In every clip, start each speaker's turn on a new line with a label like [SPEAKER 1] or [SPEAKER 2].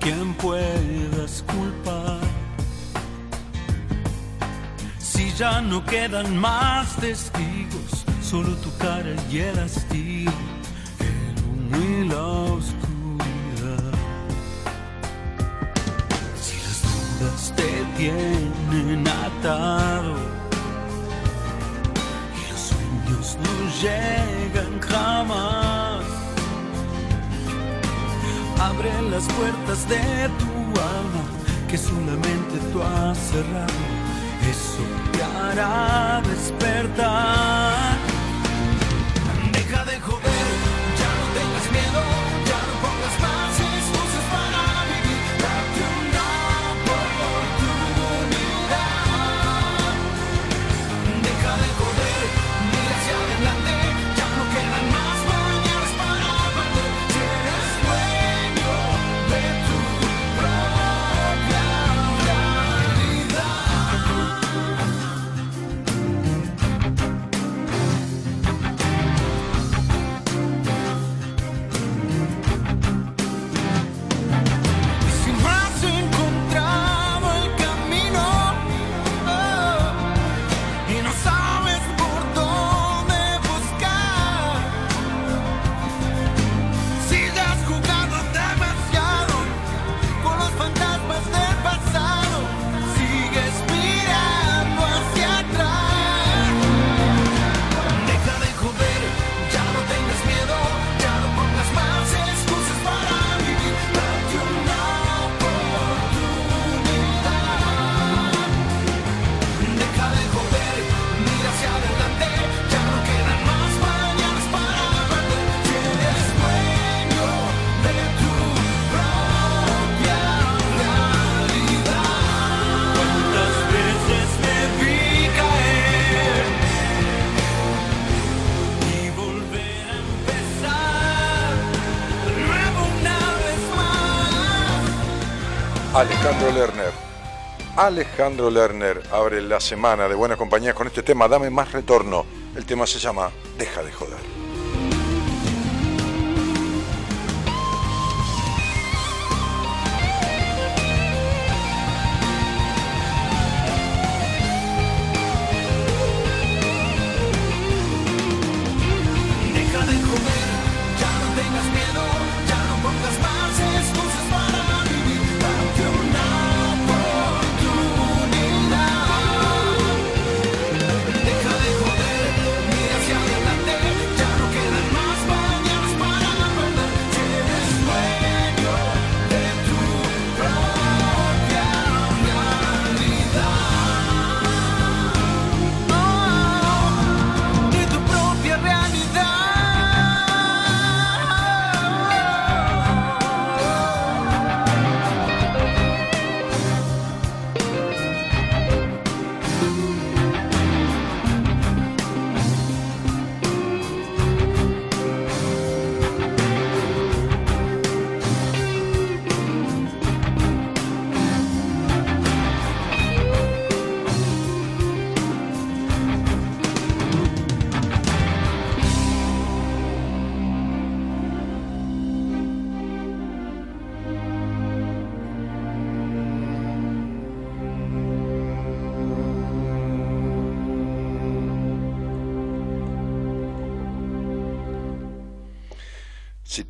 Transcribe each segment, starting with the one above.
[SPEAKER 1] quien puedas culpar. Si ya no quedan más testigos, solo tu cara y el hastío, el humo y la oscuridad. Si las dudas te tienen atado y los sueños no llegan jamás Abre las puertas de tu alma que solamente tú has cerrado. Eso te hará despertar. Deja de joder,
[SPEAKER 2] Alejandro Lerner. Alejandro Lerner abre la semana de buena compañía con este tema, Dame más retorno. El tema se llama Deja de joder.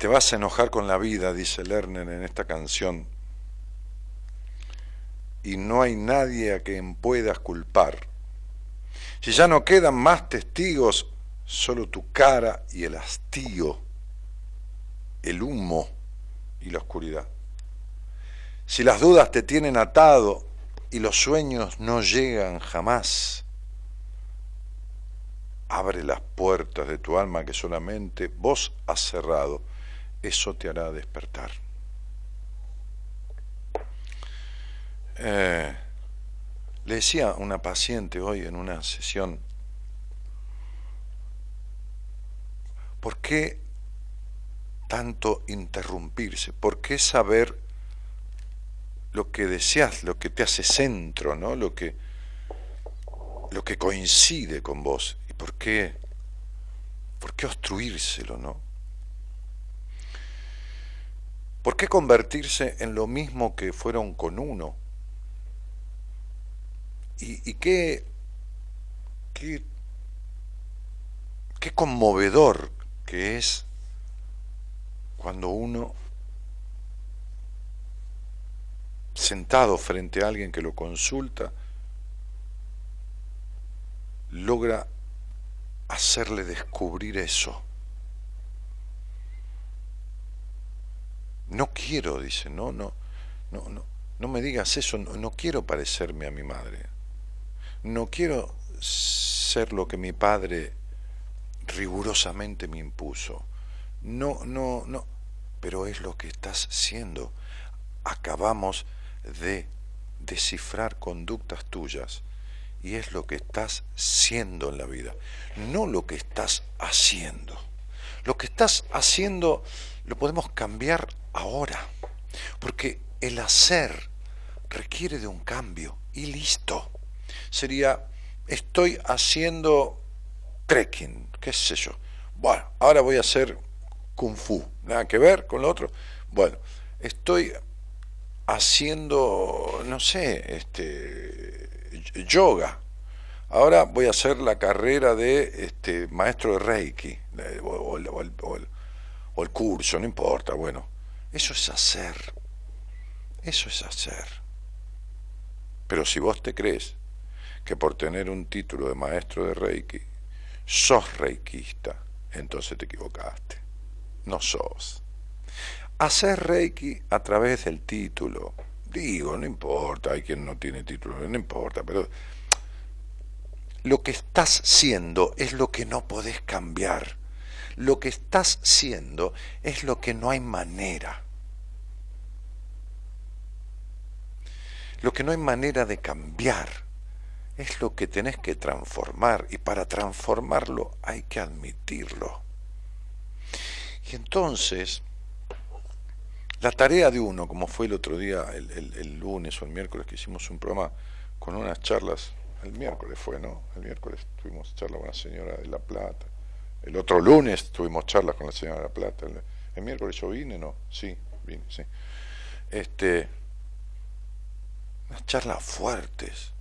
[SPEAKER 2] Te vas a enojar con la vida, dice Lerner en esta canción, y no hay nadie a quien puedas culpar, si ya no quedan más testigos, solo tu cara y el hastío, el humo y la oscuridad. Si las dudas te tienen atado y los sueños no llegan jamás, abre las puertas de tu alma que solamente vos has cerrado, eso te hará despertar. Eh, le decía a una paciente hoy en una sesión, ¿por qué tanto interrumpirse? ¿Por qué saber lo que deseas, lo que te hace centro, ¿no? Lo que lo que coincide con vos y por qué por qué obstruírselo, ¿no? ¿Por qué convertirse en lo mismo que fueron con uno? Y, qué, qué, qué conmovedor que es cuando uno sentado frente a alguien que lo consulta, logra hacerle descubrir eso. No quiero, dice, no, no, no, no, no me digas eso, no quiero parecerme a mi madre no quiero ser lo que mi padre rigurosamente me impuso. No, no, no, pero es lo que estás siendo. Acabamos de descifrar conductas tuyas y es lo que estás siendo en la vida, no lo que estás haciendo. Lo que estás haciendo lo podemos cambiar ahora, porque el hacer requiere de un cambio y listo sería, estoy haciendo trekking, qué sé yo. Bueno, ahora voy a hacer kung fu, nada que ver con lo otro. Bueno, estoy haciendo, no sé, este, yoga. Ahora voy a hacer la carrera de este, maestro de Reiki, o, o el curso, no importa, bueno. Eso es hacer. Eso es hacer. Pero si vos te crees que por tener un título de maestro de Reiki, sos reikista, entonces te equivocaste. No sos. Hacer Reiki a través del título, digo, no importa, hay quien no tiene título, no importa, pero lo que estás siendo es lo que no podés cambiar. Lo que estás siendo es lo que no hay manera. Lo que no hay manera de cambiar es lo que tenés que transformar y para transformarlo hay que admitirlo. Y entonces, la tarea de uno, como fue el otro día, el, lunes o el miércoles que hicimos un programa con unas charlas, el miércoles fue, ¿no? El miércoles tuvimos charla con la señora de La Plata, el otro lunes tuvimos charlas con la señora de La Plata, el, el miércoles yo vine, ¿no? Sí, vine, sí. Este, unas charlas fuertes,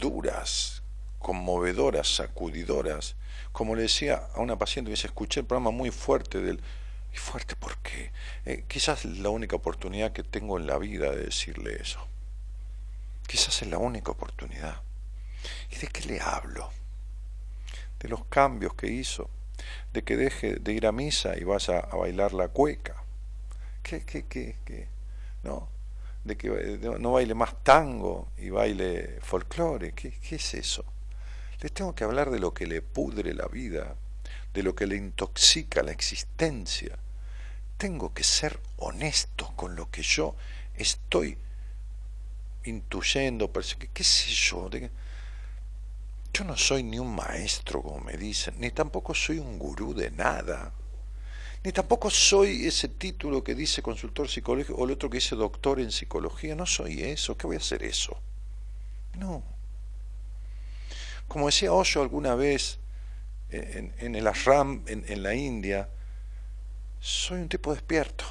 [SPEAKER 2] duras, conmovedoras, sacudidoras. Como le decía a una paciente, dice, escuché el programa muy fuerte del... ¿Y fuerte por qué? Eh, quizás es la única oportunidad que tengo en la vida de decirle eso. Quizás es la única oportunidad. ¿Y de qué le hablo? De los cambios que hizo, de que deje de ir a misa y vaya a bailar la cueca. ¿Qué, qué, qué, qué? ¿No? De que no baile más tango y baile folclore. ¿Qué, ¿Qué, es eso? Les tengo que hablar de lo que le pudre la vida, de lo que le intoxica la existencia. Tengo que ser honesto con lo que yo estoy intuyendo, qué, qué sé yo. yo no soy ni un maestro, como me dicen, ni tampoco soy un gurú de nada ni tampoco soy ese título que dice consultor psicológico o el otro que dice doctor en psicología. No soy eso. ¿Qué voy a hacer eso? No. Como decía Osho alguna vez en, el ashram en la India, soy un tipo despierto.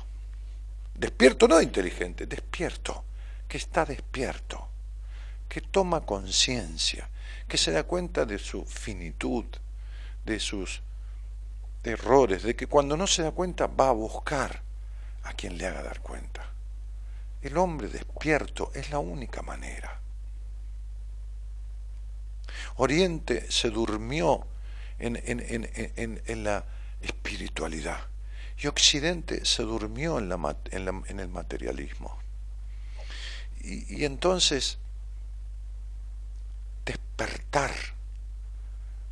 [SPEAKER 2] Despierto no inteligente, despierto, que está despierto, que toma conciencia, que se da cuenta de su finitud, de sus errores, de que cuando no se da cuenta va a buscar a quien le haga dar cuenta. El hombre despierto es la única manera. Oriente se durmió en, la espiritualidad y Occidente se durmió en, el materialismo. Y entonces despertar,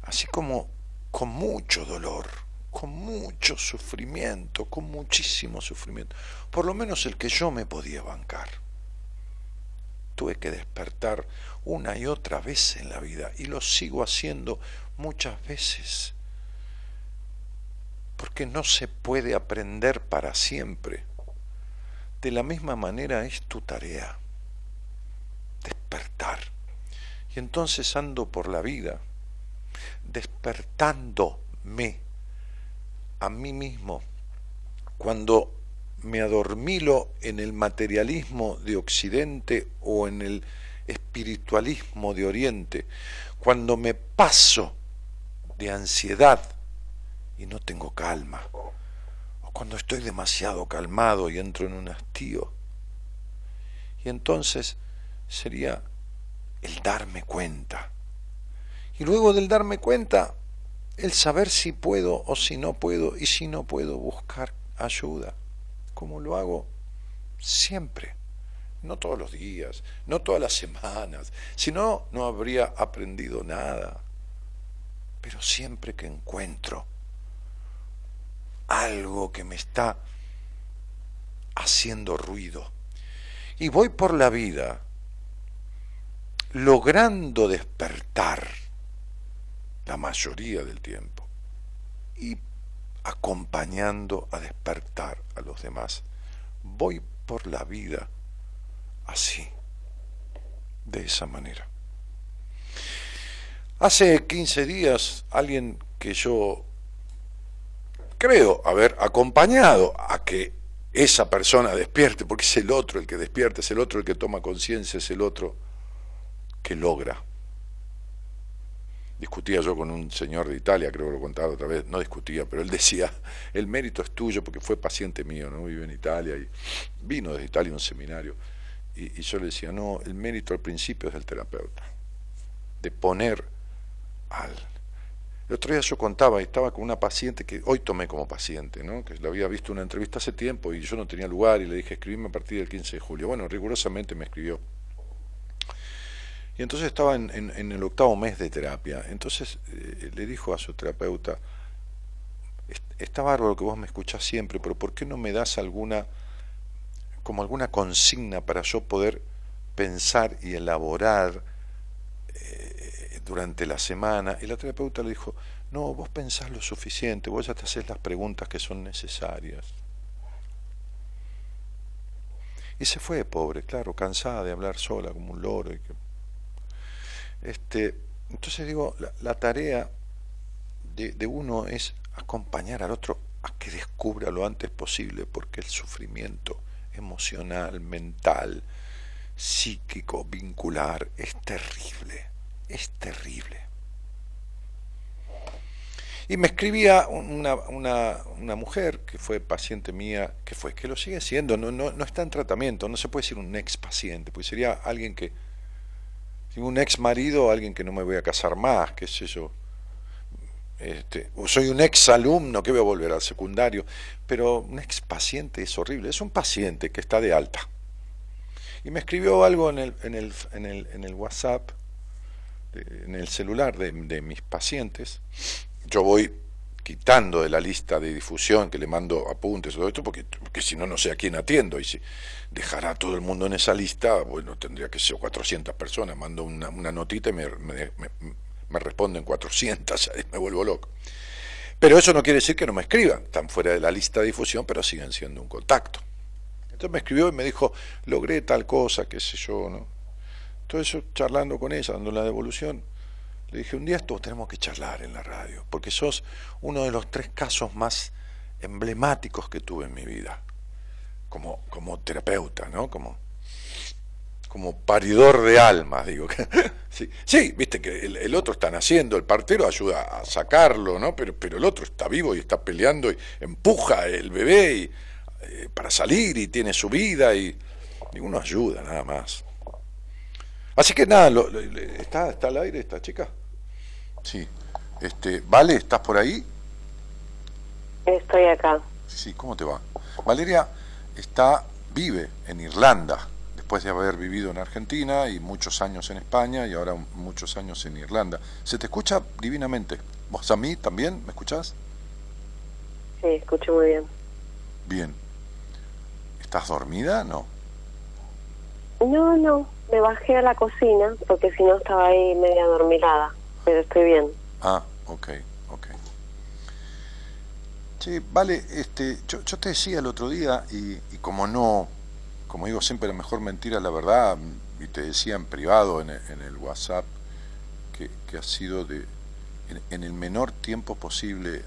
[SPEAKER 2] así como con mucho dolor, con mucho sufrimiento, con muchísimo sufrimiento, por lo menos el que yo me podía bancar. Tuve que despertar una y otra vez en la vida y lo sigo haciendo muchas veces, porque no se puede aprender para siempre. De la misma manera es tu tarea, despertar. Y entonces ando por la vida, despertándome a mí mismo, cuando me adormilo en el materialismo de Occidente o en el espiritualismo de Oriente, cuando me paso de ansiedad y no tengo calma, o cuando estoy demasiado calmado y entro en un hastío. Y entonces sería el darme cuenta. Y luego del darme cuenta, el saber si puedo o si no puedo, y si no puedo, buscar ayuda como lo hago siempre, no todos los días, no todas las semanas, si no, no habría aprendido nada. Pero siempre que encuentro algo que me está haciendo ruido y voy por la vida logrando despertar la mayoría del tiempo y acompañando a despertar a los demás. Voy por la vida así, de esa manera. Hace 15 días alguien que yo creo haber acompañado a que esa persona despierte, porque es el otro el que despierta, es el otro el que toma conciencia, es el otro que logra discutía yo con un señor de Italia, creo que lo contaba otra vez, no discutía, pero él decía, el mérito es tuyo porque fue paciente mío, ¿no? Vive en Italia y vino desde Italia a un seminario. Y, yo le decía, no, el mérito al principio es del terapeuta, de poner al... El otro día yo contaba, estaba con una paciente que hoy tomé como paciente, ¿no? que la había visto una entrevista hace tiempo y yo no tenía lugar y le dije, escribime a partir del 15 de julio. Bueno, rigurosamente me escribió y entonces estaba en, el octavo mes de terapia. Entonces eh, le dijo a su terapeuta, está bárbaro que vos me escuchás siempre, pero ¿por qué no me das alguna, como alguna consigna para yo poder pensar y elaborar eh, durante la semana? Y la terapeuta le dijo, no, vos pensás lo suficiente, vos ya te haces las preguntas que son necesarias. Y se fue, pobre, claro, cansada de hablar sola como un loro y que este, entonces digo, la, tarea de, uno es acompañar al otro a que descubra lo antes posible, porque el sufrimiento emocional, mental, psíquico, vincular, es terrible, es terrible. Y me escribía una, una, una, mujer que fue paciente mía, que fue, que lo sigue siendo, no, no, no está en tratamiento, no se puede decir un ex paciente, pues sería alguien que un ex marido, alguien que no me voy a casar más, qué sé yo. Este, soy un ex alumno que voy a volver al secundario, pero un ex paciente es horrible, es un paciente que está de alta. Y me escribió algo en el, WhatsApp, en el celular de mis pacientes. Yo voy quitando de la lista de difusión que le mando apuntes todo esto, porque, porque si no, no sé a quién atiendo. Y si dejara a todo el mundo en esa lista, bueno, tendría que ser 400 personas. Mando una, una notita y me, me, me, responden 400, y me vuelvo loco. Pero eso no quiere decir que no me escriban, están fuera de la lista de difusión, pero siguen siendo un contacto. Entonces me escribió y me dijo, logré tal cosa, qué sé yo, ¿no? Todo eso charlando con ella, dando la devolución le dije, un día esto tenemos que charlar en la radio, porque sos uno de los tres casos más emblemáticos que tuve en mi vida, como, como terapeuta, ¿no? Como, como paridor de almas, digo. sí, sí, viste que el, otro está naciendo, el partero ayuda a sacarlo, ¿no? Pero, pero el otro está vivo y está peleando y empuja el bebé y, eh, para salir y tiene su vida y, uno ayuda nada más. Así que nada, ¿está, ¿está al aire esta chica? Sí. Este, vale, ¿estás por ahí?
[SPEAKER 3] Estoy acá.
[SPEAKER 2] Sí, ¿cómo te va? Valeria está, vive en Irlanda después de haber vivido en Argentina y muchos años en España y ahora muchos años en Irlanda. Se te escucha divinamente. ¿Vos a mí también? ¿Me escuchás?
[SPEAKER 3] Sí, escucho muy bien.
[SPEAKER 2] Bien. ¿Estás dormida? No.
[SPEAKER 3] No, no. Me bajé a la cocina porque si no estaba ahí media dormilada. Pero estoy bien.
[SPEAKER 2] Ah, ok, ok. Sí, vale, este, yo, yo te decía el otro día y, y como no como digo siempre, la mejor mentira la verdad, y te decía en privado en el, WhatsApp, que, ha sido de, en, el menor tiempo posible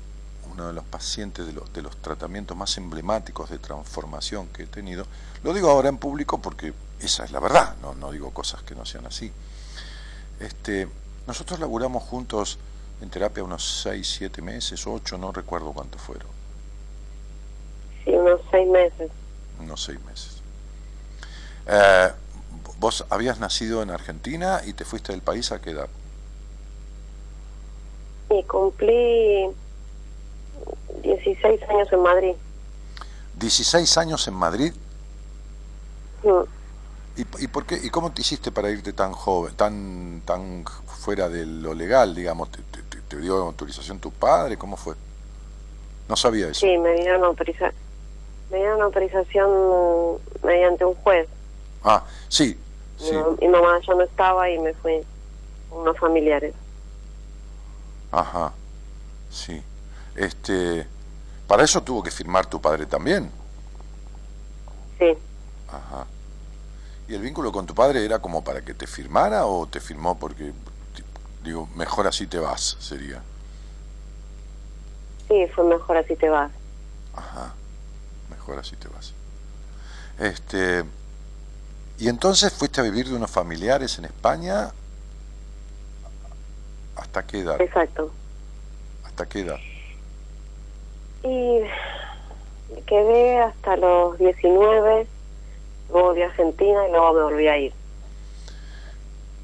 [SPEAKER 2] uno de los pacientes de, de los tratamientos más emblemáticos de transformación que he tenido. Lo digo ahora en público porque esa es la verdad, no, no digo cosas que no sean así. Este, nosotros laburamos juntos en terapia unos 6, 7 meses, 8, no recuerdo cuántos fueron.
[SPEAKER 3] Sí, unos 6 meses.
[SPEAKER 2] Unos 6 meses. Eh, ¿Vos habías nacido en Argentina y te fuiste del país a qué edad?
[SPEAKER 3] Y cumplí 16 años en Madrid.
[SPEAKER 2] ¿16 años en Madrid?
[SPEAKER 3] Mm.
[SPEAKER 2] ¿Y, ¿Y, por qué? ¿Y cómo te hiciste para irte tan joven, tan tan fuera de lo legal, digamos? ¿Te, te, dio autorización tu padre? ¿Cómo fue? No sabía eso.
[SPEAKER 3] Sí, me dieron, autoriza me dieron autorización mediante un juez.
[SPEAKER 2] Ah, sí. sí.
[SPEAKER 3] Mi, mamá ya no estaba y me fui unos familiares.
[SPEAKER 2] Ajá, sí. Este, para eso tuvo que firmar tu padre también.
[SPEAKER 3] Sí.
[SPEAKER 2] Ajá. ¿Y el vínculo con tu padre era como para que te firmara o te firmó porque, digo, mejor así te vas, sería?
[SPEAKER 3] Sí, fue mejor así te vas.
[SPEAKER 2] Ajá, mejor así te vas. Este, y entonces fuiste a vivir de unos familiares en España. ¿Hasta qué edad?
[SPEAKER 3] Exacto.
[SPEAKER 2] ¿Hasta qué edad?
[SPEAKER 3] Y me quedé hasta los 19, luego volví a Argentina y luego me volví a ir.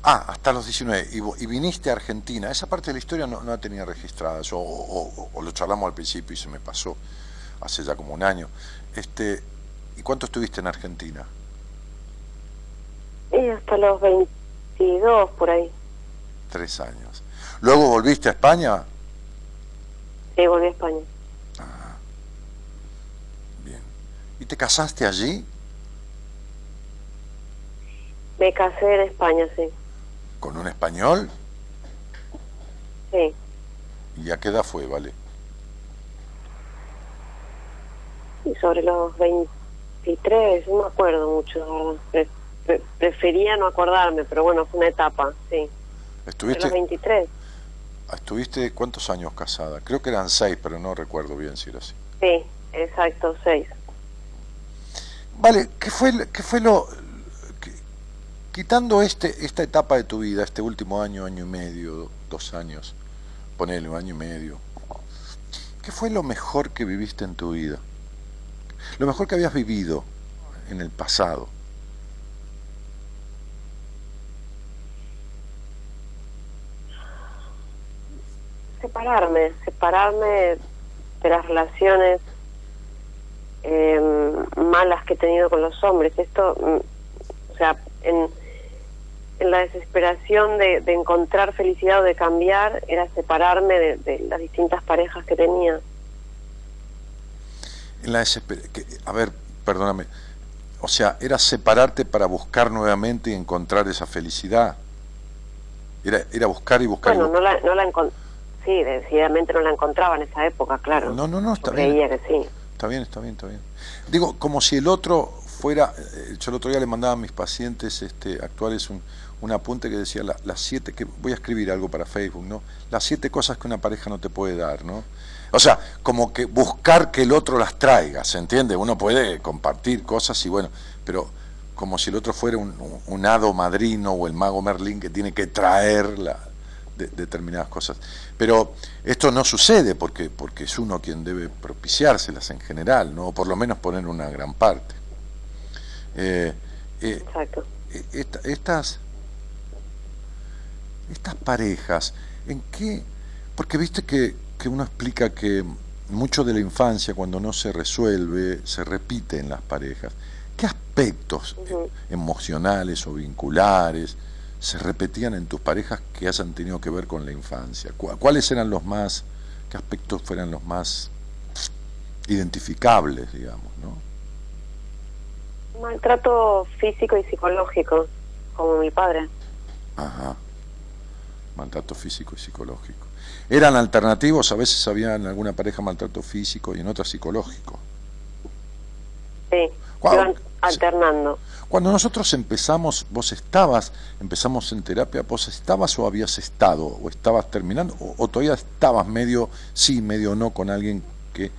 [SPEAKER 2] Ah, hasta los 19. Y, viniste a Argentina. Esa parte de la historia no, no la tenía registrada. Yo, o, lo charlamos al principio y se me pasó hace ya como un año. Este, ¿Y cuánto estuviste en Argentina?
[SPEAKER 3] Y hasta los 22, por ahí.
[SPEAKER 2] Tres años. ¿Luego volviste a España?
[SPEAKER 3] Sí, volví a España.
[SPEAKER 2] Ah, bien. ¿Y te casaste allí?
[SPEAKER 3] Me casé en España, sí.
[SPEAKER 2] ¿Con un español?
[SPEAKER 3] Sí.
[SPEAKER 2] ¿Y a qué edad fue, vale?
[SPEAKER 3] Y sobre los 23, no me acuerdo mucho, prefería no acordarme, pero bueno, fue una etapa, sí.
[SPEAKER 2] ¿Estuviste?
[SPEAKER 3] los 23.
[SPEAKER 2] ¿Estuviste cuántos años casada? Creo que eran seis, pero no recuerdo bien si era así.
[SPEAKER 3] Sí, exacto, seis.
[SPEAKER 2] Vale, ¿qué fue, qué fue lo... quitando este esta etapa de tu vida, este último año, año y medio, dos años, ponele un año y medio, ¿qué fue lo mejor que viviste en tu vida? Lo mejor que habías vivido en el pasado.
[SPEAKER 3] separarme, separarme de las relaciones eh, malas que he tenido con los hombres. Esto, mm, o sea, en, en la desesperación de, encontrar felicidad o de cambiar, era separarme de, las distintas parejas que tenía.
[SPEAKER 2] En la a ver, perdóname, o sea, era separarte para buscar nuevamente y encontrar esa felicidad. Era, era buscar y buscar.
[SPEAKER 3] Bueno, no la, no la encontré sí, decididamente no la encontraba en esa época, claro.
[SPEAKER 2] No, no, no, está
[SPEAKER 3] bien. Creía que sí.
[SPEAKER 2] Está bien, está bien, está bien. Digo, como si el otro fuera, eh, yo el otro día le mandaba a mis pacientes este, actuales un, un apunte que decía las siete, que voy a escribir algo para Facebook, ¿no? Las siete cosas que una pareja no te puede dar, ¿no? O sea, como que buscar que el otro las traiga, ¿se entiende? Uno puede compartir cosas y bueno, pero como si el otro fuera un, un hado madrino o el mago Merlín que tiene que traer la, determinadas cosas. Pero esto no sucede porque, porque es uno quien debe propiciárselas en general, ¿no? o por lo menos poner una gran parte.
[SPEAKER 3] Eh, eh, Exacto.
[SPEAKER 2] Eh, estas, estas parejas, ¿en qué? Porque viste que, que uno explica que mucho de la infancia, cuando no se resuelve, se repite en las parejas. ¿Qué aspectos emocionales o vinculares se repetían en tus parejas que hayan tenido que ver con la infancia? ¿Cuáles eran los más, qué aspectos fueran los más identificables, digamos, no?
[SPEAKER 3] Maltrato físico y psicológico, como mi padre.
[SPEAKER 2] Ajá. Maltrato físico y psicológico. ¿Eran alternativos? A veces había en alguna pareja maltrato físico y en otra psicológico.
[SPEAKER 3] Sí, iban alternando.
[SPEAKER 2] Cuando nosotros empezamos, vos estabas, empezamos en terapia, vos estabas o habías estado, o estabas terminando, o, todavía estabas medio sí, medio no con alguien que,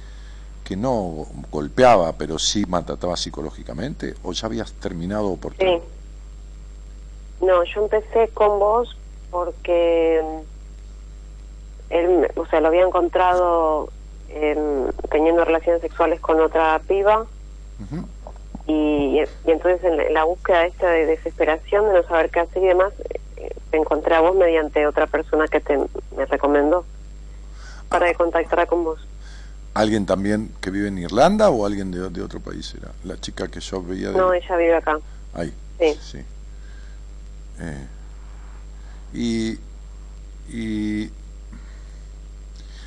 [SPEAKER 2] que no golpeaba, pero sí maltrataba psicológicamente, o ya habías terminado por
[SPEAKER 3] Sí. No, yo empecé con vos porque él, o sea, lo había encontrado teniendo relaciones sexuales con otra piba y, entonces en la búsqueda esta de desesperación, de no saber qué hacer y demás, eh, te encontré a vos mediante otra persona que te me recomendó para contactar con vos.
[SPEAKER 2] ¿Alguien también que vive en Irlanda o alguien de, de otro país era? La chica que yo veía
[SPEAKER 3] No, ella vive acá.
[SPEAKER 2] Ahí.
[SPEAKER 3] Sí.
[SPEAKER 2] Eh, y, y...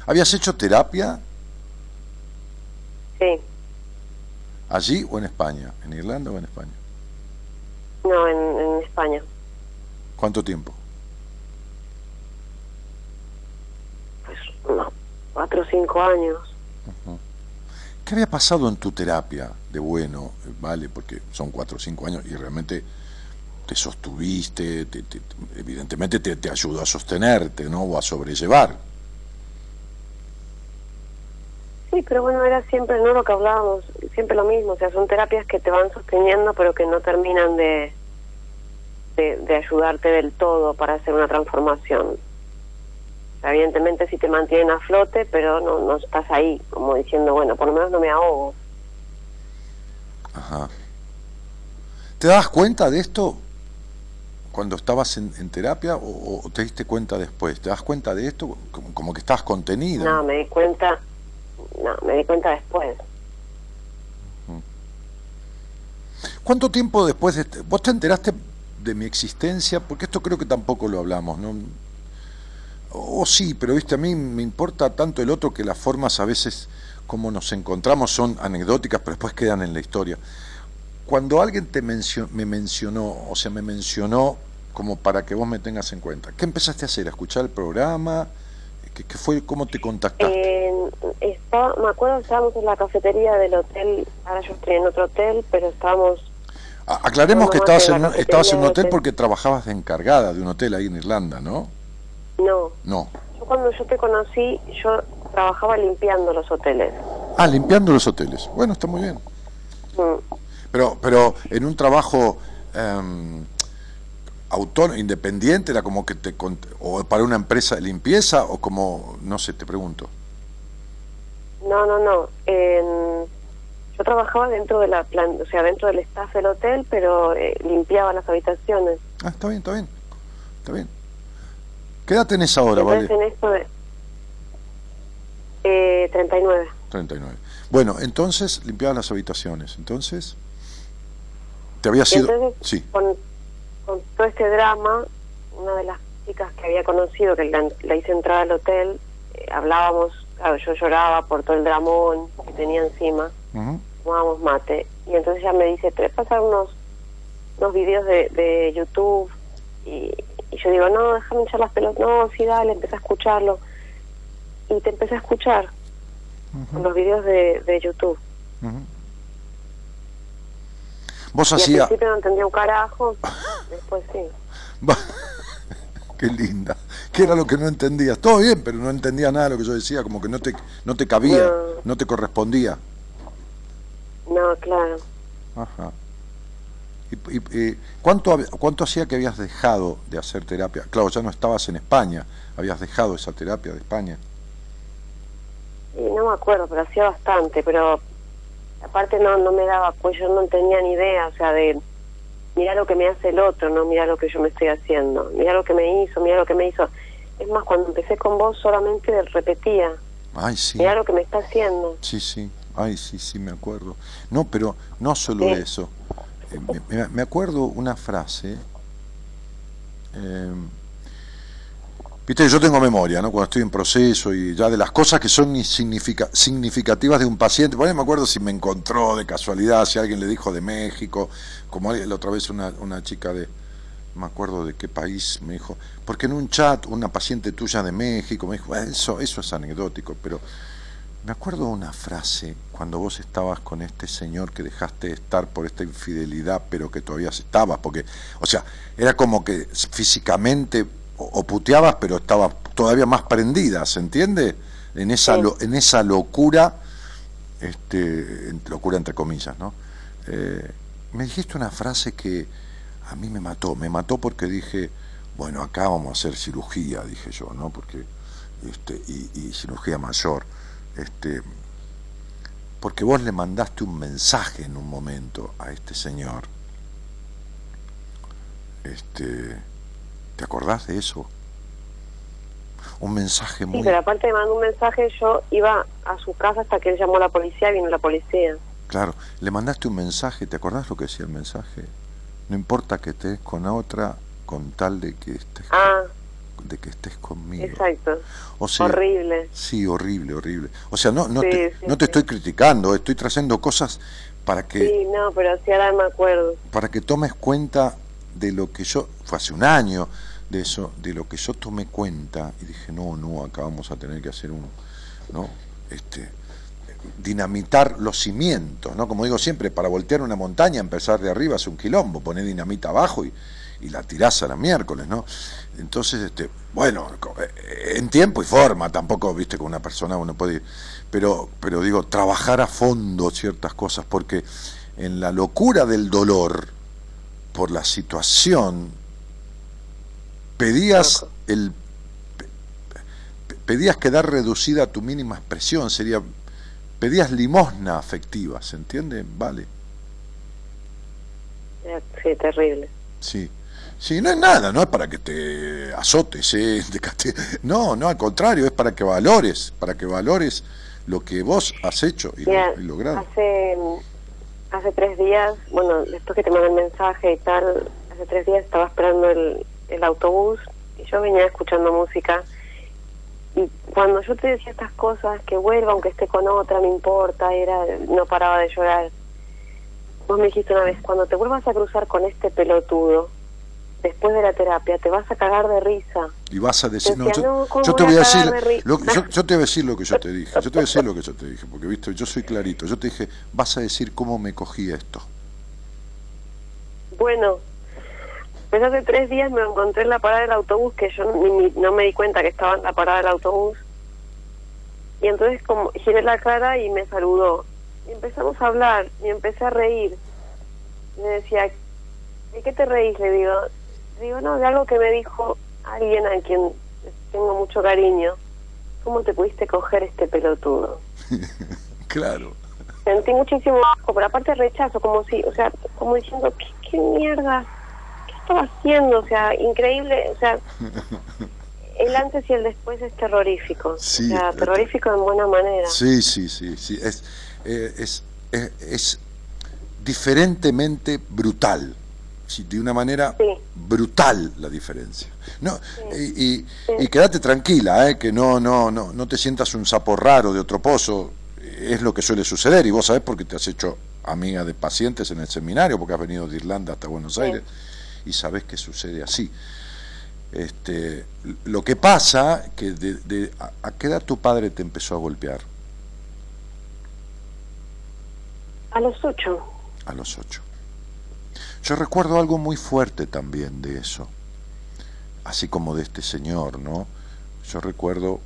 [SPEAKER 2] ¿Habías hecho terapia?
[SPEAKER 3] Sí.
[SPEAKER 2] ¿Allí o en España? ¿En Irlanda o en España?
[SPEAKER 3] No, en, España.
[SPEAKER 2] ¿Cuánto tiempo?
[SPEAKER 3] Pues cuatro o cinco años.
[SPEAKER 2] ¿Qué había pasado en tu terapia de bueno, vale? Porque son cuatro o cinco años y realmente te sostuviste, evidentemente te, te ayudó a sostenerte, ¿no? O a sobrellevar.
[SPEAKER 3] Sí, pero bueno, era siempre no lo que hablábamos, siempre lo mismo, o sea, son terapias que te van sosteniendo pero que no terminan de, de, ayudarte del todo para hacer una transformación. evidentemente sí te mantienen a flote, pero no, no estás ahí como diciendo, bueno, por lo menos no me ahogo.
[SPEAKER 2] Ajá. ¿Te das cuenta de esto cuando estabas en, terapia o, te diste cuenta después? ¿Te das cuenta de esto como, como que estabas contenida?
[SPEAKER 3] No, me di cuenta, no, me di cuenta después.
[SPEAKER 2] ¿Cuánto tiempo después de este, vos te enteraste de mi existencia? Porque esto creo que tampoco lo hablamos, ¿no? O sí, pero viste, a mí me importa tanto el otro que las formas a veces como nos encontramos son anecdóticas, pero después quedan en la historia. Cuando alguien te me mencionó, o sea, me mencionó como para que vos me tengas en cuenta, ¿qué empezaste a hacer? ¿A escuchar el programa? ¿Qué, fue? ¿Cómo te contactaste?
[SPEAKER 3] Eh, me acuerdo que estábamos en la cafetería del hotel, ahora yo estoy en otro hotel, pero estábamos...
[SPEAKER 2] aclaremos que estabas en, estabas en un hotel, porque trabajabas de encargada de un hotel ahí en Irlanda, ¿no?
[SPEAKER 3] No.
[SPEAKER 2] No.
[SPEAKER 3] Yo cuando yo te conocí, yo trabajaba limpiando los hoteles.
[SPEAKER 2] Ah, limpiando los hoteles. Bueno, está muy bien. Mm. Pero, pero en un trabajo... Eh, autónomo, independiente, era como que te o para una empresa de limpieza o como no sé, te pregunto.
[SPEAKER 3] No, no, no. yo trabajaba dentro de la plan, o sea, dentro del staff del hotel, pero eh, limpiaba las habitaciones.
[SPEAKER 2] Ah, está bien, está bien. Está bien. ¿Qué edad tenés ahora,
[SPEAKER 3] Vale? En esto de, eh, 39.
[SPEAKER 2] 39. Bueno, entonces limpiaba las habitaciones. Entonces, te había sido... sí
[SPEAKER 3] con todo este drama, una de las chicas que había conocido, que la, hice entrar al hotel, eh, hablábamos, claro, yo lloraba por todo el dramón que tenía encima, tomábamos mate, y entonces ella me dice, ¿te pasar unos, unos videos de, YouTube? Y, yo digo, no, déjame echar las pelotas, no, sí, dale, empecé a escucharlo. Y te empecé a escuchar los videos de, de YouTube.
[SPEAKER 2] Vos
[SPEAKER 3] hacías... Al principio no entendía un carajo, después sí.
[SPEAKER 2] Qué linda. ¿Qué era lo que no entendías? Todo bien, pero no entendía nada de lo que yo decía, como que no te, no te cabía, no, te correspondía.
[SPEAKER 3] No, claro.
[SPEAKER 2] Ajá. ¿Y, cuánto, cuánto hacía que habías dejado de hacer terapia? Claro, ya no estabas en España, habías dejado esa terapia de España.
[SPEAKER 3] no me acuerdo, pero hacía bastante, pero aparte no, no me daba, pues yo no tenía ni idea, o sea, de mira lo que me hace el otro, no mira lo que yo me estoy haciendo, mira lo que me hizo, mira lo que me hizo. Es más, cuando empecé con vos solamente repetía,
[SPEAKER 2] Ay, sí.
[SPEAKER 3] mira lo que me está haciendo.
[SPEAKER 2] Sí, sí, ay, sí, sí, me acuerdo. No, pero no solo eso. Eh, me, acuerdo una frase. Eh, Viste, yo tengo memoria, ¿no? Cuando estoy en proceso y ya de las cosas que son significativas de un paciente. Bueno, me acuerdo si me encontró de casualidad, si alguien le dijo de México, como la otra vez una, una chica de, me acuerdo de qué país, me dijo, porque en un chat una paciente tuya de México me dijo, eso, eso es anecdótico, pero me acuerdo una frase cuando vos estabas con este señor que dejaste de estar por esta infidelidad, pero que todavía estabas, porque, o sea, era como que físicamente o, puteabas, pero estaba todavía más prendida, ¿se entiende? En esa, en esa locura, este, locura entre comillas, ¿no? Eh, me dijiste una frase que a mí me mató, me mató porque dije, bueno, acá vamos a hacer cirugía, dije yo, ¿no? Porque, este, y, y cirugía mayor, este, porque vos le mandaste un mensaje en un momento a este señor, este, ¿Te acordás de eso? Un mensaje muy...
[SPEAKER 3] Sí, pero aparte de mandar un mensaje, yo iba a su casa hasta que él llamó a la policía y vino la policía.
[SPEAKER 2] Claro, le mandaste un mensaje, ¿te acordás lo que decía el mensaje? No importa que estés con otra, con tal de que estés,
[SPEAKER 3] ah,
[SPEAKER 2] de que estés conmigo.
[SPEAKER 3] Exacto. horrible.
[SPEAKER 2] Sí, horrible, horrible. O sea, no, no, te, no te estoy criticando, estoy trayendo cosas para que...
[SPEAKER 3] Sí, no, pero sí ahora me acuerdo.
[SPEAKER 2] Para que tomes cuenta de lo que yo, fue hace un año, de eso, de lo que yo tomé cuenta y dije, no, no, acá vamos a tener que hacer un, ¿no? Este, dinamitar los cimientos, ¿no? Como digo siempre, para voltear una montaña, empezar de arriba es un quilombo, poner dinamita abajo y, y la tirás a la miércoles, ¿no? Entonces, este, bueno, en tiempo y forma, tampoco, viste, con una persona uno puede, pero, pero digo, trabajar a fondo ciertas cosas, porque en la locura del dolor, por la situación, pedías el pedías quedar reducida a tu mínima expresión, sería pedías limosna afectiva, ¿se entiende? Vale.
[SPEAKER 3] Sí, terrible.
[SPEAKER 2] Sí. Sí, no es nada, no es para que te azotes, ¿eh? no, no, al contrario, es para que valores, para que valores lo que vos has hecho y, logrado.
[SPEAKER 3] Hace, hace tres días, bueno, después que te mandé el mensaje y tal, hace tres días estaba esperando el, el autobús y yo venía escuchando música y cuando yo te decía estas cosas, que vuelva aunque esté con otra, no importa, era no paraba de llorar. Vos me dijiste una vez, cuando te vuelvas a cruzar con este pelotudo, después de la terapia, te vas a cagar de risa.
[SPEAKER 2] Y vas a decir, no, yo, te voy a decir, lo, yo, yo, te voy a decir lo que yo te dije, yo te voy a decir lo que yo te dije, porque viste, yo soy clarito, yo te dije, vas a decir cómo me cogí esto.
[SPEAKER 3] Bueno, pues hace tres días me encontré en la parada del autobús, que yo no me di cuenta que estaba en la parada del autobús. Y entonces como giré la cara y me saludó. Y empezamos a hablar y empecé a reír. Me decía, ¿de qué te reís? Le digo, digo, no, de algo que me dijo alguien a quien tengo mucho cariño. ¿Cómo te pudiste coger este pelotudo?
[SPEAKER 2] claro.
[SPEAKER 3] Sentí muchísimo asco, pero aparte rechazo, como si, o sea, como diciendo, ¿qué, qué mierda? Estaba haciendo? O sea, increíble, o sea, el antes y el después es terrorífico. o sea, terrorífico en buena manera.
[SPEAKER 2] Sí, sí, sí, sí, es, eh, es, es, diferentemente brutal. de una manera brutal la diferencia. No, y, y, quédate tranquila, eh, que no, no, no, no te sientas un sapo raro de otro pozo, es lo que suele suceder, y vos sabés porque te has hecho amiga de pacientes en el seminario, porque has venido de Irlanda hasta Buenos Aires y sabes que sucede así. Este, lo que pasa, que de, a, qué edad tu padre te empezó a golpear?
[SPEAKER 3] A los ocho.
[SPEAKER 2] A los ocho. Yo recuerdo algo muy fuerte también de eso, así como de este señor, ¿no? Yo recuerdo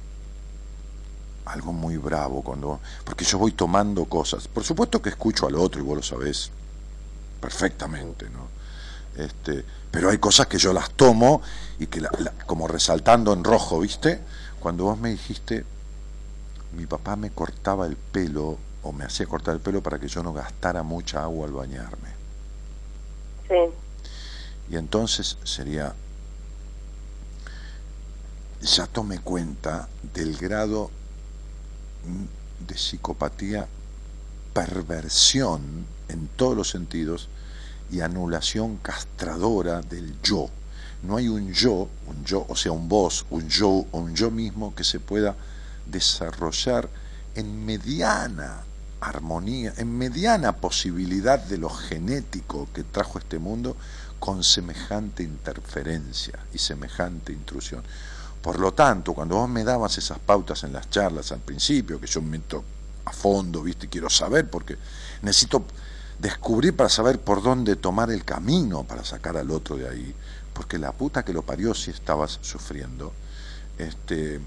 [SPEAKER 2] algo muy bravo cuando porque yo voy tomando cosas. Por supuesto que escucho al otro y vos lo sabés. perfectamente, ¿no? Este, pero hay cosas que yo las tomo y que como resaltando en rojo, ¿viste? Cuando vos me dijiste, mi papá me cortaba el pelo o me hacía cortar el pelo para que yo no gastara mucha agua al bañarme.
[SPEAKER 3] Sí.
[SPEAKER 2] Y entonces sería, ya tomé cuenta del grado de psicopatía, perversión en todos los sentidos y anulación castradora del yo. No hay un yo, un yo, o sea, un vos, un yo, un yo mismo que se pueda desarrollar en mediana armonía, en mediana posibilidad de lo genético que trajo este mundo con semejante interferencia y semejante intrusión. Por lo tanto, cuando vos me dabas esas pautas en las charlas al principio, que yo me meto a fondo, ¿viste? Quiero saber porque necesito descubrir para saber por dónde tomar el camino para sacar al otro de ahí, porque la puta que lo parió si estabas sufriendo. Este,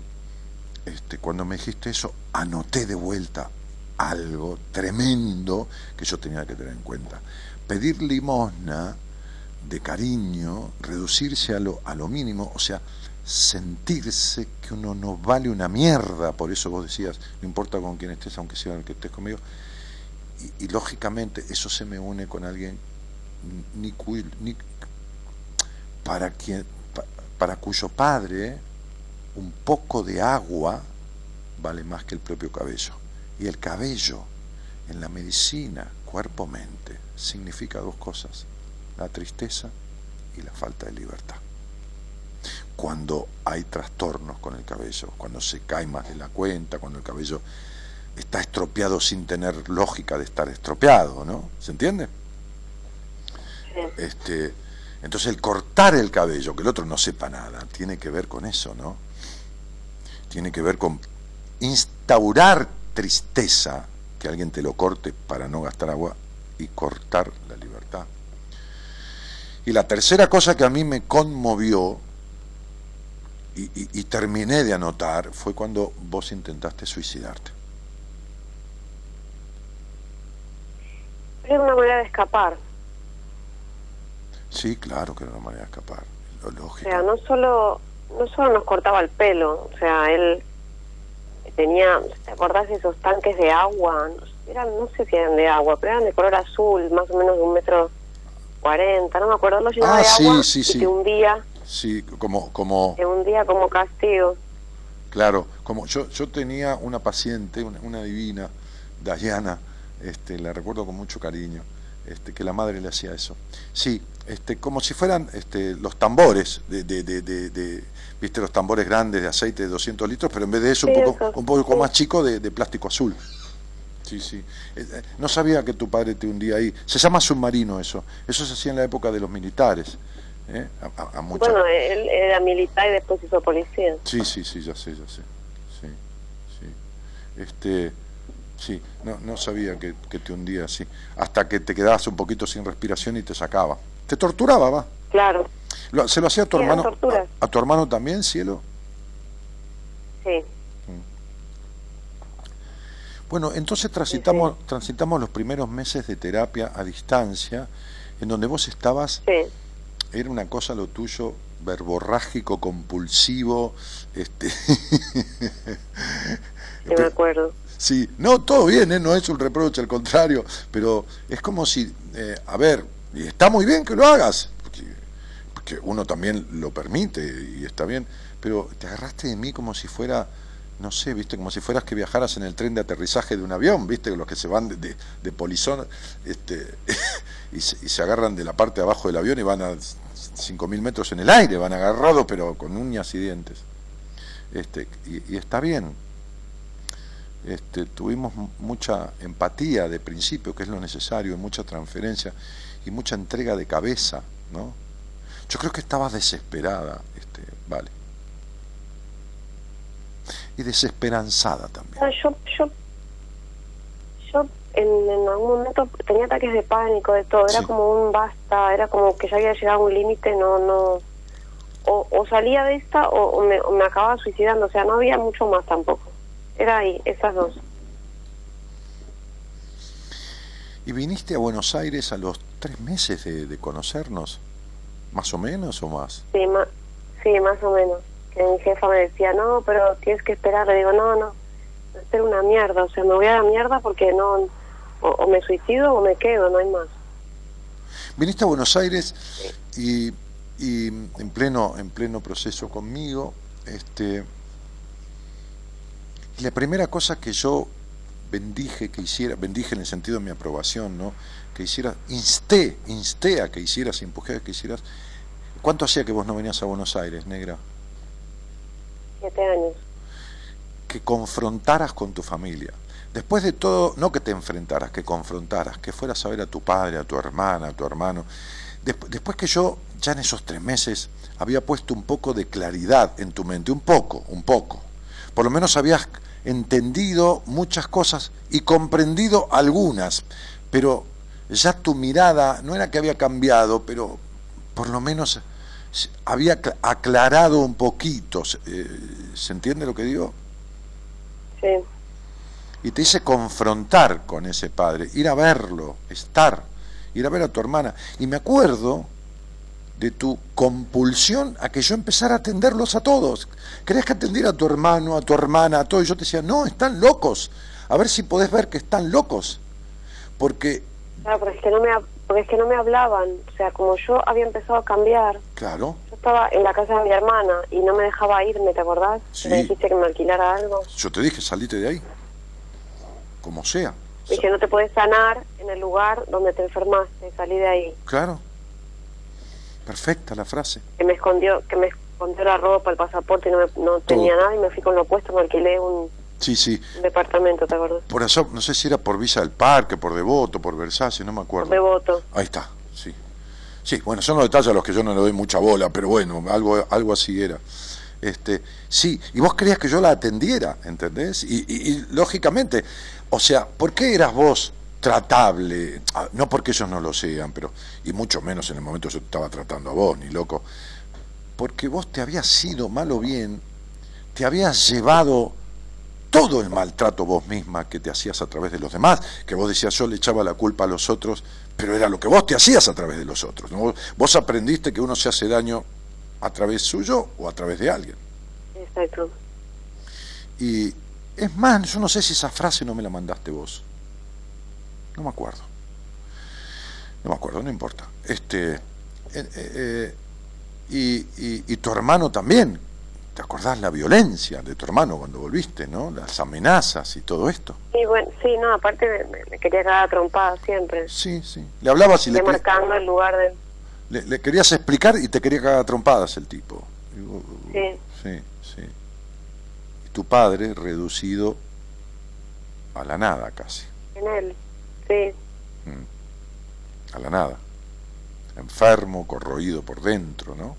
[SPEAKER 2] este, cuando me dijiste eso, anoté de vuelta algo tremendo que yo tenía que tener en cuenta. Pedir limosna de cariño, reducirse a lo, a lo mínimo, o sea, sentirse que uno no vale una mierda, por eso vos decías, no importa con quién estés, aunque sea el que estés conmigo, y, lógicamente eso se me une con alguien ni, ni para quien para cuyo padre un poco de agua vale más que el propio cabello. Y el cabello en la medicina cuerpo mente significa dos cosas la tristeza y la falta de libertad. Cuando hay trastornos con el cabello cuando se cae más de la cuenta cuando el cabello está estropeado sin tener lógica de estar estropeado, ¿no? ¿Se entiende? Este, entonces el cortar el cabello, que el otro no sepa nada, tiene que ver con eso, ¿no? Tiene que ver con instaurar tristeza, que alguien te lo corte para no gastar agua, y cortar la libertad. Y la tercera cosa que a mí me conmovió y, y terminé de anotar fue cuando vos intentaste suicidarte.
[SPEAKER 3] Era una manera de escapar.
[SPEAKER 2] Sí, claro que era una manera de escapar, lo lógico.
[SPEAKER 3] O sea, no solo, no solo nos cortaba el pelo, o sea, él tenía, ¿te acordás de esos tanques de agua? Eran, no sé si eran de agua, pero eran de color azul, más o menos de un metro cuarenta, no me acuerdo, los llenaba
[SPEAKER 2] ah,
[SPEAKER 3] de
[SPEAKER 2] sí,
[SPEAKER 3] agua
[SPEAKER 2] sí,
[SPEAKER 3] y
[SPEAKER 2] sí.
[SPEAKER 3] que un día...
[SPEAKER 2] Sí, como... como...
[SPEAKER 3] Que un día como castigo.
[SPEAKER 2] Claro, como yo, yo tenía una paciente, una, una divina, Dayana, este, la recuerdo con mucho cariño, este, que la madre le hacía eso. Sí, este, como si fueran este, los tambores, de, de, de, viste los tambores grandes de aceite de 200 litros, pero en vez de eso, un poco, un poco más chico de, plástico azul. Sí, sí. Eh, eh, no sabía que tu padre te hundía ahí. Se llama submarino eso. Eso se hacía en la época de los militares. ¿eh?
[SPEAKER 3] Bueno, él era militar y después hizo policía.
[SPEAKER 2] Sí, sí, sí, ya sé, ya sé. Sí, sí. Este, Sí, no, no sabía que, te hundía así. Hasta que te quedabas un poquito sin respiración y te sacaba. Te torturaba, va.
[SPEAKER 3] Claro.
[SPEAKER 2] ¿Se lo hacía a tu hermano? A, tu hermano también, cielo?
[SPEAKER 3] Sí.
[SPEAKER 2] Mm. Bueno, entonces transitamos, transitamos los primeros meses de terapia a distancia, en donde vos estabas,
[SPEAKER 3] sí.
[SPEAKER 2] era una cosa lo tuyo, verborrágico, compulsivo, este...
[SPEAKER 3] me acuerdo
[SPEAKER 2] Sí, no, todo bien, ¿eh? no es un reproche, al contrario, pero es como si, eh, a ver, y está muy bien que lo hagas, porque, uno también lo permite y está bien, pero te agarraste de mí como si fuera, no sé, viste, como si fueras que viajaras en el tren de aterrizaje de un avión, viste, los que se van de, de, polizón este, y, se, agarran de la parte de abajo del avión y van a 5.000 metros en el aire, van agarrados pero con uñas y dientes. Este, y está bien, este, tuvimos mucha empatía de principio, que es lo necesario, mucha transferencia y mucha entrega de cabeza, ¿no? Yo creo que estabas desesperada, este, vale. Y desesperanzada también.
[SPEAKER 3] Ah, yo, yo, yo en, algún momento tenía ataques de pánico, de todo, era como un basta, era como que ya había llegado a un límite, no, no, o, salía de esta o, me, o me acababa suicidando, o sea, no había mucho más tampoco. Era ahí, esas dos.
[SPEAKER 2] ¿Y viniste a Buenos Aires a los tres meses de, conocernos? ¿Más o menos o más?
[SPEAKER 3] Sí, más, sí, más o menos. Que mi jefa me decía, no, pero tienes que esperar. Le digo, no, no, espero una mierda. O sea, me voy a la mierda porque no, o, me suicido o me quedo, no hay más.
[SPEAKER 2] Viniste a Buenos Aires y, y en pleno en pleno proceso conmigo, este, la primera cosa que yo bendije que hiciera, bendije en el sentido de mi aprobación, ¿no? Que hicieras, insté, insté a que hicieras, empujé a que hicieras. ¿Cuánto hacía que vos no venías a Buenos Aires, negra?
[SPEAKER 3] Siete años.
[SPEAKER 2] Que confrontaras con tu familia. Después de todo, no que te enfrentaras, que confrontaras, que fueras a ver a tu padre, a tu hermana, a tu hermano. después que yo, ya en esos tres meses, había puesto un poco de claridad en tu mente, un poco, un poco. Por lo menos habías entendido muchas cosas y comprendido algunas, pero ya tu mirada no era que había cambiado, pero por lo menos había aclarado un poquito. Eh, ¿Se entiende lo que digo?
[SPEAKER 3] Sí.
[SPEAKER 2] Y te hice confrontar con ese padre, ir a verlo, estar, ir a ver a tu hermana. Y me acuerdo de tu compulsión a que yo empezara a atenderlos a todos. Querías que atendiera a tu hermano, a tu hermana, a todos. Y yo te decía, no, están locos. A ver si podés ver que están locos. Porque...
[SPEAKER 3] Claro, porque es que no me, porque es que no me hablaban. O sea, como yo había empezado a cambiar.
[SPEAKER 2] Claro.
[SPEAKER 3] Yo estaba en la casa de mi hermana y no me dejaba irme, ¿te acordás?
[SPEAKER 2] Sí.
[SPEAKER 3] Me dijiste que me alquilara algo.
[SPEAKER 2] Yo te dije, salite de ahí. Como sea.
[SPEAKER 3] Dije, no te puedes sanar en el lugar donde te enfermaste, salí de ahí.
[SPEAKER 2] Claro. Perfecta la frase.
[SPEAKER 3] Que me escondió, que me escondió la ropa, el pasaporte, y no, no tenía nada y me fui con lo opuesto, me alquilé un,
[SPEAKER 2] sí, sí.
[SPEAKER 3] departamento, ¿te acuerdas?
[SPEAKER 2] Por eso, no sé si era por Visa del Parque, por Devoto, por Versace, no me acuerdo.
[SPEAKER 3] Por Devoto.
[SPEAKER 2] Ahí está, sí. Sí, bueno, son los detalles a los que yo no le doy mucha bola, pero bueno, algo, algo así era. Este, sí, y vos querías que yo la atendiera, ¿entendés? Y, y, y lógicamente, o sea, ¿por qué eras vos tratable, ah, no porque ellos no lo sean, pero, y mucho menos en el momento yo te estaba tratando a vos, ni loco, porque vos te habías sido mal o bien, te habías llevado todo el maltrato vos misma que te hacías a través de los demás, que vos decías yo le echaba la culpa a los otros, pero era lo que vos te hacías a través de los otros. Vos aprendiste que uno se hace daño a través suyo o a través de alguien.
[SPEAKER 3] Exacto.
[SPEAKER 2] Y es más, yo no sé si esa frase no me la mandaste vos. No me acuerdo. No me acuerdo, no importa. Este, eh, eh, eh, y, y, tu hermano también. ¿Te acordás la violencia de tu hermano cuando volviste, no? Las amenazas y todo esto.
[SPEAKER 3] Sí, bueno, sí, no, aparte me, quería quedar trompada siempre.
[SPEAKER 2] Sí, sí. Le hablabas y le...
[SPEAKER 3] marcando el lugar de...
[SPEAKER 2] Le, le, querías explicar y te quería cagar trompadas el tipo.
[SPEAKER 3] Sí.
[SPEAKER 2] Sí, sí. Y tu padre reducido a la nada casi.
[SPEAKER 3] En él. Sí.
[SPEAKER 2] Mm. A la nada. Enfermo, corroído por dentro, ¿no?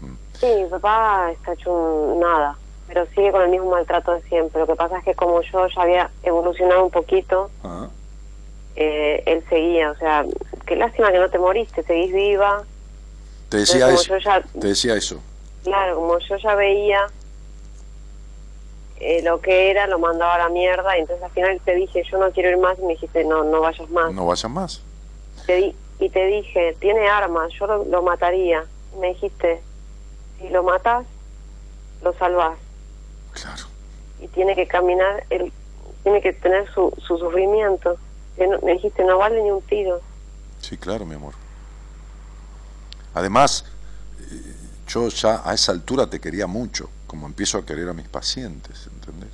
[SPEAKER 3] Mm. Sí, mi papá está hecho nada, pero sigue con el mismo maltrato de siempre. Lo que pasa es que como yo ya había evolucionado un poquito,
[SPEAKER 2] ah.
[SPEAKER 3] eh, él seguía. O sea, qué lástima que no te moriste, seguís viva.
[SPEAKER 2] Te decía eso. te decía eso.
[SPEAKER 3] Claro, como yo ya veía eh, lo que era, lo mandaba a la mierda, y entonces al final te dije, yo no quiero ir más, y me dijiste, no, no vayas más.
[SPEAKER 2] No vayas más.
[SPEAKER 3] Te y te dije, tiene armas, yo lo, mataría. Y me dijiste, si lo matas, lo salvas.
[SPEAKER 2] Claro.
[SPEAKER 3] Y tiene que caminar, él tiene que tener su, su sufrimiento. Me dijiste, no vale ni un tiro.
[SPEAKER 2] Sí, claro, mi amor. Además, eh, yo ya a esa altura te quería mucho como empiezo a querer a mis pacientes, ¿entendés?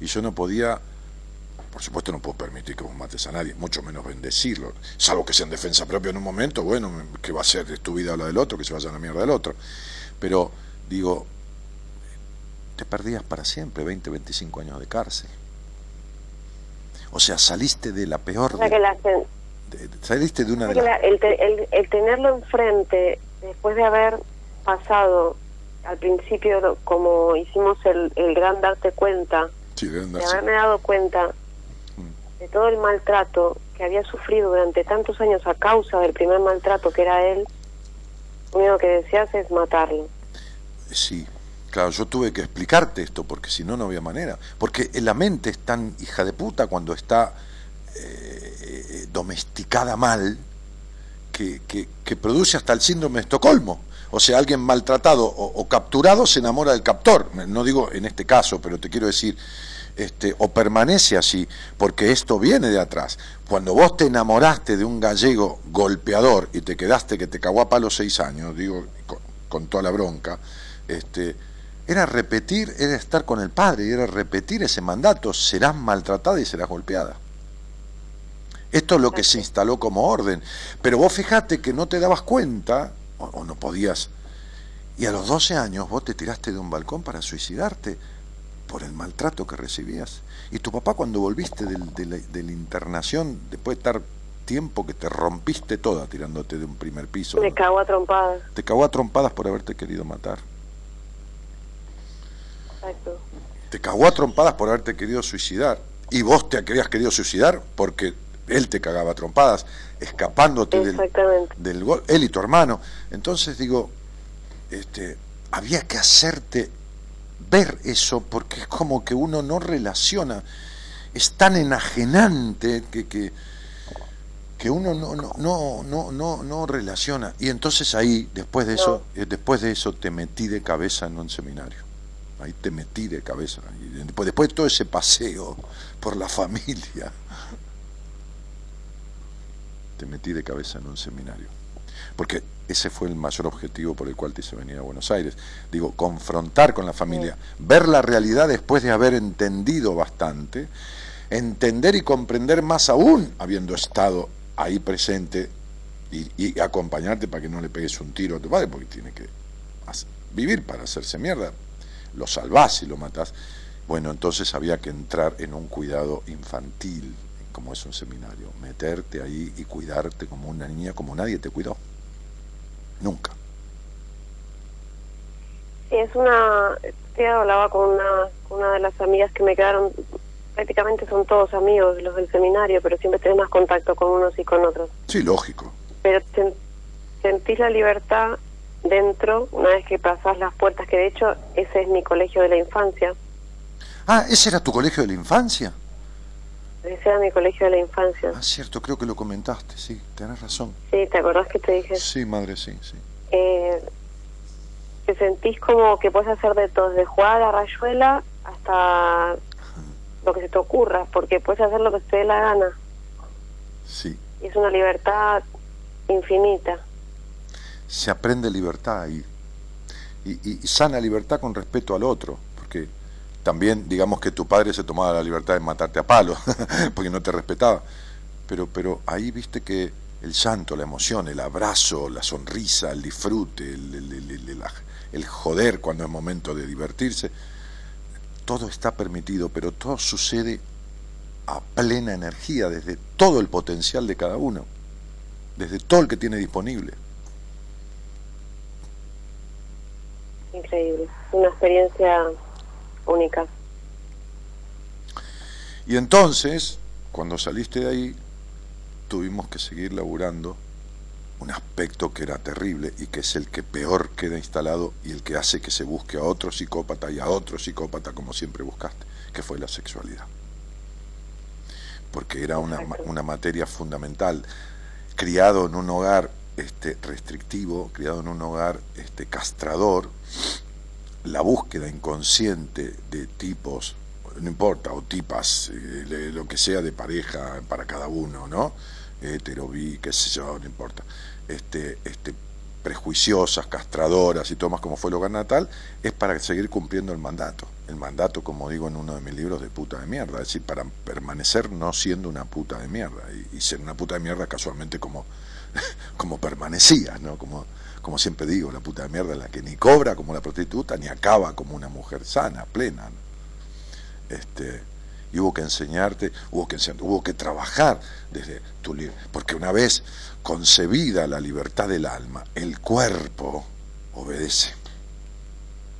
[SPEAKER 2] Y yo no podía, por supuesto no puedo permitir que vos mates a nadie, mucho menos bendecirlo, salvo que sea en defensa propia en un momento, bueno, que va a ser tu vida o la del otro, que se vaya a la mierda del otro. Pero digo, te perdías para siempre 20, 25 años de cárcel. O sea, saliste de la peor... de, saliste de una de
[SPEAKER 3] el, el, el tenerlo enfrente, después de haber pasado al principio, como hicimos el, el gran darte cuenta, de haberme dado cuenta mm. de todo el maltrato que había sufrido durante tantos años a causa del primer maltrato que era él, lo único que deseas es matarlo.
[SPEAKER 2] Sí, claro, yo tuve que explicarte esto porque si no, no había manera. Porque la mente es tan hija de puta cuando está eh, domesticada mal que, que, produce hasta el síndrome de Estocolmo. O sea, alguien maltratado o, capturado se enamora del captor. No digo en este caso, pero te quiero decir, este, o permanece así, porque esto viene de atrás. Cuando vos te enamoraste de un gallego golpeador y te quedaste que te cagó a palo seis años, digo, con, toda la bronca, este, era repetir, era estar con el padre, y era repetir ese mandato, serás maltratada y serás golpeada. Esto es lo que se instaló como orden. Pero vos fijate que no te dabas cuenta, o, no podías, y a los 12 años vos te tiraste de un balcón para suicidarte por el maltrato que recibías. Y tu papá cuando volviste de, la, internación, después de estar tiempo que te rompiste toda tirándote de un primer piso.
[SPEAKER 3] Me cagó a trompadas.
[SPEAKER 2] Te cagó a trompadas por haberte querido matar.
[SPEAKER 3] Exacto.
[SPEAKER 2] Te cagó a trompadas por haberte querido suicidar. Y vos te habías querido suicidar porque él te cagaba trompadas, escapándote del, del gol, él y tu hermano. Entonces digo, este, había que hacerte ver eso porque es como que uno no relaciona, es tan enajenante que, que, que uno no, no, no, no, no, no relaciona. Y entonces ahí, después de eso, eh, después de eso te metí de cabeza en un seminario. Ahí te metí de cabeza. Y después, después de todo ese paseo por la familia, te metí de cabeza en un seminario. Porque ese fue el mayor objetivo por el cual te hice venir a Buenos Aires. Digo, confrontar con la familia, ver la realidad después de haber entendido bastante, entender y comprender más aún habiendo estado ahí presente y, acompañarte para que no le pegues un tiro a tu padre, porque tiene que vivir para hacerse mierda. Lo salvás y lo matás. Bueno, entonces había que entrar en un cuidado infantil, como es un seminario, meterte ahí y cuidarte como una niña, como nadie te cuidó. Nunca.
[SPEAKER 3] Sí, es una... Te hablaba con una, una de las amigas que me quedaron, prácticamente son todos amigos los del seminario, pero siempre tenés más contacto con unos y con otros.
[SPEAKER 2] Sí, lógico.
[SPEAKER 3] Pero sentís la libertad dentro una vez que pasás las puertas, que de hecho ese es mi colegio de la infancia.
[SPEAKER 2] Ah, ¿ese era tu colegio de la infancia?
[SPEAKER 3] Ese era mi colegio de la infancia.
[SPEAKER 2] Ah, cierto, creo que lo comentaste, sí, tenés razón.
[SPEAKER 3] Sí, ¿te acordás que te dije?
[SPEAKER 2] Sí, madre, sí, sí.
[SPEAKER 3] Eh, te sentís como que puedes hacer de todo, desde jugar a la rayuela hasta lo que se te ocurra, porque puedes hacer lo que te dé la gana.
[SPEAKER 2] Sí.
[SPEAKER 3] Y es una libertad infinita.
[SPEAKER 2] Se aprende libertad y, y, y sana libertad con respeto al otro, porque también digamos que tu padre se tomaba la libertad de matarte a palo, porque no te respetaba. Pero, pero ahí viste que el llanto, la emoción, el abrazo, la sonrisa, el disfrute, el, joder cuando es momento de divertirse, todo está permitido, pero todo sucede a plena energía, desde todo el potencial de cada uno, desde todo el que tiene disponible.
[SPEAKER 3] Increíble, una experiencia únicas.
[SPEAKER 2] Y entonces, cuando saliste de ahí, tuvimos que seguir laburando un aspecto que era terrible y que es el que peor queda instalado y el que hace que se busque a otro psicópata y a otro psicópata como siempre buscaste, que fue la sexualidad. Porque era una, una materia fundamental. Criado en un hogar este, restrictivo, criado en un hogar este, castrador, la búsqueda inconsciente de tipos, no importa, o tipas, eh, lo que sea de pareja para cada uno, ¿no? Hetero, bi, qué sé yo, no importa. Este, este, prejuiciosas, castradoras y todo más como fue el hogar natal, es para seguir cumpliendo el mandato. El mandato, como digo en uno de mis libros, de puta de mierda. Es decir, para permanecer no siendo una puta de mierda. Y, ser una puta de mierda casualmente como, como permanecía, ¿no? Como, como siempre digo, la puta de mierda es la que ni cobra como la prostituta, ni acaba como una mujer sana, plena. Este, y hubo que enseñarte, hubo que hubo que trabajar desde tu porque una vez concebida la libertad del alma, el cuerpo obedece.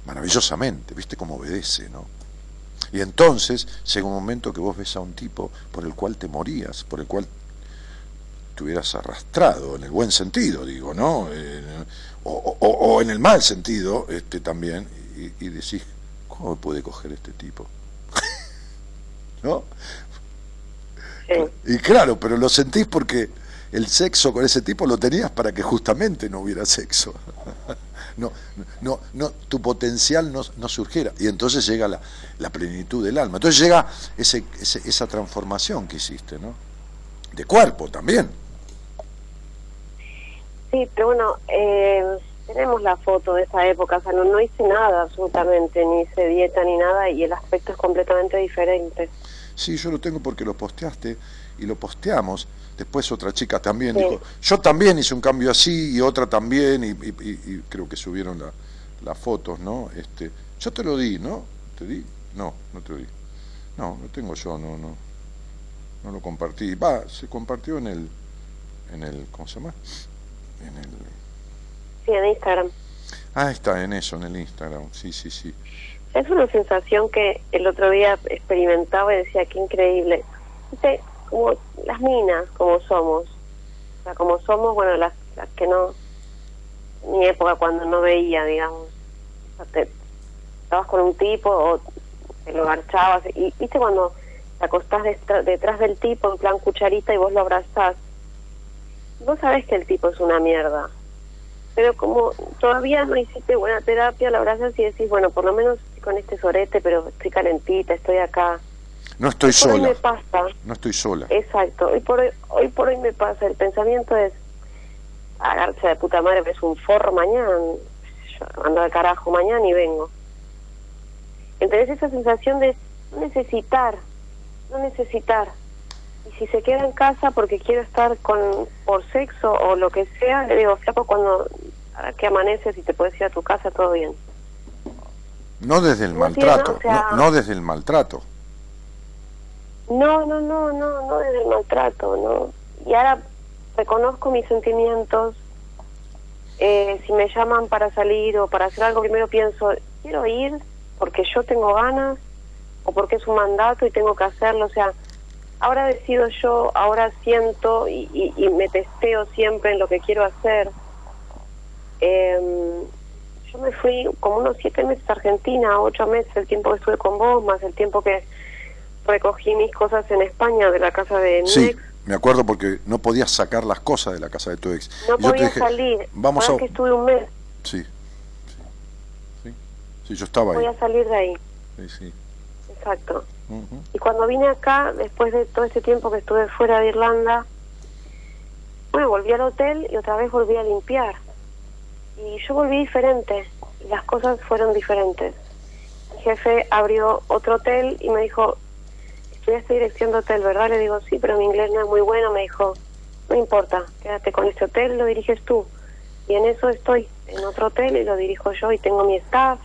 [SPEAKER 2] Maravillosamente, ¿viste cómo obedece, no? Y entonces llega un momento que vos ves a un tipo por el cual te morías, por el cual hubieras arrastrado, en el buen sentido, digo, ¿no? Eh, o, en el mal sentido este, también, y, decís, ¿cómo puede coger este tipo? ¿No? Y claro, pero lo sentís porque el sexo con ese tipo lo tenías para que justamente no hubiera sexo. no, no, no, tu potencial no, no surgiera. Y entonces llega la, la, plenitud del alma. Entonces llega ese, esa transformación que hiciste, ¿no? De cuerpo también.
[SPEAKER 3] Sí, pero bueno, eh, tenemos la foto de esa época, o sea, no, no hice nada absolutamente, ni hice dieta ni nada, y el aspecto es completamente diferente.
[SPEAKER 2] Sí, yo lo tengo porque lo posteaste y lo posteamos. Después otra chica también dijo, yo también hice un cambio así y otra también, y, creo que subieron las fotos, ¿no? Este, yo te lo di, ¿no? ¿Te di? No, no te lo di. No, lo tengo yo, no, no, no lo compartí. Va, se compartió en el, en el, ¿cómo se llama? En el...
[SPEAKER 3] Sí, en Instagram.
[SPEAKER 2] Ah, está, en eso, en el Instagram, sí, sí, sí.
[SPEAKER 3] Es una sensación que el otro día experimentaba y decía, qué increíble. como las minas, como somos. O sea, como somos, bueno, las, las que no... Mi época cuando no veía, digamos. O sea, te, estabas con un tipo o te lo marchabas. Y viste cuando te acostás detrás del tipo en plan cucharita y vos lo abrazás. Vos sabés que el tipo es una mierda pero como todavía no hiciste buena terapia, la abrazas y decís, bueno, por lo menos con este sorete, pero estoy calentita, estoy acá.
[SPEAKER 2] No estoy sola.
[SPEAKER 3] Hoy me pasa.
[SPEAKER 2] No estoy sola.
[SPEAKER 3] Exacto. Hoy por hoy, hoy por hoy me pasa. El pensamiento es, agarse de puta madre, es un forro mañana, ando al carajo mañana y vengo. Entonces esa sensación de no necesitar, no necesitar. Y si se queda en casa porque quiero estar con por sexo o lo que sea, le digo, flaco, cuando que amaneces y te puedes ir a tu casa, todo bien.
[SPEAKER 2] No desde el maltrato, no, desde el maltrato.
[SPEAKER 3] No, no, no, no, no desde el maltrato, no. Y ahora reconozco mis sentimientos. Eh, si me llaman para salir o para hacer algo, primero pienso, quiero ir porque yo tengo ganas o porque es un mandato y tengo que hacerlo. O sea, ahora decido yo, ahora siento y, y, me testeo siempre en lo que quiero hacer. Eh, yo me fui como unos siete meses a Argentina, ocho meses, el tiempo que estuve con vos, más el tiempo que recogí mis cosas en España de la casa de mi
[SPEAKER 2] sí, me acuerdo porque no podías sacar las cosas de la casa de tu ex.
[SPEAKER 3] No podía salir. Vamos a... que estuve un mes.
[SPEAKER 2] Sí, sí, sí, yo estaba ahí.
[SPEAKER 3] Voy a salir de ahí.
[SPEAKER 2] Sí, sí.
[SPEAKER 3] Exacto. Y cuando vine acá, después de todo este tiempo que estuve fuera de Irlanda, bueno, volví al hotel y otra vez volví a limpiar y yo volví diferente y las cosas fueron diferentes. Mi jefe abrió otro hotel y me dijo, estudiaste dirección de hotel, ¿verdad? Le digo, sí, pero mi inglés no es muy bueno. Me dijo, no importa, quédate con este hotel, lo diriges tú. Y en eso estoy, en otro hotel y lo dirijo yo y tengo mi staff.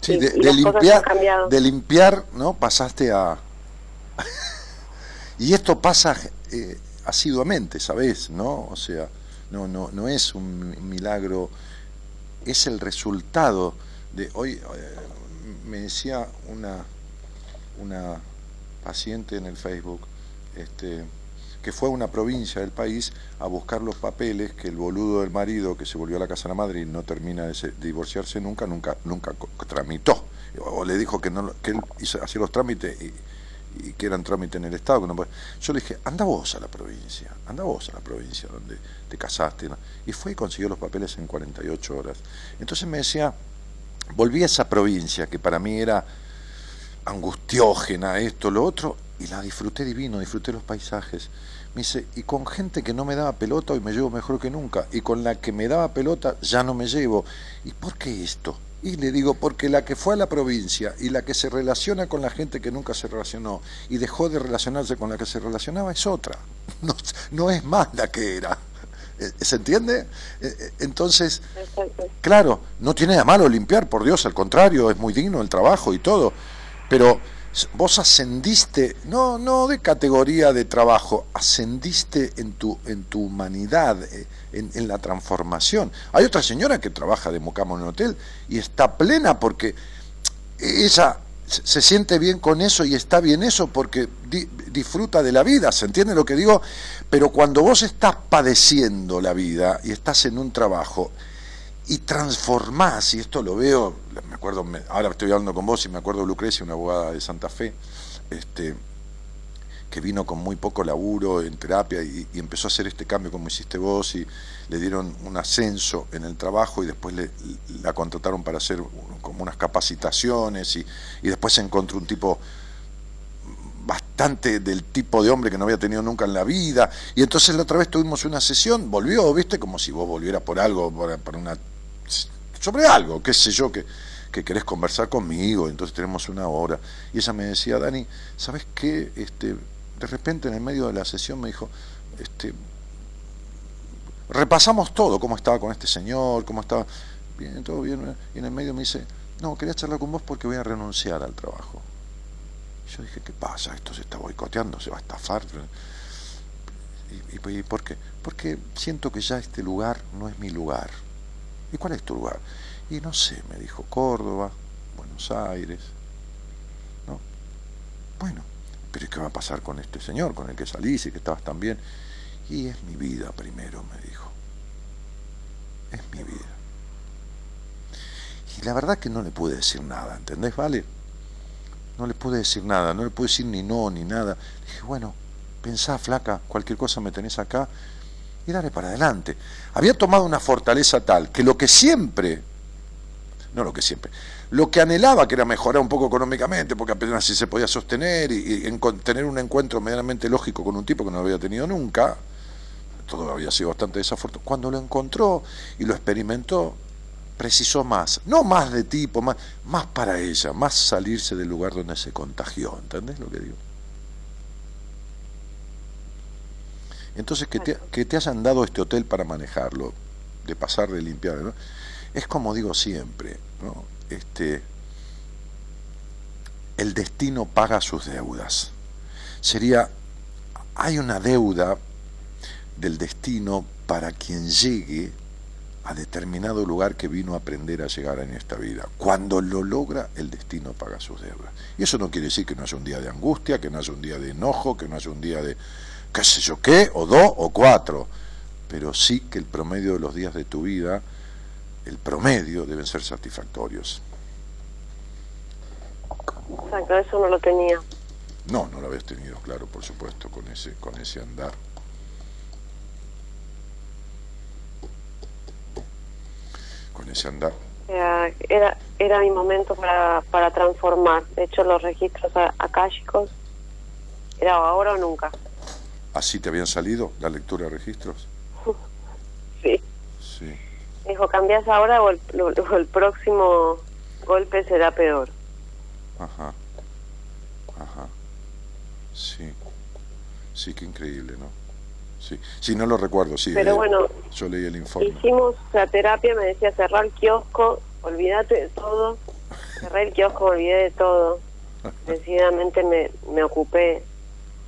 [SPEAKER 2] Sí, de, limpiar, de limpiar, ¿no? Pasaste a... y esto pasa eh, asiduamente, ¿sabes? ¿No? O sea, no, no, no es un milagro es el resultado de hoy eh, me decía una una paciente en el Facebook este, que fue a una provincia del país a buscar los papeles que el boludo del marido que se volvió a la casa de la madre y no termina de, divorciarse nunca nunca nunca tramitó o le dijo que no que él hacía los trámites y, y que eran trámites en el Estado. Que no Yo le dije, anda vos a la provincia, anda vos a la provincia donde te casaste. Y fue y consiguió los papeles en 48 horas. Entonces me decía, volví a esa provincia que para mí era angustiógena, esto, lo otro, y la disfruté divino, disfruté los paisajes. Me dice, y con gente que no me daba pelota hoy me llevo mejor que nunca, y con la que me daba pelota ya no me llevo. ¿Y por qué esto? Y le digo, porque la que fue a la provincia y la que se relaciona con la gente que nunca se relacionó y dejó de relacionarse con la que se relacionaba es otra, no, no es más la que era. Eh, ¿Se entiende? Eh, eh, entonces, claro, no tiene nada malo limpiar, por Dios, al contrario, es muy digno el trabajo y todo, pero vos ascendiste, no, no de categoría de trabajo, ascendiste en tu, en tu humanidad, eh, en, la transformación. Hay otra señora que trabaja de mocamo en un hotel y está plena porque ella se siente bien con eso y está bien eso porque disfruta de la vida, ¿se entiende lo que digo? Pero cuando vos estás padeciendo la vida y estás en un trabajo, y transformás, y esto lo veo, me acuerdo, ahora estoy hablando con vos y me acuerdo de Lucrecia, una abogada de Santa Fe, este, que vino con muy poco laburo en terapia y, empezó a hacer este cambio como hiciste vos y le dieron un ascenso en el trabajo y después le, la contrataron para hacer como unas capacitaciones y, y después se encontró un tipo bastante del tipo de hombre que no había tenido nunca en la vida. Y entonces la otra vez tuvimos una sesión, volvió, viste, como si vos volvieras por algo, por, una sobre algo, qué sé yo, que, que querés conversar conmigo, entonces tenemos una hora. Y ella me decía, Dani, ¿sabes qué? Este, de repente en el medio de la sesión me dijo, este, repasamos todo, cómo estaba con este señor, cómo estaba, bien, todo bien, y en el medio me dice, no, quería charlar con vos porque voy a renunciar al trabajo. Yo dije, ¿qué pasa? Esto se está boicoteando, se va a estafar. ¿Y, por qué? Porque siento que ya este lugar no es mi lugar. ¿Y cuál es tu lugar? Y no sé, me dijo Córdoba, Buenos Aires. ¿No? Bueno, pero ¿qué va a pasar con este señor con el que salís y que estabas tan bien? Y es mi vida primero, me dijo. Es mi vida. Y la verdad que no le pude decir nada, ¿entendés, Vale? No le pude decir nada, no le pude decir ni no, ni nada. Dije, bueno, pensá, flaca, cualquier cosa me tenés acá y dale para adelante. Había tomado una fortaleza tal que lo que siempre, no lo que siempre, lo que anhelaba que era mejorar un poco económicamente, porque apenas si se podía sostener y, tener un encuentro medianamente lógico con un tipo que no lo había tenido nunca, todo había sido bastante desafortunado. Cuando lo encontró y lo experimentó, precisó más, no más de tipo, más, más para ella, más salirse del lugar donde se contagió, ¿entendés lo que digo? Entonces, que te, que te hayan dado este hotel para manejarlo, de pasar, de limpiar, ¿no? es como digo siempre, ¿no? este, el destino paga sus deudas. Sería, hay una deuda del destino para quien llegue a determinado lugar que vino a aprender a llegar en esta vida. Cuando lo logra, el destino paga sus deudas. Y eso no quiere decir que no haya un día de angustia, que no haya un día de enojo, que no haya un día de qué sé yo qué, o dos o cuatro. Pero sí que el promedio de los días de tu vida, el promedio, deben ser satisfactorios.
[SPEAKER 3] Exacto, eso no lo tenía.
[SPEAKER 2] No, no lo habías tenido, claro, por supuesto, con ese, con ese andar. con ese andar.
[SPEAKER 3] Era, era mi momento para, para transformar. De hecho, los registros chicos era ahora o nunca.
[SPEAKER 2] ¿Así te habían salido la lectura de registros?
[SPEAKER 3] sí.
[SPEAKER 2] Sí.
[SPEAKER 3] Dijo, cambias ahora o el, el próximo golpe será peor.
[SPEAKER 2] Ajá. Ajá. Sí. Sí, qué increíble, ¿no? sí. Sí, no lo recuerdo, sí.
[SPEAKER 3] Pero eh, bueno,
[SPEAKER 2] yo leí el informe.
[SPEAKER 3] Hicimos la terapia, me decía cerrar el kiosco, olvídate de todo. Cerré el kiosco, olvidé de todo. Decididamente me, me ocupé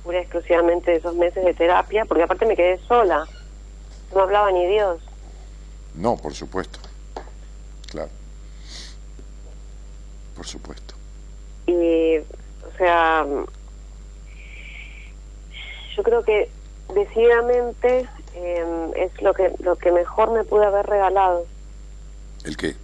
[SPEAKER 3] pura exclusivamente de esos meses de terapia, porque aparte me quedé sola. No hablaba ni Dios.
[SPEAKER 2] No, por supuesto. Claro. Por supuesto.
[SPEAKER 3] Y, o sea, yo creo que decididamente em, es lo que lo que mejor me pude haber regalado.
[SPEAKER 2] ¿El qué?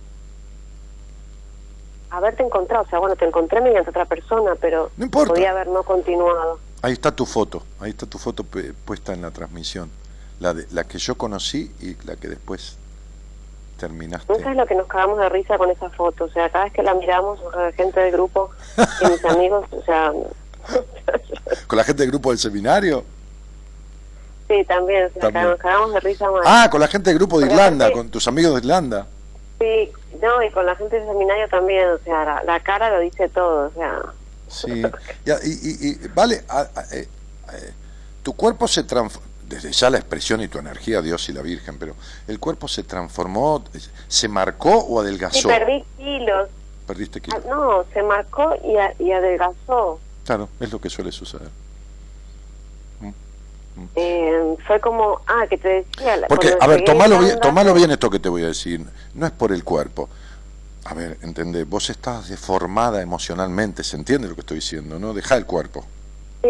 [SPEAKER 3] Haberte encontrado, o sea, bueno, te encontré mediante otra persona, pero
[SPEAKER 2] no importa.
[SPEAKER 3] podía haber no continuado.
[SPEAKER 2] Ahí está tu foto, ahí está tu foto puesta en la transmisión, la de la que yo conocí y la que después terminaste.
[SPEAKER 3] No sabes lo que nos cagamos de risa con esa foto, o sea, cada vez que la miramos, la gente del grupo y mis amigos, o sea...
[SPEAKER 2] ¿Con la gente del grupo del seminario?
[SPEAKER 3] Sí, también, nos cagamos de risa más.
[SPEAKER 2] Ah, con la gente del grupo de Irlanda, con tus amigos de Irlanda.
[SPEAKER 3] Sí, no, y con la gente del seminario también, o sea, la, cara lo dice todo, o sea...
[SPEAKER 2] Sí, y, y, vale, eh, eh, tu cuerpo se transformó, desde ya la expresión y tu energía, Dios y la Virgen, pero el cuerpo se transformó, se marcó o adelgazó. Sí,
[SPEAKER 3] perdí kilos.
[SPEAKER 2] Perdiste kilos.
[SPEAKER 3] Ah, no, se marcó y, y adelgazó.
[SPEAKER 2] Claro, es lo que suele suceder.
[SPEAKER 3] Eh, fue como, ah, que te decía...
[SPEAKER 2] Porque, a ver, tomalo bien, tomalo bien esto que te voy a decir, no es por el cuerpo. A ver, entendé, vos estás deformada emocionalmente, ¿se entiende lo que estoy diciendo? ¿No? Deja el cuerpo.
[SPEAKER 3] Sí.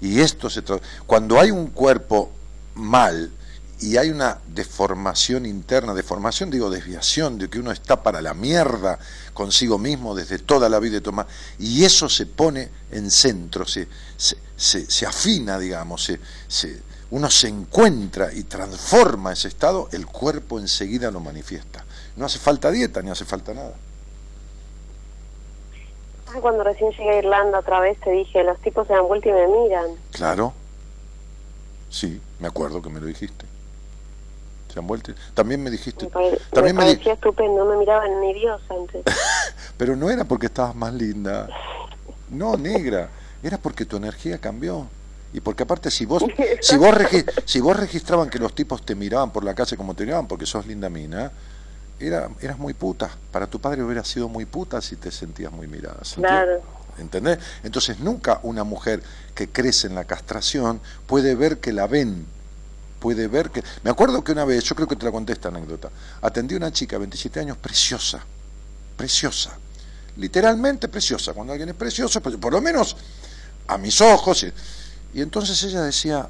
[SPEAKER 2] Y esto se... Cuando hay un cuerpo mal y hay una deformación interna, deformación digo desviación, de que uno está para la mierda consigo mismo desde toda la vida de tomar, y eso se pone en centro, se, se, se, afina, digamos, se, se, uno se encuentra y transforma ese estado, el cuerpo enseguida lo manifiesta. No hace falta dieta ni hace falta nada.
[SPEAKER 3] Cuando recién llegué a Irlanda otra vez te dije, los tipos se dan vuelta y me miran.
[SPEAKER 2] Claro. Sí, me acuerdo que me lo dijiste. Se han vuelto. También me dijiste.
[SPEAKER 3] Me,
[SPEAKER 2] también
[SPEAKER 3] me parecía estupendo, me miraban ni Dios antes.
[SPEAKER 2] Pero no era porque estabas más linda. No, negra. Era porque tu energía cambió. Y porque aparte si vos si vos si vos registraban que los tipos te miraban por la calle como te miraban porque sos linda mina, era eras muy puta. Para tu padre hubiera sido muy puta si te sentías muy mirada.
[SPEAKER 3] Claro.
[SPEAKER 2] ¿Entendés? Entonces nunca una mujer que crece en la castración puede ver que la ven puede ver que... Me acuerdo que una vez, yo creo que te la conté esta anécdota, atendí a una chica, 27 años, preciosa, preciosa, literalmente preciosa. Cuando alguien es precioso, pues, por lo menos a mis ojos. Y, y entonces ella decía,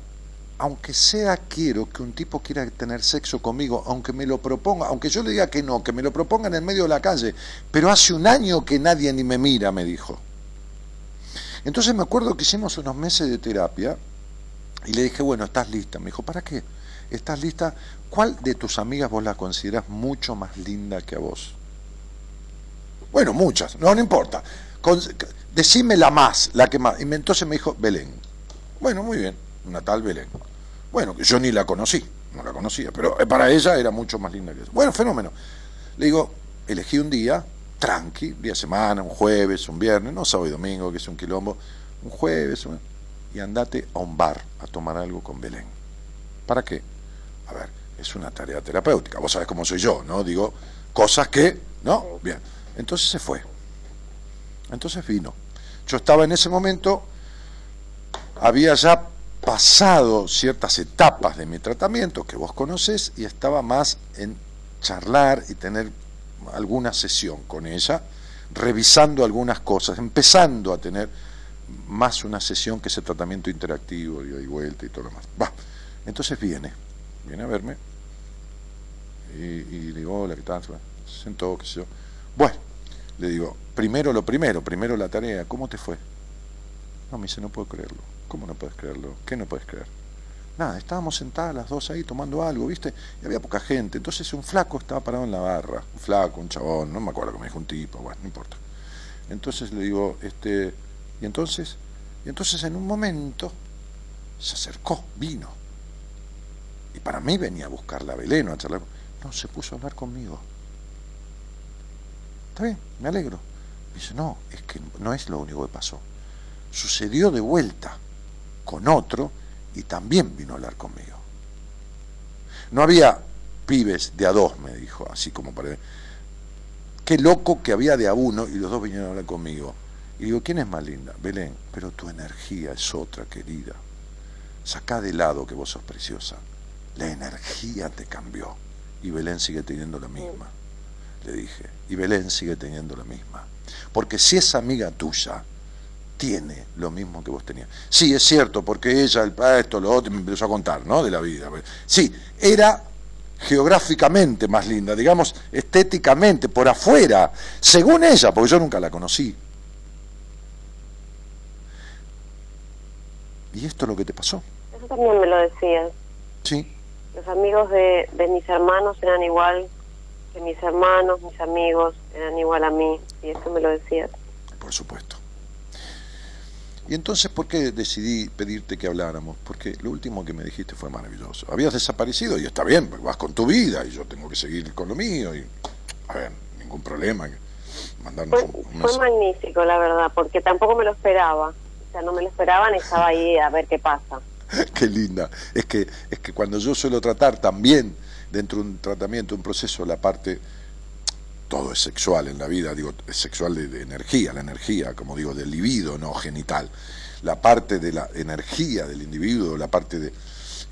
[SPEAKER 2] aunque sea quiero que un tipo quiera tener sexo conmigo, aunque me lo proponga, aunque yo le diga que no, que me lo proponga en el medio de la calle, pero hace un año que nadie ni me mira, me dijo. Entonces me acuerdo que hicimos unos meses de terapia y le dije, bueno, ¿estás lista? Me dijo, ¿para qué? ¿Estás lista? ¿Cuál de tus amigas vos la consideras mucho más linda que a vos? Bueno, muchas, no, no importa. decime la más, la que más. Y entonces me dijo, Belén. Bueno, muy bien, una tal Belén. Bueno, yo ni la conocí, no la conocía, pero eh, para ella era mucho más linda que eso. Bueno, fenómeno. Le digo, elegí un día, tranqui, día de semana, un jueves, un viernes, no sábado y domingo, que es un quilombo, un jueves, un y andate a un bar a tomar algo con Belén. ¿Para qué? A ver, es una tarea terapéutica. Vos sabés cómo soy yo, ¿no? Digo, cosas que, ¿no? Bien. Entonces se fue. Entonces vino. Yo estaba en ese momento, había ya pasado ciertas etapas de mi tratamiento que vos conocés y estaba más en charlar y tener alguna sesión con ella, revisando algunas cosas, empezando a tener más una sesión que ese tratamiento interactivo, y vuelta y todo lo demás. Va. Entonces viene, viene a verme, y, digo, hola, ¿qué tal? Se sentó, qué sé yo. Bueno, le digo, primero lo primero, primero la tarea, ¿cómo te fue? No, me dice, no puedo creerlo. ¿Cómo no puedes creerlo? ¿Qué no puedes creer? Nada, estábamos sentadas las dos ahí tomando algo, ¿viste? Y había poca gente. Entonces un flaco estaba parado en la barra. Un flaco, un chabón, no me acuerdo que me dijo un tipo, bueno, no importa. Entonces le digo, este, y entonces, y entonces en un momento se acercó, vino. Y para mí venía a buscar la Belén a charlar. No, se puso a hablar conmigo. Está bien, me alegro. dice, no, es que no es lo único que pasó. Sucedió de vuelta con otro y también vino a hablar conmigo. No había pibes de a dos, me dijo, así como para... Qué loco que había de a uno y los dos vinieron a hablar conmigo. Y digo, ¿quién es más linda? Belén, pero tu energía es otra, querida. Sacá de lado que vos sos preciosa. La energía te cambió. Y Belén sigue teniendo la misma. Le dije, y Belén sigue teniendo la misma. Porque si es amiga tuya, tiene lo mismo que vos tenías. Sí, es cierto, porque ella, el esto, lo otro, me empezó a contar, ¿no? De la vida. Sí, era geográficamente más linda, digamos, estéticamente, por afuera, según ella, porque yo nunca la conocí. ¿Y esto es lo que te pasó?
[SPEAKER 3] Eso también me lo decías.
[SPEAKER 2] Sí.
[SPEAKER 3] Los amigos de, de mis hermanos eran igual que mis hermanos, mis amigos eran igual a mí. Y eso me lo decías.
[SPEAKER 2] Por supuesto. Y entonces, ¿por qué decidí pedirte que habláramos? Porque lo último que me dijiste fue maravilloso. Habías desaparecido y está bien, vas con tu vida y yo tengo que seguir con lo mío y, a ver, ningún problema.
[SPEAKER 3] Mandarnos fue, fue magnífico, la verdad, porque tampoco me lo esperaba. O sea, no me lo esperaban, estaba ahí a ver qué pasa.
[SPEAKER 2] qué linda. Es que, es que cuando yo suelo tratar también, dentro de un tratamiento, un proceso, la parte, todo es sexual en la vida, digo, es sexual de, energía, la energía, como digo, del libido, no genital. La parte de la energía del individuo, la parte de...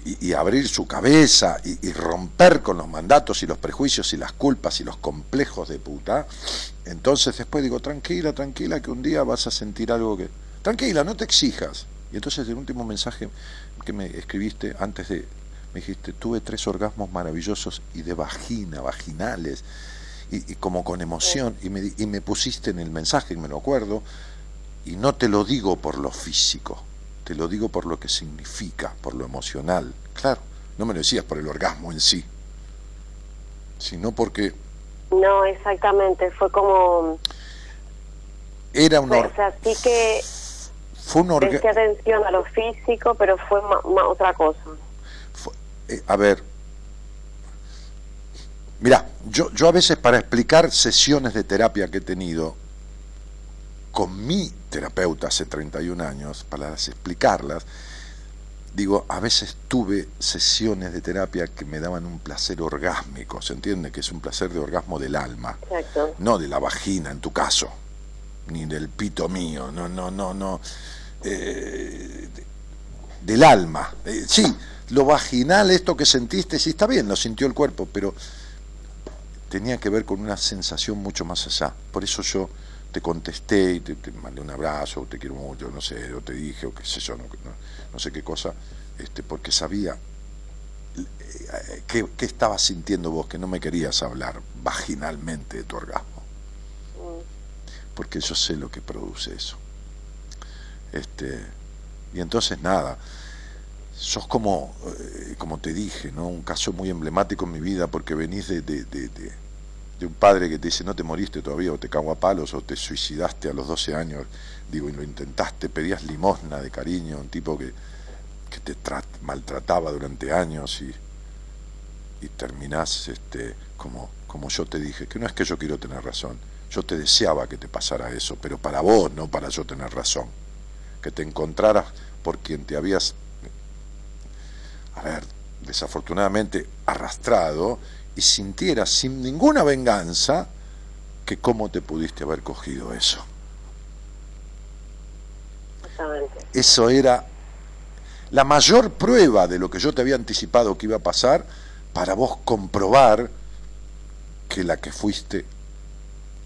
[SPEAKER 2] Y, abrir su cabeza y, y, romper con los mandatos y los prejuicios y las culpas y los complejos de puta, entonces después digo, tranquila, tranquila, que un día vas a sentir algo que Tranquila, no te exijas. Y entonces el último mensaje que me escribiste antes de Me dijiste, tuve tres orgasmos maravillosos y de vagina, vaginales, y, como con emoción, y me, y me pusiste en el mensaje, y me lo acuerdo, y no te lo digo por lo físico, te lo digo por lo que significa, por lo emocional. Claro, no me lo decías por el orgasmo en sí, sino porque...
[SPEAKER 3] No, exactamente, fue como...
[SPEAKER 2] Era un...
[SPEAKER 3] O sea, sí que...
[SPEAKER 2] Fue un orgasmo...
[SPEAKER 3] atención a lo físico, pero fue otra cosa.
[SPEAKER 2] Eh, a ver, mira, yo, yo a veces para explicar sesiones de terapia que he tenido con mi terapeuta hace 31 años, para explicarlas, digo, a veces tuve sesiones de terapia que me daban un placer orgásmico, ¿se entiende? Que es un placer de orgasmo del alma, no de la vagina en tu caso, ni del pito mío, no, no, no, no, eh, del alma. Eh, sí, lo vaginal, esto que sentiste, sí está bien, lo sintió el cuerpo, pero tenía que ver con una sensación mucho más allá. Por eso yo te contesté y te, mandé un abrazo, te quiero mucho, no sé, o te dije, o qué sé yo, no, sé qué cosa, este, porque sabía eh, qué, qué estabas sintiendo vos, que no me querías hablar vaginalmente de tu orgasmo. Porque yo sé lo que produce eso. Este, y entonces nada, sos como, eh, como te dije, ¿no? un caso muy emblemático en mi vida porque venís de, de, de, un padre que te dice no te moriste todavía o te cago a palos o te suicidaste a los 12 años, digo, y lo intentaste, pedías limosna de cariño, un tipo que, que te maltrataba durante años y, y terminás este, como, como yo te dije, que no es que yo quiero tener razón, yo te deseaba que te pasara eso, pero para vos, no para yo tener razón, que te encontraras por quien te habías a ver, desafortunadamente arrastrado y sintieras sin ninguna venganza que cómo te pudiste haber cogido eso. Eso era la mayor prueba de lo que yo te había anticipado que iba a pasar para vos comprobar que la que fuiste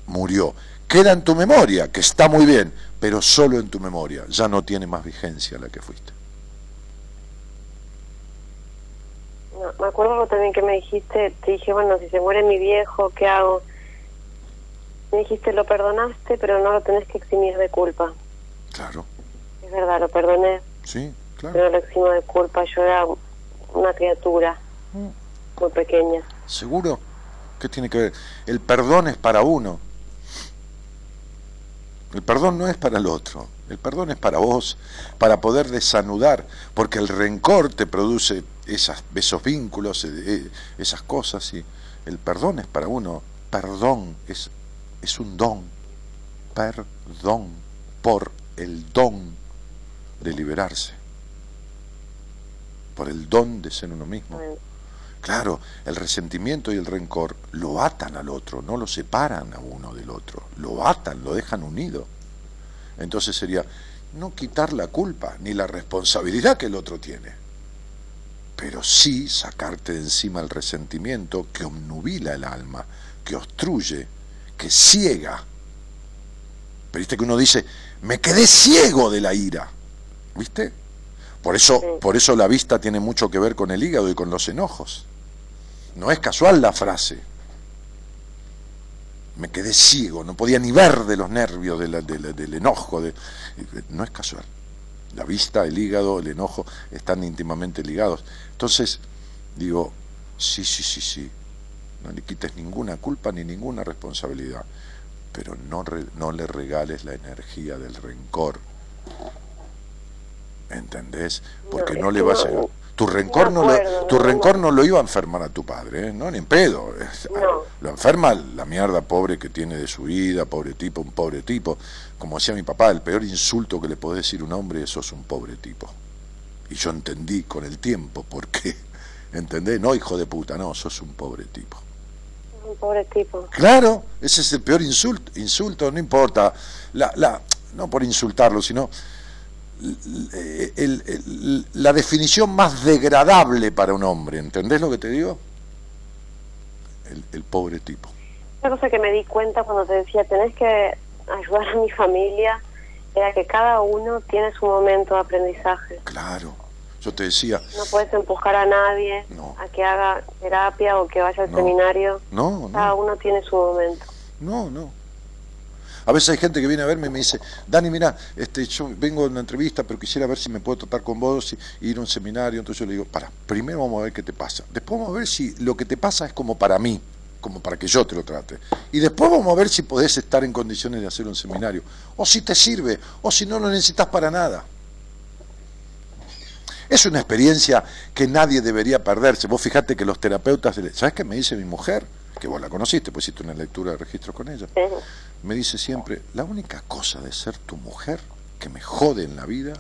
[SPEAKER 2] murió. Queda en tu memoria, que está muy bien, pero solo en tu memoria, ya no tiene más vigencia la que fuiste.
[SPEAKER 3] Me acuerdo también que me dijiste, te dije, bueno, si se muere mi viejo, ¿qué hago? Me dijiste, lo perdonaste, pero no lo tenés que eximir de culpa.
[SPEAKER 2] Claro.
[SPEAKER 3] Es verdad, lo perdoné.
[SPEAKER 2] Sí, claro.
[SPEAKER 3] Pero lo eximo de culpa, yo era una criatura mm. muy pequeña.
[SPEAKER 2] ¿Seguro? ¿Qué tiene que ver? El perdón es para uno. El perdón no es para el otro. El perdón es para vos, para poder desanudar, porque el rencor te produce esos vínculos, eh, eh, esas cosas, y el perdón es para uno. Perdón es, es un don. Perdón por el don de liberarse, por el don de ser uno mismo. Claro, el resentimiento y el rencor lo atan al otro, no lo separan a uno del otro, lo atan, lo dejan unido. Entonces sería no quitar la culpa ni la responsabilidad que el otro tiene, pero sí sacarte de encima el resentimiento que obnubila el alma, que obstruye, que ciega. Pero viste que uno dice, me quedé ciego de la ira, ¿viste? Por eso, por eso la vista tiene mucho que ver con el hígado y con los enojos. No es casual la frase me quedé ciego, no podía ni ver de los nervios, del enojo. De, no es casual. La vista, el hígado, el enojo están íntimamente ligados. Entonces, digo, sí, sí, sí, sí. No le quites ninguna culpa ni ninguna responsabilidad, pero no, no le regales la energía del rencor. ¿Entendés? Porque no, le vas a... Tu rencor no, lo, tu rencor no lo iba a enfermar a tu padre, ¿eh? no, ni en pedo. Lo enferma la mierda pobre que tiene de su vida, pobre tipo, un pobre tipo. Como decía mi papá, el peor insulto que le podés decir a un hombre es sos un pobre tipo. Y yo entendí con el tiempo por qué. ¿Entendés? No, hijo de puta, no, sos un pobre tipo.
[SPEAKER 3] Un pobre tipo.
[SPEAKER 2] Claro, ese es el peor insulto, insulto, no importa. La, la, no por insultarlo, sino la definición más degradable para un hombre, ¿entendés lo que te digo? El, pobre tipo.
[SPEAKER 3] Una cosa que me di cuenta cuando te decía, tenés que ayudar a mi familia, era que cada uno tiene su momento de aprendizaje.
[SPEAKER 2] Claro, Yo te decía...
[SPEAKER 3] No puedes empujar a nadie a que haga terapia o que vaya al seminario.
[SPEAKER 2] No, no.
[SPEAKER 3] Cada uno tiene su momento.
[SPEAKER 2] No, no. A veces hay gente que viene a verme y me dice, Dani, mira, este, yo vengo a una entrevista, pero quisiera ver si me puedo tratar con vos y, ir a un seminario. Entonces yo le digo, para, primero vamos a ver qué te pasa. Después vamos a ver si lo que te pasa es como para mí, como para que yo te lo trate. Y después vamos a ver si podés estar en condiciones de hacer un seminario. O si te sirve, o si no lo necesitas para nada. Es una experiencia que nadie debería perderse. Vos fijate que los terapeutas, ¿sabes qué me dice mi mujer? Que vos la conociste, pues hiciste una lectura de registro con ella me dice siempre, la única cosa de ser tu mujer que me jode en la vida,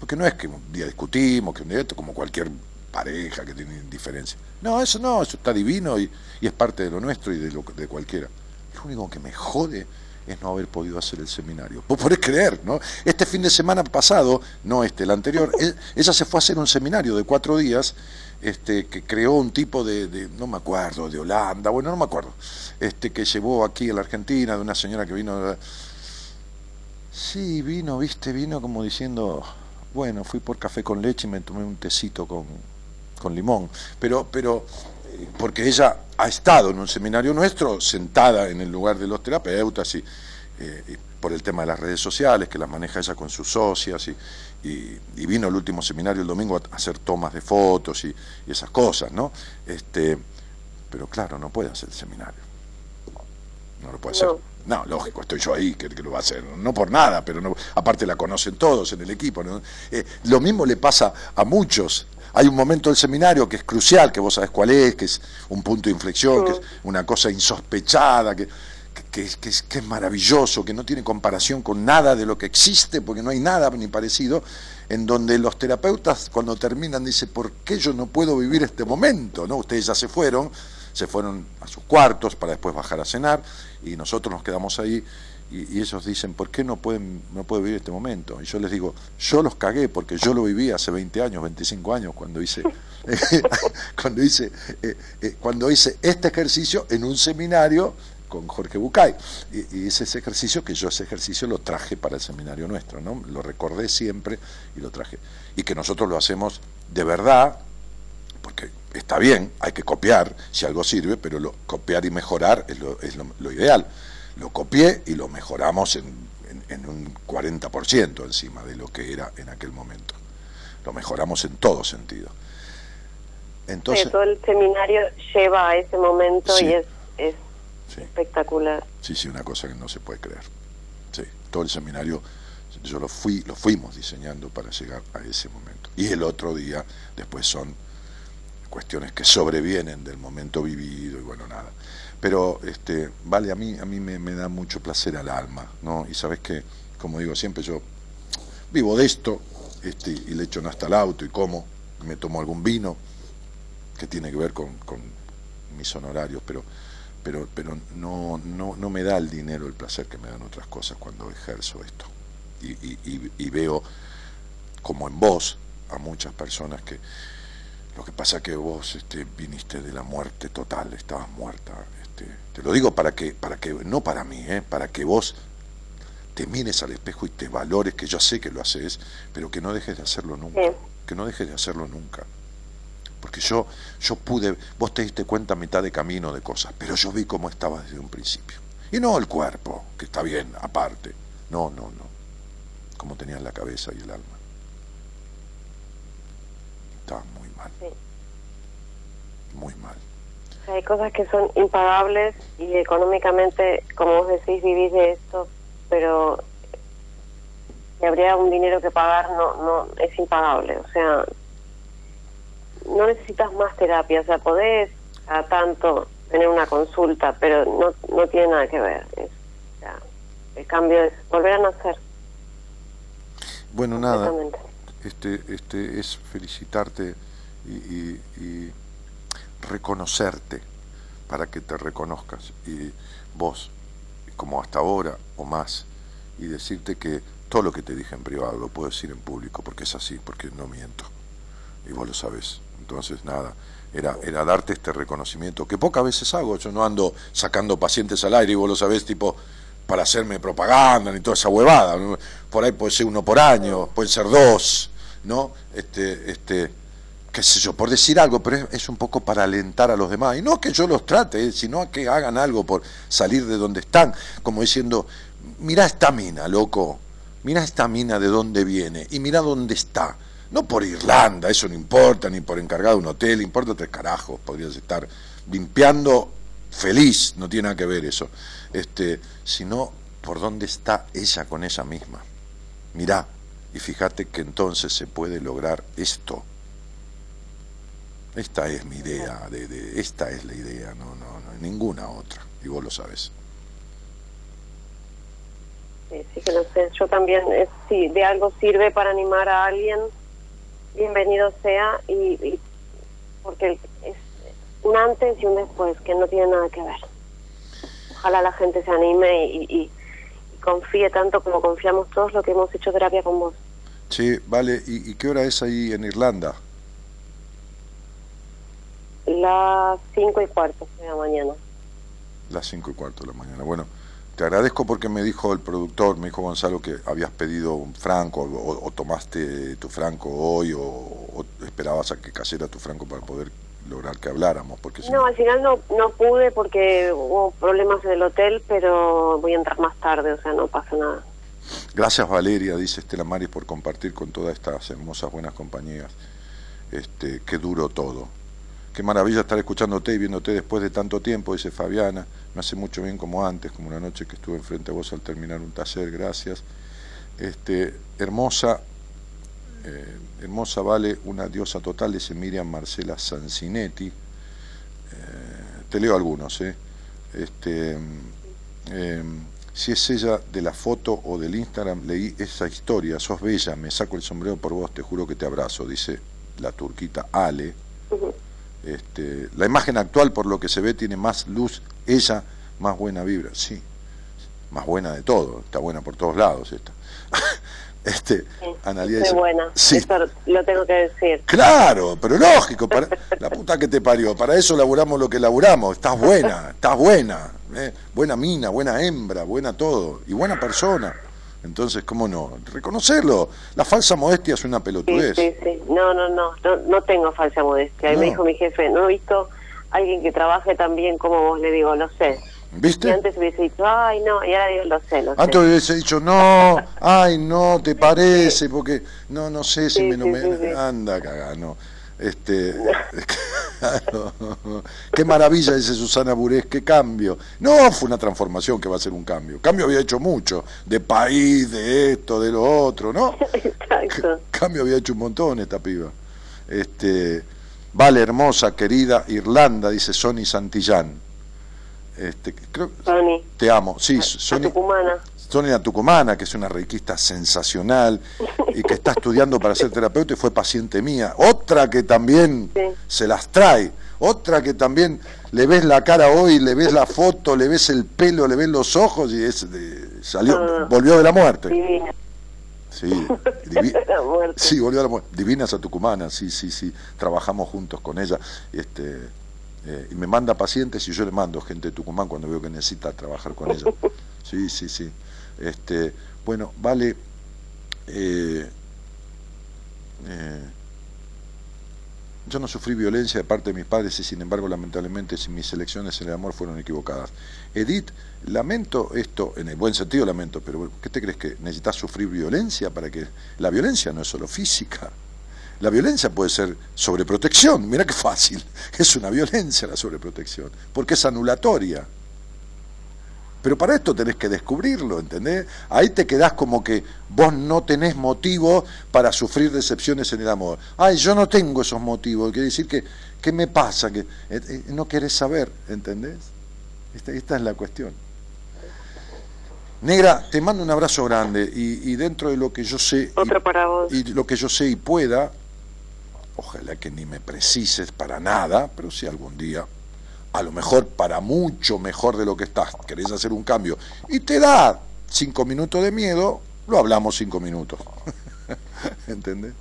[SPEAKER 2] porque no es que un día discutimos, que un día esto, como cualquier pareja que tiene diferencia. No, eso no, eso está divino y, es parte de lo nuestro y de, lo, de cualquiera. Lo único que me jode es no haber podido hacer el seminario. Vos podés creer, ¿no? Este fin de semana pasado, no este, el anterior, ella se fue a hacer un seminario de cuatro días este, que creó un tipo de, no me acuerdo, de Holanda, bueno, no me acuerdo, este, que llevó aquí a la Argentina, de una señora que vino... Sí, vino, viste, vino como diciendo, bueno, fui por café con leche y me tomé un tecito con, con limón, pero, pero, eh, porque ella ha estado en un seminario nuestro, sentada en el lugar de los terapeutas y, eh, y por el tema de las redes sociales, que las maneja ella con sus socias y, y, vino el último seminario el domingo a hacer tomas de fotos y, esas cosas, ¿no? Este, pero claro, no puede hacer el seminario. No lo puede hacer. No, lógico, estoy yo ahí que, que, lo va a hacer. No por nada, pero no, aparte la conocen todos en el equipo. Eh, lo mismo le pasa a muchos. Hay un momento del seminario que es crucial, que vos sabés cuál es, que es un punto de inflexión, que es una cosa insospechada, que que, es, maravilloso, que no tiene comparación con nada de lo que existe, porque no hay nada ni parecido, en donde los terapeutas cuando terminan dicen, ¿por qué yo no puedo vivir este momento? ¿no? Ustedes ya se fueron, se fueron a sus cuartos para después bajar a cenar, y nosotros nos quedamos ahí y, ellos dicen, ¿por qué no pueden no puedo vivir este momento? Y yo les digo, yo los cagué porque yo lo viví hace 20 años, 25 años, cuando hice, cuando hice, eh, eh, cuando hice este ejercicio en un seminario con Jorge Bucay. Y, ese ejercicio que yo ese ejercicio lo traje para el seminario nuestro, ¿no? Lo recordé siempre y lo traje. Y que nosotros lo hacemos de verdad, porque está bien, hay que copiar si algo sirve, pero lo, copiar y mejorar es lo, es lo, ideal. Lo copié y lo mejoramos en, en, un 40% encima de lo que era en aquel momento. Lo mejoramos en todo sentido. Entonces,
[SPEAKER 3] todo el seminario lleva a ese momento y es, es Espectacular.
[SPEAKER 2] Sí, sí, una cosa que no se puede creer. Sí, todo el seminario yo lo fui, lo fuimos diseñando para llegar a ese momento. Y el otro día, después son cuestiones que sobrevienen del momento vivido y bueno, nada. Pero este, vale, a mí, a mí me, da mucho placer al alma, ¿no? Y sabes que, como digo siempre, yo vivo de esto, este, y le echo hasta el auto y como, me tomo algún vino que tiene que ver con, con mis honorarios, pero pero, pero no, no, no me da el dinero el placer que me dan otras cosas cuando ejerzo esto. Y, y, y, veo como en vos a muchas personas que lo que pasa que vos este, viniste de la muerte total, estabas muerta. Este, te lo digo para que, para que, no para mí, eh, para que vos te mires al espejo y te valores, que yo sé que lo haces, pero que no dejes de hacerlo nunca, que no dejes de hacerlo nunca porque yo, yo pude, vos te diste cuenta a mitad de camino de cosas, pero yo vi cómo estaba desde un principio. Y no el cuerpo, que está bien, aparte. No, no, no. Cómo tenías la cabeza y el alma. Estaba muy mal. Muy mal.
[SPEAKER 3] Hay cosas que son impagables y económicamente, como vos decís, vivís de esto, pero si habría un dinero que pagar, no, no, es impagable. O sea, no necesitas más terapia, o sea, podés a tanto tener una consulta, pero no, no tiene nada que ver. el cambio es volver a nacer.
[SPEAKER 2] Bueno, nada. Este, este es felicitarte y, y, reconocerte para que te reconozcas y vos, como hasta ahora o más, y decirte que todo lo que te dije en privado lo puedo decir en público porque es así, porque no miento. Y vos lo sabes. Entonces, nada, era, era darte este reconocimiento, que pocas veces hago, yo no ando sacando pacientes al aire y vos lo sabés, tipo, para hacerme propaganda ni toda esa huevada. Por ahí puede ser uno por año, pueden ser dos, ¿no? Este, este, qué sé yo, por decir algo, pero es, un poco para alentar a los demás. Y no que yo los trate, sino que hagan algo por salir de donde están, como diciendo, mira esta mina, loco, mira esta mina de dónde viene y mira dónde está. No por Irlanda, eso no importa, ni por encargado de un hotel, importa tres carajos, podrías estar limpiando feliz, no tiene nada que ver eso, este, sino por dónde está ella con ella misma. Mirá, y fíjate que entonces se puede lograr esto. Esta es mi idea, de, esta es la idea, no, no, no, ninguna otra, y vos lo sabes.
[SPEAKER 3] Sí, que no sé, yo también, eh, si de algo sirve para animar a alguien, bienvenido sea, y, porque es un antes y un después, que no tiene nada que ver. Ojalá la gente se anime y, confíe tanto como confiamos todos lo que hemos hecho terapia con vos.
[SPEAKER 2] Sí, vale, ¿y, qué hora es ahí en Irlanda?
[SPEAKER 3] Las cinco y cuarto de la mañana.
[SPEAKER 2] Las cinco y cuarto de la mañana. Bueno, te agradezco porque me dijo el productor, me dijo Gonzalo, que habías pedido un franco o, tomaste tu franco hoy o, esperabas a que cayera tu franco para poder lograr que habláramos. porque
[SPEAKER 3] No, al final no, no pude porque hubo problemas en el hotel, pero voy a entrar más tarde, o sea, no pasa nada.
[SPEAKER 2] Gracias Valeria, dice Estela Maris, por compartir con todas estas hermosas buenas compañías. Este, qué duro todo. Qué maravilla estar escuchándote y viéndote después de tanto tiempo, dice Fabiana. Me hace mucho bien como antes, como una noche que estuve enfrente a vos al terminar un taller, gracias. Este, hermosa, eh, hermosa vale una diosa total, dice Miriam Marcela Sancinetti. Eh, te leo algunos, ¿eh? Este, em, si es ella de la foto o del Instagram, leí esa historia, sos bella, me saco el sombrero por vos, te juro que te abrazo, dice la turquita Ale. Este, la imagen actual, por lo que se ve, tiene más luz, ella más buena vibra, sí, más buena de todo, está buena por todos lados esta. este,
[SPEAKER 3] sí, buena, sí. lo tengo que decir.
[SPEAKER 2] Claro, pero lógico, para, la puta que te parió, para eso laburamos lo que laburamos, estás buena, estás buena, eh, buena mina, buena hembra, buena todo, y buena persona. Entonces, ¿cómo no? Reconocerlo. La falsa modestia es una pelotudez.
[SPEAKER 3] Sí, sí, sí. No, no, no, no, tengo falsa modestia. me dijo mi jefe, no he visto alguien que trabaje tan bien como vos. Le digo, lo sé.
[SPEAKER 2] ¿Viste?
[SPEAKER 3] Y antes hubiese dicho, ay, no, y ahora digo, lo sé, lo sé.
[SPEAKER 2] Antes hubiese dicho, no, ay, no, te parece, porque, no, no sé si me, no me... Anda, caga, no. Este, qué maravilla, dice Susana Burés, qué cambio. No fue una transformación que va a ser un cambio. Cambio había hecho mucho, de país, de esto, de lo otro, ¿no?
[SPEAKER 3] Exacto.
[SPEAKER 2] Cambio había hecho un montón esta piba. Este, vale, hermosa, querida Irlanda, dice Sony Santillán. Este, creo, Te amo, sí, Sony. Sonia Tucumana, que es una reikista sensacional y que está estudiando para ser terapeuta y fue paciente mía. Otra que también se las trae. Otra que también le ves la cara hoy, le ves la foto, le ves el pelo, le ves los ojos y es salió, ah. volvió de la muerte. Sí, sí, volvió de la muerte. Divina esa tucumana, sí, sí, sí. Trabajamos juntos con ella. Este, eh, y me manda pacientes y yo le mando gente de Tucumán cuando veo que necesita trabajar con ella. Sí, sí, sí. Este, bueno, vale. Eh, eh, yo no sufrí violencia de parte de mis padres y sin embargo lamentablemente mis elecciones en el amor fueron equivocadas. Edith, lamento esto, en el buen sentido lamento, pero ¿qué te crees que necesitas sufrir violencia para que... La violencia no es solo física, la violencia puede ser sobreprotección, mira qué fácil, es una violencia la sobreprotección, porque es anulatoria. Pero para esto tenés que descubrirlo, ¿entendés? Ahí te quedás como que vos no tenés motivo para sufrir decepciones en el amor. Ay, yo no tengo esos motivos. Quiere decir que, ¿qué me pasa? Que eh, eh, no querés saber, ¿entendés? Esta, es la cuestión. Negra, te mando un abrazo grande y, dentro de lo que yo sé y, y lo que yo sé y pueda, ojalá que ni me precises para nada, pero si algún día a lo mejor para mucho mejor de lo que estás, querés hacer un cambio, y te da cinco minutos de miedo, lo hablamos cinco minutos. ¿Entendés?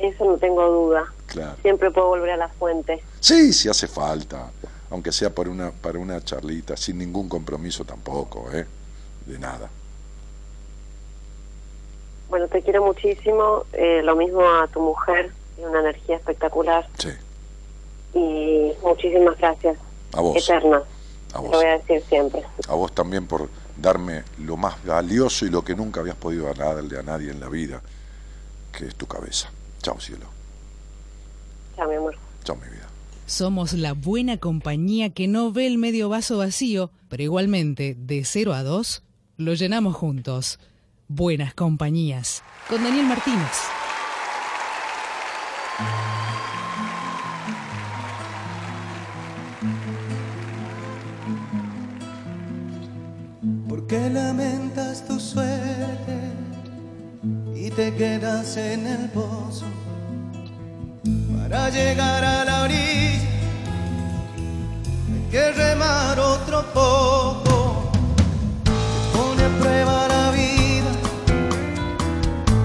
[SPEAKER 3] Eso no tengo duda.
[SPEAKER 2] Claro.
[SPEAKER 3] Siempre puedo volver a la fuente.
[SPEAKER 2] Sí, si hace falta, aunque sea para una, para una charlita, sin ningún compromiso tampoco, ¿eh? De nada.
[SPEAKER 3] Bueno, te quiero muchísimo. Eh, lo mismo a tu mujer. Tiene una energía espectacular.
[SPEAKER 2] Sí,
[SPEAKER 3] Y muchísimas gracias.
[SPEAKER 2] a vos.
[SPEAKER 3] Eterna.
[SPEAKER 2] A
[SPEAKER 3] Lo
[SPEAKER 2] vos.
[SPEAKER 3] voy a decir siempre.
[SPEAKER 2] A vos también por darme lo más valioso y lo que nunca habías podido darle a nadie en la vida, que es tu cabeza. Chao, cielo.
[SPEAKER 3] Chao, mi amor.
[SPEAKER 2] Chao, mi vida.
[SPEAKER 4] Somos la buena compañía que no ve el medio vaso vacío, pero igualmente, de 0 a 2, lo llenamos juntos. Buenas compañías. Con Daniel Martínez.
[SPEAKER 5] ¿Por qué lamentas tu suerte y te quedas en el pozo? Para llegar a la orilla hay que remar otro poco. Pone a prueba la vida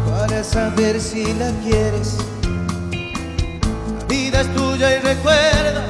[SPEAKER 5] para saber si la quieres. La vida es tuya y recuerda,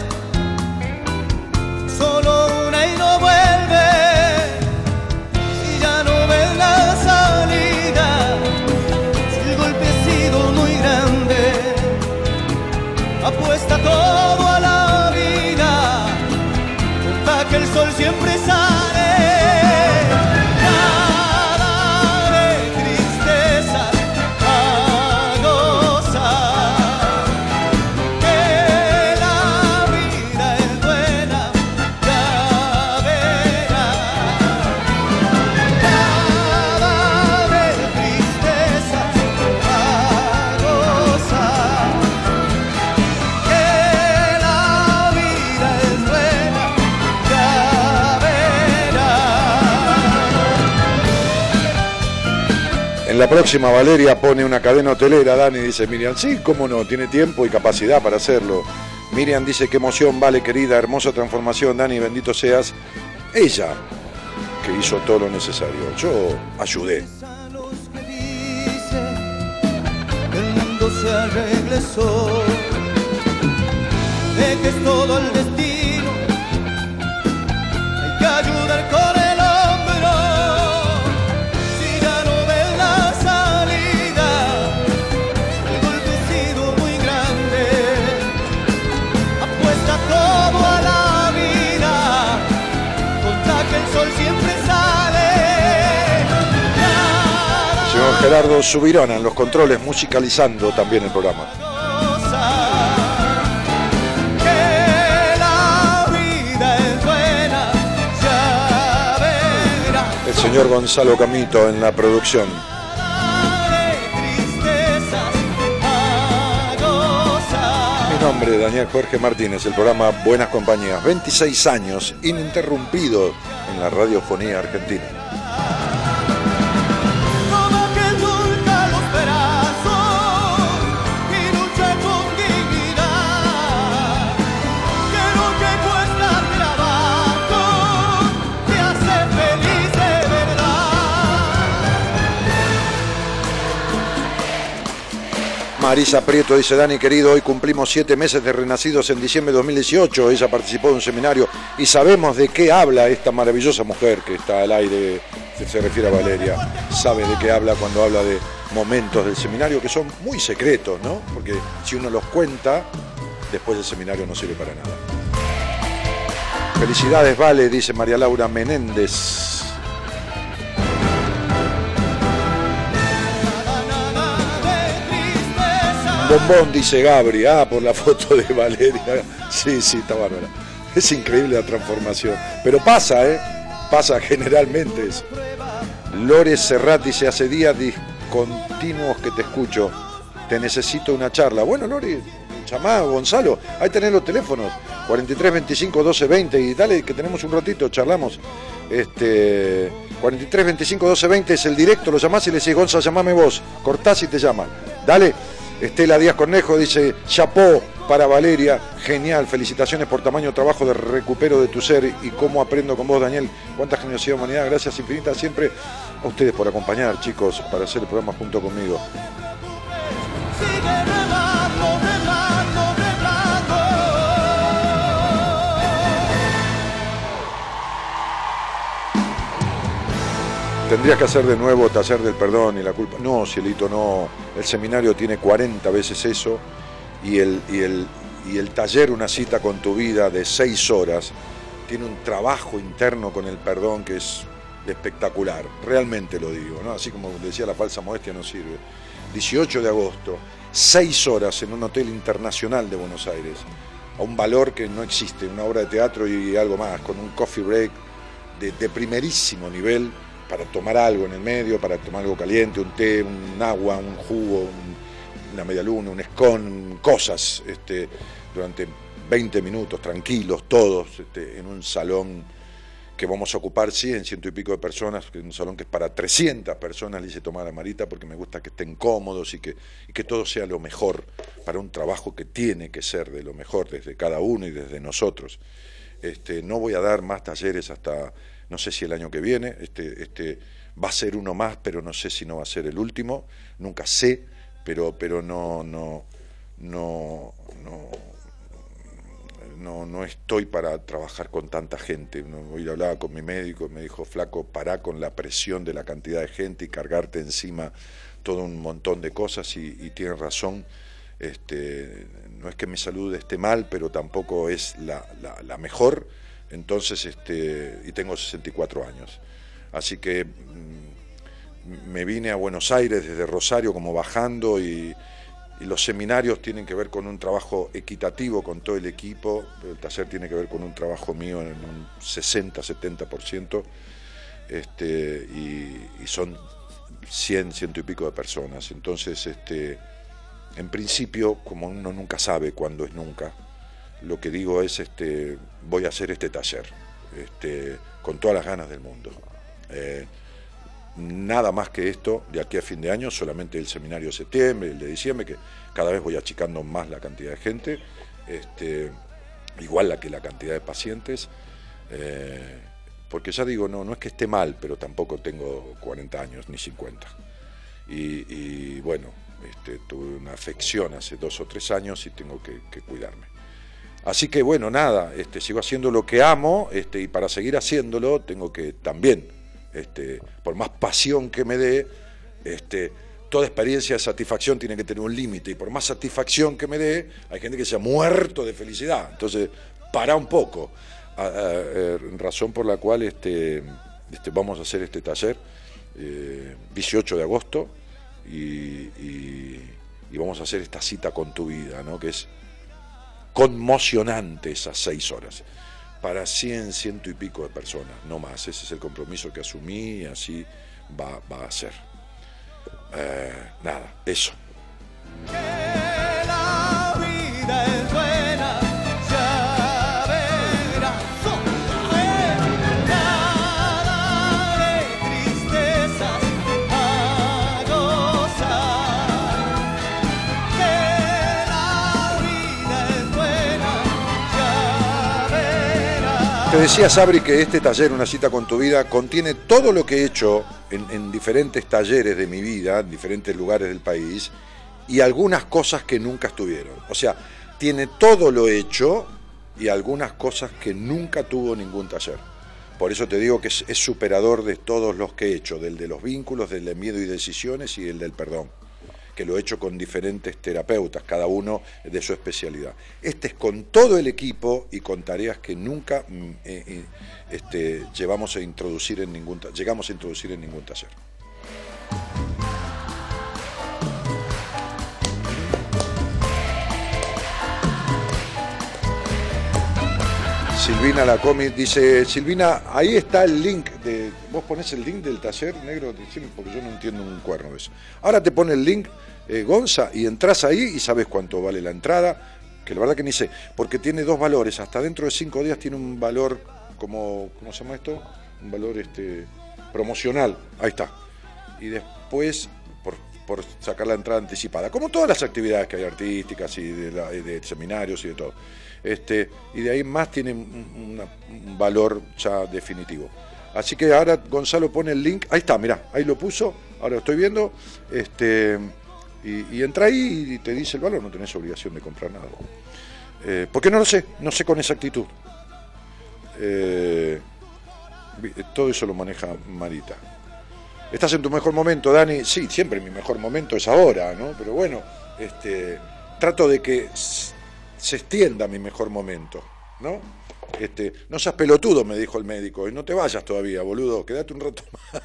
[SPEAKER 2] próxima Valeria pone una cadena hotelera, Dani dice Miriam, sí, cómo no, tiene tiempo y capacidad para hacerlo. Miriam dice, qué emoción, vale querida, hermosa transformación, Dani, bendito seas. Ella, que hizo todo lo necesario. Yo ayudé. Gerardo Subirona en los controles, musicalizando también el programa. El señor Gonzalo Camito en la producción. Mi nombre es Daniel Jorge Martínez, el programa Buenas Compañías. 26 años ininterrumpido en la radiofonía argentina. Marisa Prieto dice, Dani querido, hoy cumplimos siete meses de renacidos en diciembre de 2018. Ella participó de un seminario y sabemos de qué habla esta maravillosa mujer que está al aire, que se refiere a Valeria. Sabe de qué habla cuando habla de momentos del seminario que son muy secretos, ¿no? Porque si uno los cuenta, después del seminario no sirve para nada. Felicidades, Vale, dice María Laura Menéndez. Bombón, dice Gabri. Ah, por la foto de Valeria. Sí, sí, está bárbara. Es increíble la transformación. Pero pasa, ¿eh? Pasa generalmente eso. Lore Serrat dice, hace días discontinuos que te escucho. Te necesito una charla. Bueno, Lore, llamá, Gonzalo. Ahí tenés los teléfonos. 43 25 12 20 y dale que tenemos un ratito, charlamos. Este 43 25 12 20 es el directo, lo llamás y le decís, Gonzalo, llamame vos. Cortás y te llaman. Dale. Estela Díaz Cornejo dice, chapó para Valeria, genial, felicitaciones por tamaño trabajo de recupero de tu ser y cómo aprendo con vos, Daniel. Cuánta generosidad humanidad, gracias infinitas siempre a ustedes por acompañar, chicos, para hacer el programa junto conmigo. Tendrías que hacer de nuevo taller del perdón y la culpa. No, cielito, no. El seminario tiene 40 veces eso y el, y el, y el taller, una cita con tu vida de 6 horas, tiene un trabajo interno con el perdón que es espectacular. Realmente lo digo, ¿no? Así como decía, la falsa modestia no sirve. 18 de agosto, 6 horas en un hotel internacional de Buenos Aires, a un valor que no existe, una obra de teatro y algo más, con un coffee break de, primerísimo nivel para tomar algo en el medio, para tomar algo caliente, un té, un agua, un jugo, una media luna, un escón, cosas, este, durante 20 minutos, tranquilos, todos, este, en un salón que vamos a ocupar 100, ciento y pico de personas, en un salón que es para 300 personas, le hice tomar a Marita porque me gusta que estén cómodos y que, y que todo sea lo mejor para un trabajo que tiene que ser de lo mejor desde cada uno y desde nosotros. Este, no voy a dar más talleres hasta, no sé si el año que viene, este, este, va a ser uno más, pero no sé si no va a ser el último, nunca sé, pero, pero no, no, no, no, no, estoy para trabajar con tanta gente. Hoy hablaba con mi médico y me dijo, flaco, pará con la presión de la cantidad de gente y cargarte encima todo un montón de cosas y, y tiene razón. Este, no es que mi salud esté mal, pero tampoco es la, la, mejor, entonces, este, y tengo 64 años. Así que mm, me vine a Buenos Aires desde Rosario como bajando y, los seminarios tienen que ver con un trabajo equitativo con todo el equipo, el taller tiene que ver con un trabajo mío en un 60-70%, este, y, y, son 100, ciento y pico de personas. Entonces, este, en principio, como uno nunca sabe cuándo es nunca, lo que digo es, este, voy a hacer este taller, este, con todas las ganas del mundo. Eh, nada más que esto de aquí a fin de año, solamente el seminario de septiembre, el de diciembre, que cada vez voy achicando más la cantidad de gente, este, igual la que la cantidad de pacientes, eh, porque ya digo, no, no es que esté mal, pero tampoco tengo 40 años ni 50. y bueno, este, tuve una afección hace dos o tres años y tengo que, cuidarme. Así que bueno, nada, este, sigo haciendo lo que amo este, y para seguir haciéndolo tengo que también, este, por más pasión que me dé, este, toda experiencia de satisfacción tiene que tener un límite y por más satisfacción que me dé, hay gente que se ha muerto de felicidad. Entonces, para un poco. Eh, razón por la cual este, este, vamos a hacer este taller, 18 eh, de agosto, y, vamos a hacer esta cita con tu vida, ¿no? que es conmocionante esas seis horas, para cien, ciento y pico de personas, no más. Ese es el compromiso que asumí y así va, va a ser. Eh, nada, eso. Decía Sabri que este taller, Una cita con tu vida, contiene todo lo que he hecho en, diferentes talleres de mi vida, en diferentes lugares del país, y algunas cosas que nunca estuvieron. O sea, tiene todo lo hecho y algunas cosas que nunca tuvo ningún taller. Por eso te digo que es, es superador de todos los que he hecho, del de los vínculos, del de miedo y decisiones y el del perdón que lo he hecho con diferentes terapeutas, cada uno de su especialidad. Este es con todo el equipo y con tareas que nunca mm, eh, eh, este, llevamos a introducir en ningún, llegamos a introducir en ningún taller. Silvina la comi dice, Silvina, ahí está el link de. Vos ponés el link del taller negro, porque yo no entiendo un cuerno eso. Ahora te pone el link eh, Gonza, y entras ahí y sabes cuánto vale la entrada, que la verdad que ni sé, porque tiene dos valores, hasta dentro de cinco días tiene un valor como, ¿cómo se llama esto? Un valor este, promocional, ahí está. Y después, por, por sacar la entrada anticipada, como todas las actividades que hay artísticas y de, seminarios y de todo. Este, y de ahí más tiene un, valor ya definitivo. Así que ahora Gonzalo pone el link, ahí está, mira, ahí lo puso, ahora lo estoy viendo. Este, y, entra ahí y te dice el valor, no tenés obligación de comprar nada. Eh, porque no lo sé, no sé con exactitud. Eh, todo eso lo maneja Marita. ¿Estás en tu mejor momento, Dani? Sí, siempre mi mejor momento es ahora, ¿no? Pero bueno, este, trato de que se extienda mi mejor momento, ¿no? Este, no seas pelotudo, me dijo el médico, y no te vayas todavía, boludo, quédate un rato más.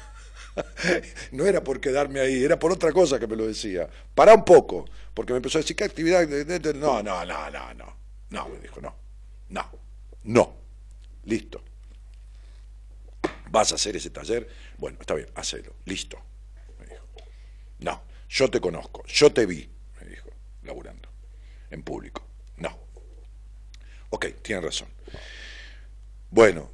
[SPEAKER 2] no era por quedarme ahí, era por otra cosa que me lo decía. Pará un poco, porque me empezó a decir, ¿qué actividad? No, no, no, no, no. No, me dijo, no, no, no. Listo. ¿Vas a hacer ese taller? Bueno, está bien, hacelo. Listo, me dijo. No, yo te conozco, yo te vi, me dijo, laburando, en público. Ok, tiene razón. Bueno,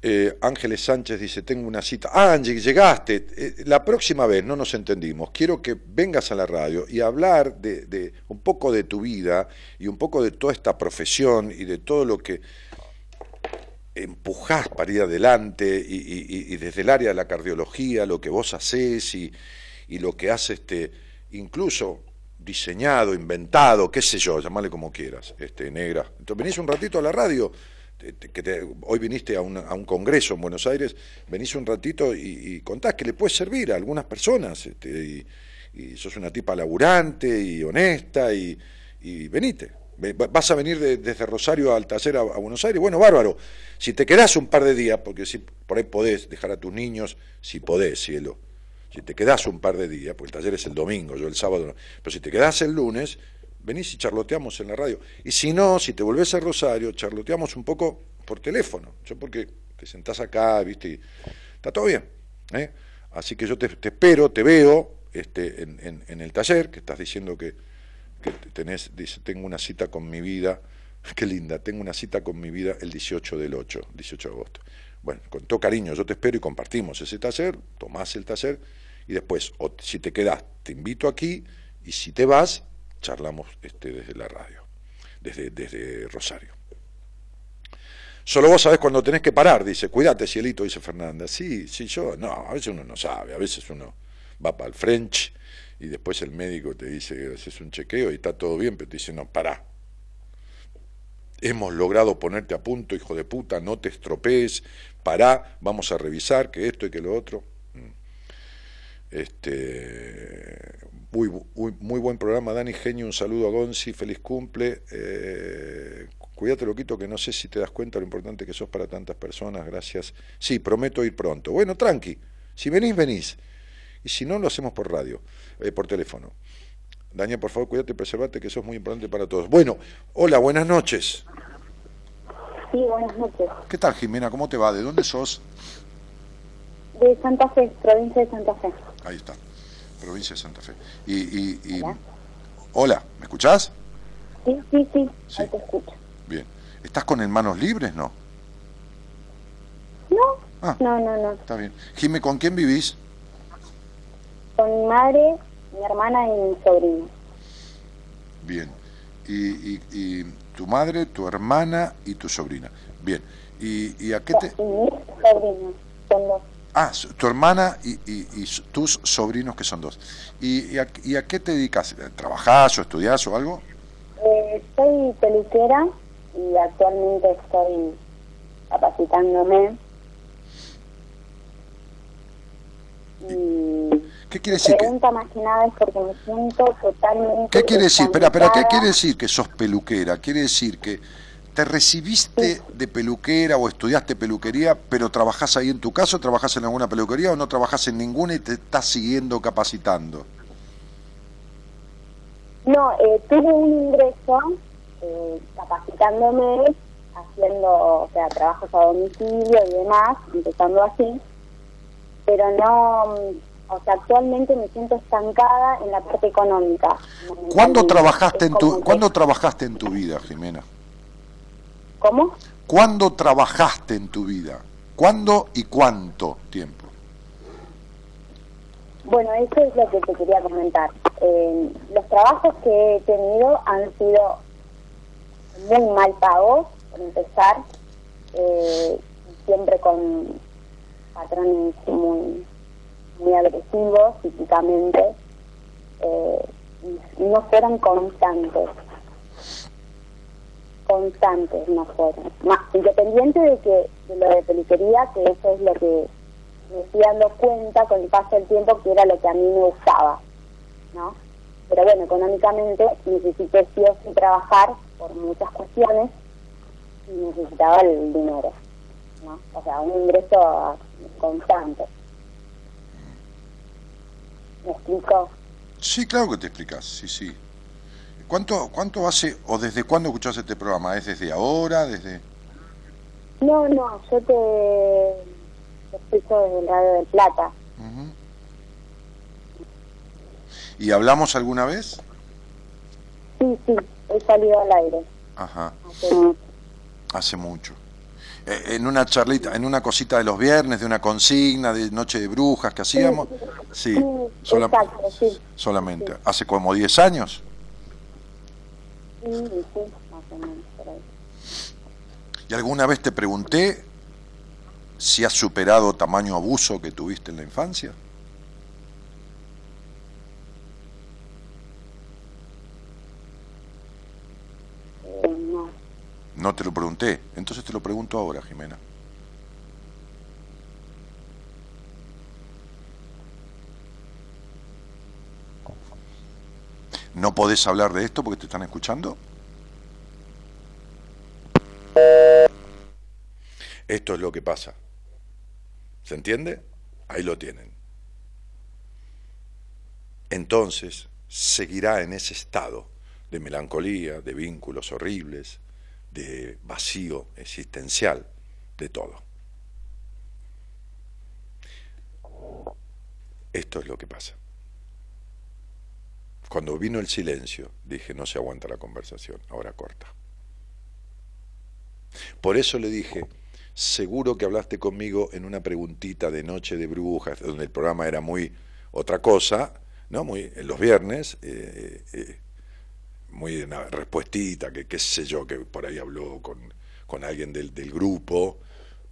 [SPEAKER 2] eh, Ángeles Sánchez dice, tengo una cita. Ah, Angie, llegaste. Eh, la próxima vez, no nos entendimos, quiero que vengas a la radio y hablar de, un poco de tu vida y un poco de toda esta profesión y de todo lo que empujás para ir adelante y, desde el área de la cardiología, lo que vos hacés y, lo que has este, incluso diseñado, inventado, qué sé yo, llamarle como quieras, este, negra. Entonces venís un ratito a la radio hoy viniste a, un congreso en Buenos Aires, venís un ratito y, contás que le puede servir a algunas personas, este, y, sos una tipa laburante y honesta, y, venite. Vas a venir desde Rosario al taller a, Buenos Aires, bueno, bárbaro. Si te quedás un par de días, porque si por ahí podés dejar a tus niños, si podés, cielo. Si te quedás un par de días, porque el taller es el domingo, yo el sábado pero si te quedás el lunes, venís y charloteamos en la radio. Y si no, si te volvés a Rosario, charloteamos un poco por teléfono. Yo porque te sentás acá, viste, y está todo bien. ¿eh? Así que yo te, espero, te veo este, en, el taller, que estás diciendo que, tenés, dice, tengo una cita con mi vida, qué linda, tengo una cita con mi vida el 18 del 8, 18 de agosto. Bueno, con todo cariño, yo te espero y compartimos ese taller, tomás el taller y después, si te quedás, te invito aquí y si te vas, charlamos este, desde la radio, desde, desde Rosario. Solo vos sabés cuando tenés que parar, dice, cuídate, cielito, dice Fernanda. Sí, sí, yo, no, a veces uno no sabe, a veces uno va para el French y después el médico te dice, haces un chequeo y está todo bien, pero te dice, no, pará. Hemos logrado ponerte a punto, hijo de puta, no te estropees, pará, vamos a revisar que esto y que lo otro. Este, muy, muy, buen programa, Dani Genio. Un saludo a Gonzi, feliz cumple. Eh, cuídate, loquito, que no sé si te das cuenta lo importante que sos para tantas personas. Gracias. Sí, prometo ir pronto. Bueno, tranqui. Si venís, venís. Y si no, lo hacemos por radio, eh, por teléfono. Daniel, por favor, cuídate y preservate, que sos muy importante para todos. Bueno, hola, buenas noches.
[SPEAKER 6] Sí, buenas noches.
[SPEAKER 2] ¿Qué tal, Jimena? ¿Cómo te va? ¿De dónde sos?
[SPEAKER 6] De Santa Fe, provincia de Santa Fe.
[SPEAKER 2] Ahí está provincia de Santa Fe. Y, ¿Hola? ¿me escuchás?
[SPEAKER 6] Sí, sí, sí, sí. te escucho.
[SPEAKER 2] Bien. ¿Estás con manos libres, no?
[SPEAKER 6] No, ah, no, no, no.
[SPEAKER 2] Está bien. Jime, ¿con quién vivís?
[SPEAKER 6] Con mi madre, mi hermana y mi sobrino.
[SPEAKER 2] Bien. Y, y, tu madre, tu hermana y tu sobrina. Bien. ¿Y, y a qué te...?
[SPEAKER 6] Y mi sobrino, son dos.
[SPEAKER 2] Ah, tu hermana y, tus sobrinos, que son dos. ¿Y, a, qué te dedicas? ¿Trabajás o estudias o algo?
[SPEAKER 6] Eh, soy peluquera y actualmente estoy capacitándome.
[SPEAKER 2] ¿Qué quiere decir?
[SPEAKER 6] pregunta más que nada es porque me siento totalmente...
[SPEAKER 2] ¿Qué quiere decir? Espera, espera, ¿qué quiere decir que sos peluquera? Quiere decir que ¿Te recibiste de peluquera o estudiaste peluquería, pero trabajás ahí en tu caso, trabajás en alguna peluquería o no trabajás en ninguna y te estás siguiendo capacitando?
[SPEAKER 6] No, eh, tuve un ingreso eh, capacitándome, haciendo, o sea, trabajos a domicilio y demás, empezando así, pero no, o sea, actualmente me siento estancada en la parte económica.
[SPEAKER 2] ¿Cuándo trabajaste en tu, ¿cuándo trabajaste en tu vida, Jimena?
[SPEAKER 6] ¿Cómo?
[SPEAKER 2] ¿Cuándo trabajaste en tu vida? ¿Cuándo y cuánto tiempo?
[SPEAKER 6] Bueno, eso es lo que te quería comentar. Eh, los trabajos que he tenido han sido muy mal pagos, por empezar, eh, siempre con patrones muy, muy agresivos físicamente, eh, y no fueron constantes constantes más fueron. Más, independiente de que de lo de peluquería, que eso es lo que me fui dando cuenta con el paso del tiempo que era lo que a mí me gustaba, ¿no? Pero bueno, económicamente necesité sí o trabajar por muchas cuestiones y necesitaba el dinero, ¿no? O sea, un ingreso constante. ¿Me explico?
[SPEAKER 2] Sí, claro que te explicas, sí, sí. ¿Cuánto, ¿Cuánto hace o desde cuándo escuchás este programa? ¿Es desde ahora? ¿Desde...?
[SPEAKER 6] No, no, yo te, escucho desde el Radio del Plata.
[SPEAKER 2] ¿Y hablamos alguna vez?
[SPEAKER 6] Sí, sí, he salido al aire.
[SPEAKER 2] Ajá. Hace mucho. Eh, en una charlita, en una cosita de los viernes, de una consigna, de Noche de Brujas que hacíamos. Sí,
[SPEAKER 6] sí,
[SPEAKER 2] solamente. ¿Hace como 10 años?
[SPEAKER 6] Sí, sí, más o menos,
[SPEAKER 2] ¿Y alguna vez te pregunté si has superado tamaño abuso que tuviste en la infancia? No te lo pregunté, entonces te lo pregunto ahora, Jimena. ¿No podés hablar de esto porque te están escuchando? Esto es lo que pasa. ¿Se entiende? Ahí lo tienen. Entonces seguirá en ese estado de melancolía, de vínculos horribles, de vacío existencial, de todo. Esto es lo que pasa. Cuando vino el silencio, dije, no se aguanta la conversación, ahora corta. Por eso le dije, seguro que hablaste conmigo en una preguntita de Noche de Brujas, donde el programa era muy otra cosa, ¿no? Muy, en los viernes, eh, eh, muy una respuestita, que qué sé yo, que por ahí habló con, con alguien del, del, grupo,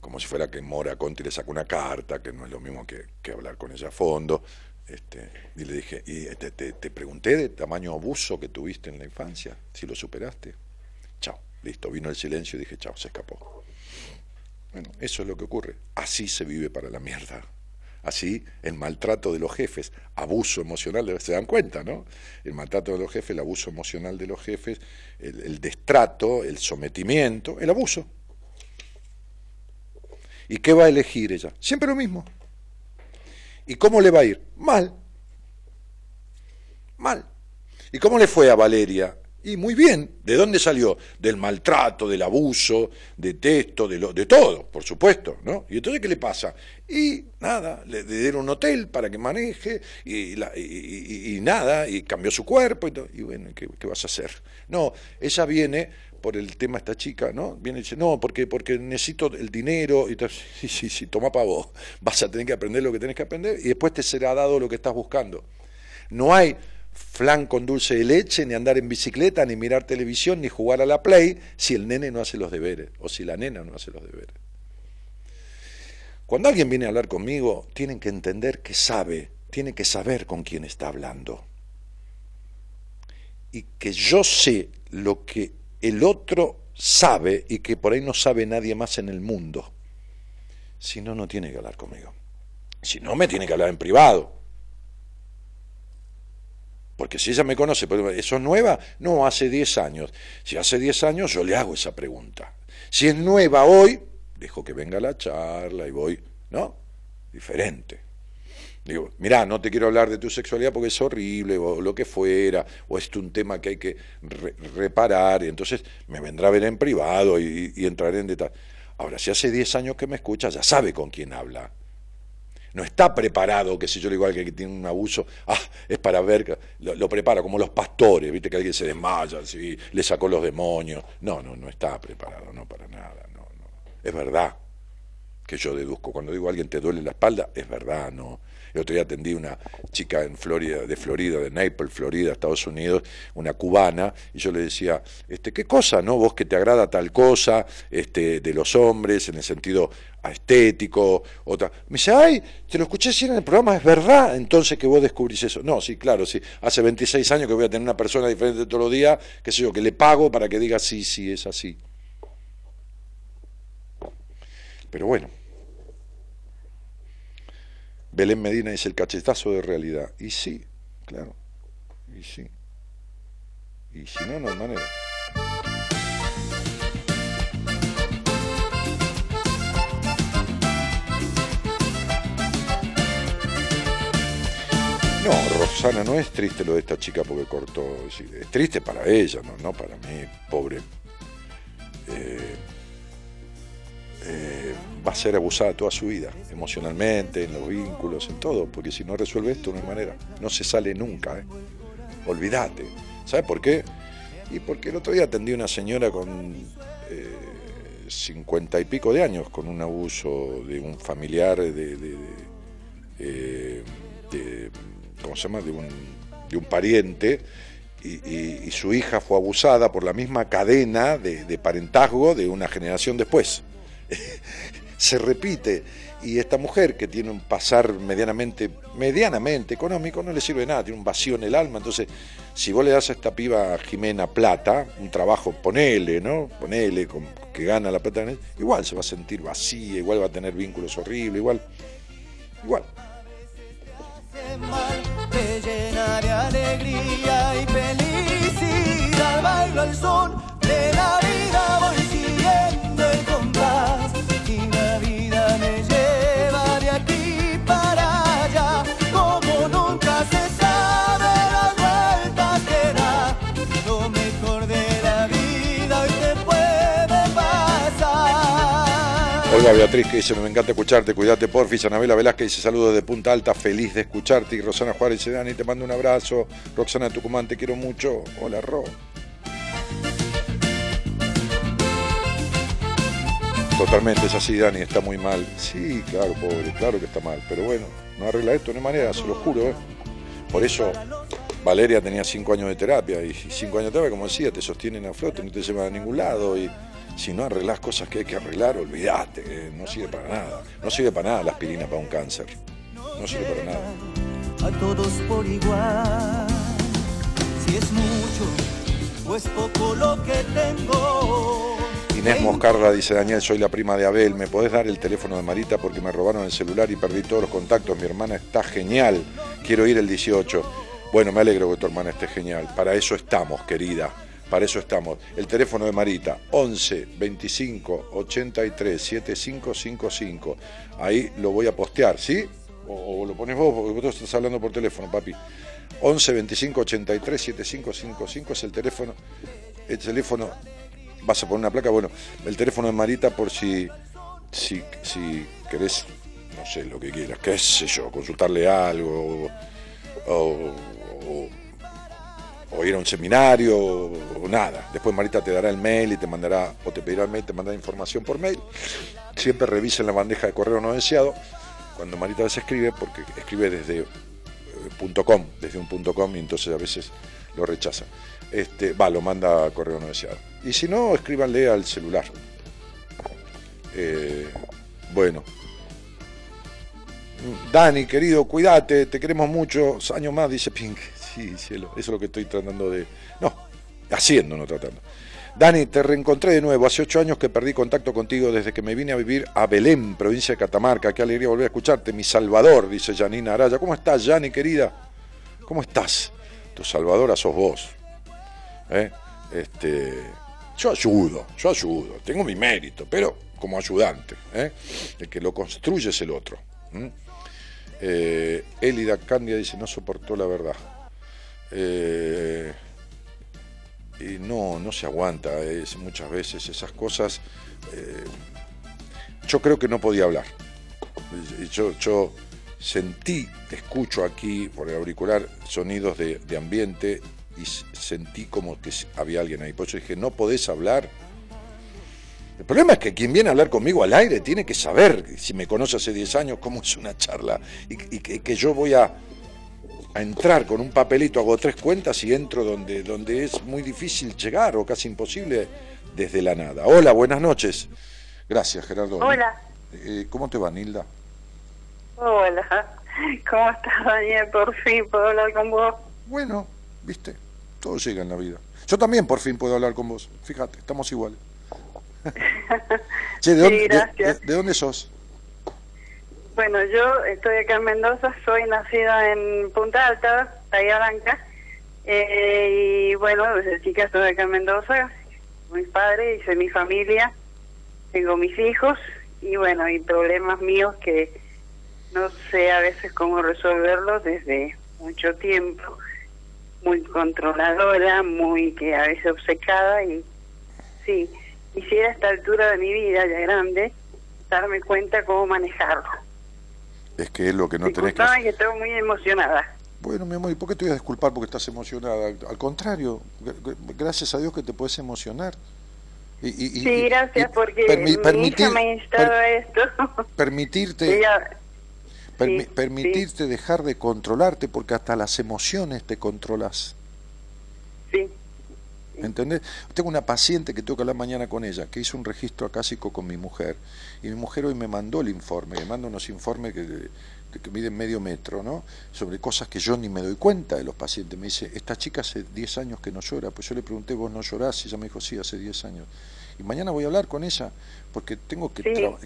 [SPEAKER 2] como si fuera que Mora Conti le sacó una carta, que no es lo mismo que, que hablar con ella a fondo. Este, y le dije, y te, te, pregunté de tamaño abuso que tuviste en la infancia, si lo superaste. Chao, listo, vino el silencio y dije, chao, se escapó. Bueno, eso es lo que ocurre. Así se vive para la mierda. Así, el maltrato de los jefes, abuso emocional, se dan cuenta, ¿no? El maltrato de los jefes, el abuso emocional de los jefes, el destrato, el sometimiento, el abuso. ¿Y qué va a elegir ella? Siempre lo mismo. ¿Y cómo le va a ir? Mal. Mal. ¿Y cómo le fue a Valeria? Y muy bien. ¿De dónde salió? Del maltrato, del abuso, de texto, de, lo, de todo, por supuesto, ¿no? ¿Y entonces qué le pasa? Y nada, le, dieron un hotel para que maneje y, la, y, nada, y cambió su cuerpo y todo. Y bueno, ¿qué, ¿qué, vas a hacer? No, ella viene por el tema esta chica, ¿no? Viene y dice, no, porque, porque necesito el dinero. Y sí, sí, sí, toma para vos. Vas a tener que aprender lo que tenés que aprender y después te será dado lo que estás buscando. No hay flan con dulce de leche, ni andar en bicicleta, ni mirar televisión, ni jugar a la play, si el nene no hace los deberes, o si la nena no hace los deberes. Cuando alguien viene a hablar conmigo, tienen que entender que sabe, tiene que saber con quién está hablando. Y que yo sé lo que el otro sabe y que por ahí no sabe nadie más en el mundo. Si no, no tiene que hablar conmigo. Si no, me tiene que hablar en privado. Porque si ella me conoce, ¿eso es nueva? No, hace 10 años. Si hace 10 años, yo le hago esa pregunta. Si es nueva hoy, dejo que venga la charla y voy, ¿no? Diferente. Digo, mirá, no te quiero hablar de tu sexualidad porque es horrible, o lo que fuera, o es un tema que hay que re reparar, y entonces me vendrá a ver en privado y, entraré en detalle. Ahora, si hace 10 años que me escucha, ya sabe con quién habla no está preparado, que si yo le digo a alguien que tiene un abuso, ah, es para ver, lo, lo prepara, como los pastores, viste que alguien se desmaya, ¿sí? le sacó los demonios. No, no, no está preparado, no para nada, no, no. Es verdad que yo deduzco, cuando digo a alguien te duele la espalda, es verdad, no. El otro día atendí una chica en Florida, de Florida, de Naples, Florida, Estados Unidos, una cubana, y yo le decía, este, ¿qué cosa, no? Vos que te agrada tal cosa, este, de los hombres, en el sentido estético, otra. Me dice, ay, te lo escuché decir en el programa, es verdad, entonces que vos descubrís eso. No, sí, claro, sí. Hace 26 años que voy a tener una persona diferente todos los días, qué sé yo, que le pago para que diga sí, sí, es así. Pero bueno. Belén Medina dice el cachetazo de realidad. Y sí, claro. Y sí. Y si no, no hay manera. No, Rosana, no es triste lo de esta chica porque cortó. Es triste para ella, no, no para mí, pobre. Eh, eh, va a ser abusada toda su vida, emocionalmente, en los vínculos, en todo, porque si no resuelve esto no hay manera, no se sale nunca. ¿eh? Olvídate. ¿Sabes por qué? Y porque el otro día atendí a una señora con cincuenta y pico de años, con un abuso de un familiar de, de, de ¿cómo se llama?, de un, de un pariente, y, su hija fue abusada por la misma cadena de, parentazgo de una generación después. Se repite. Y esta mujer que tiene un pasar medianamente, medianamente económico no le sirve de nada, tiene un vacío en el alma. Entonces, si vos le das a esta piba Jimena plata, un trabajo, ponele, ¿no? Ponele, con, que gana la plata, igual se va a sentir vacía, igual va a tener vínculos horribles, igual. Igual
[SPEAKER 1] te llena de alegría y felicidad.
[SPEAKER 2] Beatriz que dice, me encanta escucharte, cuídate porfis. Anabela Velázquez dice, saludos de Punta Alta, feliz de escucharte. Y Rosana Juárez dice, Dani, te mando un abrazo. Roxana Tucumán, te quiero mucho. Hola, Ro. Totalmente es así, Dani, está muy mal. Sí, claro, pobre, claro que está mal. Pero bueno, no arregla esto, no hay manera, se lo juro. ¿eh? Por eso Valeria tenía cinco años de terapia y cinco años de terapia, como decía, te sostienen a flote, no te llevan a ningún lado y si no arreglás cosas que hay que arreglar, olvídate, eh, no sirve para nada. No sirve para nada la aspirina para un cáncer. No sirve para nada.
[SPEAKER 1] A todos por igual. Si es mucho o es poco lo que tengo.
[SPEAKER 2] Inés Moscarra dice, Daniel, soy la prima de Abel, ¿me podés dar el teléfono de Marita porque me robaron el celular y perdí todos los contactos? Mi hermana está genial, quiero ir el 18. Bueno, me alegro que tu hermana esté genial, para eso estamos, querida. Para eso estamos. El teléfono de Marita, 11 25 83 7555. Ahí lo voy a postear, ¿sí? O, lo pones vos, porque vos estás hablando por teléfono, papi. 11 25 83 7555 es el teléfono. El teléfono, vas a poner una placa, bueno, el teléfono de Marita por si, si, si querés, no sé, lo que quieras, qué sé yo, consultarle algo o o ir a un seminario o nada. Después Marita te dará el mail y te mandará, o te pedirá el mail, te mandará información por mail. Siempre revisen la bandeja de correo no deseado cuando Marita veces escribe, porque escribe desde eh, punto .com, desde un punto .com y entonces a veces lo rechaza. Este, va, lo manda a correo no deseado. Y si no, escríbanle al celular. Eh, bueno. Dani, querido, cuídate, te queremos mucho. Años más, dice Pink. Sí, cielo, eso es lo que estoy tratando de... No, haciendo, no tratando. Dani, te reencontré de nuevo. Hace ocho años que perdí contacto contigo desde que me vine a vivir a Belén, provincia de Catamarca. Qué alegría volver a escucharte. Mi Salvador, dice Janina Araya. ¿Cómo estás, Jani, querida? ¿Cómo estás? Tu salvadora sos vos. ¿Eh? Este, yo ayudo, yo ayudo. Tengo mi mérito, pero como ayudante. ¿eh? El que lo construye es el otro. Eh, Elida Candia dice, no soportó la verdad. Eh, y no, no se aguanta es, muchas veces esas cosas. Eh, yo creo que no podía hablar. Yo, yo sentí, escucho aquí por el auricular sonidos de, ambiente y sentí como que había alguien ahí. Por eso dije, no podés hablar. El problema es que quien viene a hablar conmigo al aire tiene que saber, si me conoce hace 10 años, cómo es una charla y, que yo voy a, a entrar con un papelito, hago tres cuentas y entro donde, donde es muy difícil llegar o casi imposible desde la nada. Hola, buenas noches. Gracias, Gerardo.
[SPEAKER 3] Hola.
[SPEAKER 2] Eh, ¿Cómo te va, Nilda?
[SPEAKER 3] Hola. ¿Cómo estás, Daniel? Por fin puedo hablar con vos.
[SPEAKER 2] Bueno, viste, todo llega en la vida. Yo también por fin puedo hablar con vos. Fíjate, estamos iguales.
[SPEAKER 3] ¿de, dónde,
[SPEAKER 2] de, dónde sos?
[SPEAKER 7] Bueno, yo estoy acá en Mendoza, soy nacida en Punta Alta, Bahía Blanca, eh, y bueno, desde chica estoy acá en Mendoza, mis padres, hice mi familia, tengo mis hijos, y bueno, hay problemas míos que no sé a veces cómo resolverlos desde mucho tiempo, muy controladora, muy que a veces obcecada, y sí, quisiera a esta altura de mi vida, ya grande, darme cuenta cómo manejarlo.
[SPEAKER 2] Es que es lo que no tenés que...
[SPEAKER 7] que estoy muy emocionada.
[SPEAKER 2] Bueno, mi amor, ¿y por qué te voy a disculpar porque estás emocionada? Al contrario, gracias a Dios que te puedes emocionar.
[SPEAKER 7] Y, sí, gracias, porque mi hija me a esto.
[SPEAKER 2] Permitirte, permitirte dejar de controlarte, porque hasta las emociones te controlas.
[SPEAKER 7] Sí.
[SPEAKER 2] ¿Entendés? Tengo una paciente que tengo que hablar mañana con ella, que hizo un registro acásico con mi mujer, y mi mujer hoy me mandó el informe, me manda unos informes que, que, miden medio metro, ¿no? Sobre cosas que yo ni me doy cuenta de los pacientes. Me dice, esta chica hace 10 años que no llora, pues yo le pregunté, ¿vos no llorás? Y ella me dijo, sí, hace 10 años. Y mañana voy a hablar con ella, porque tengo que,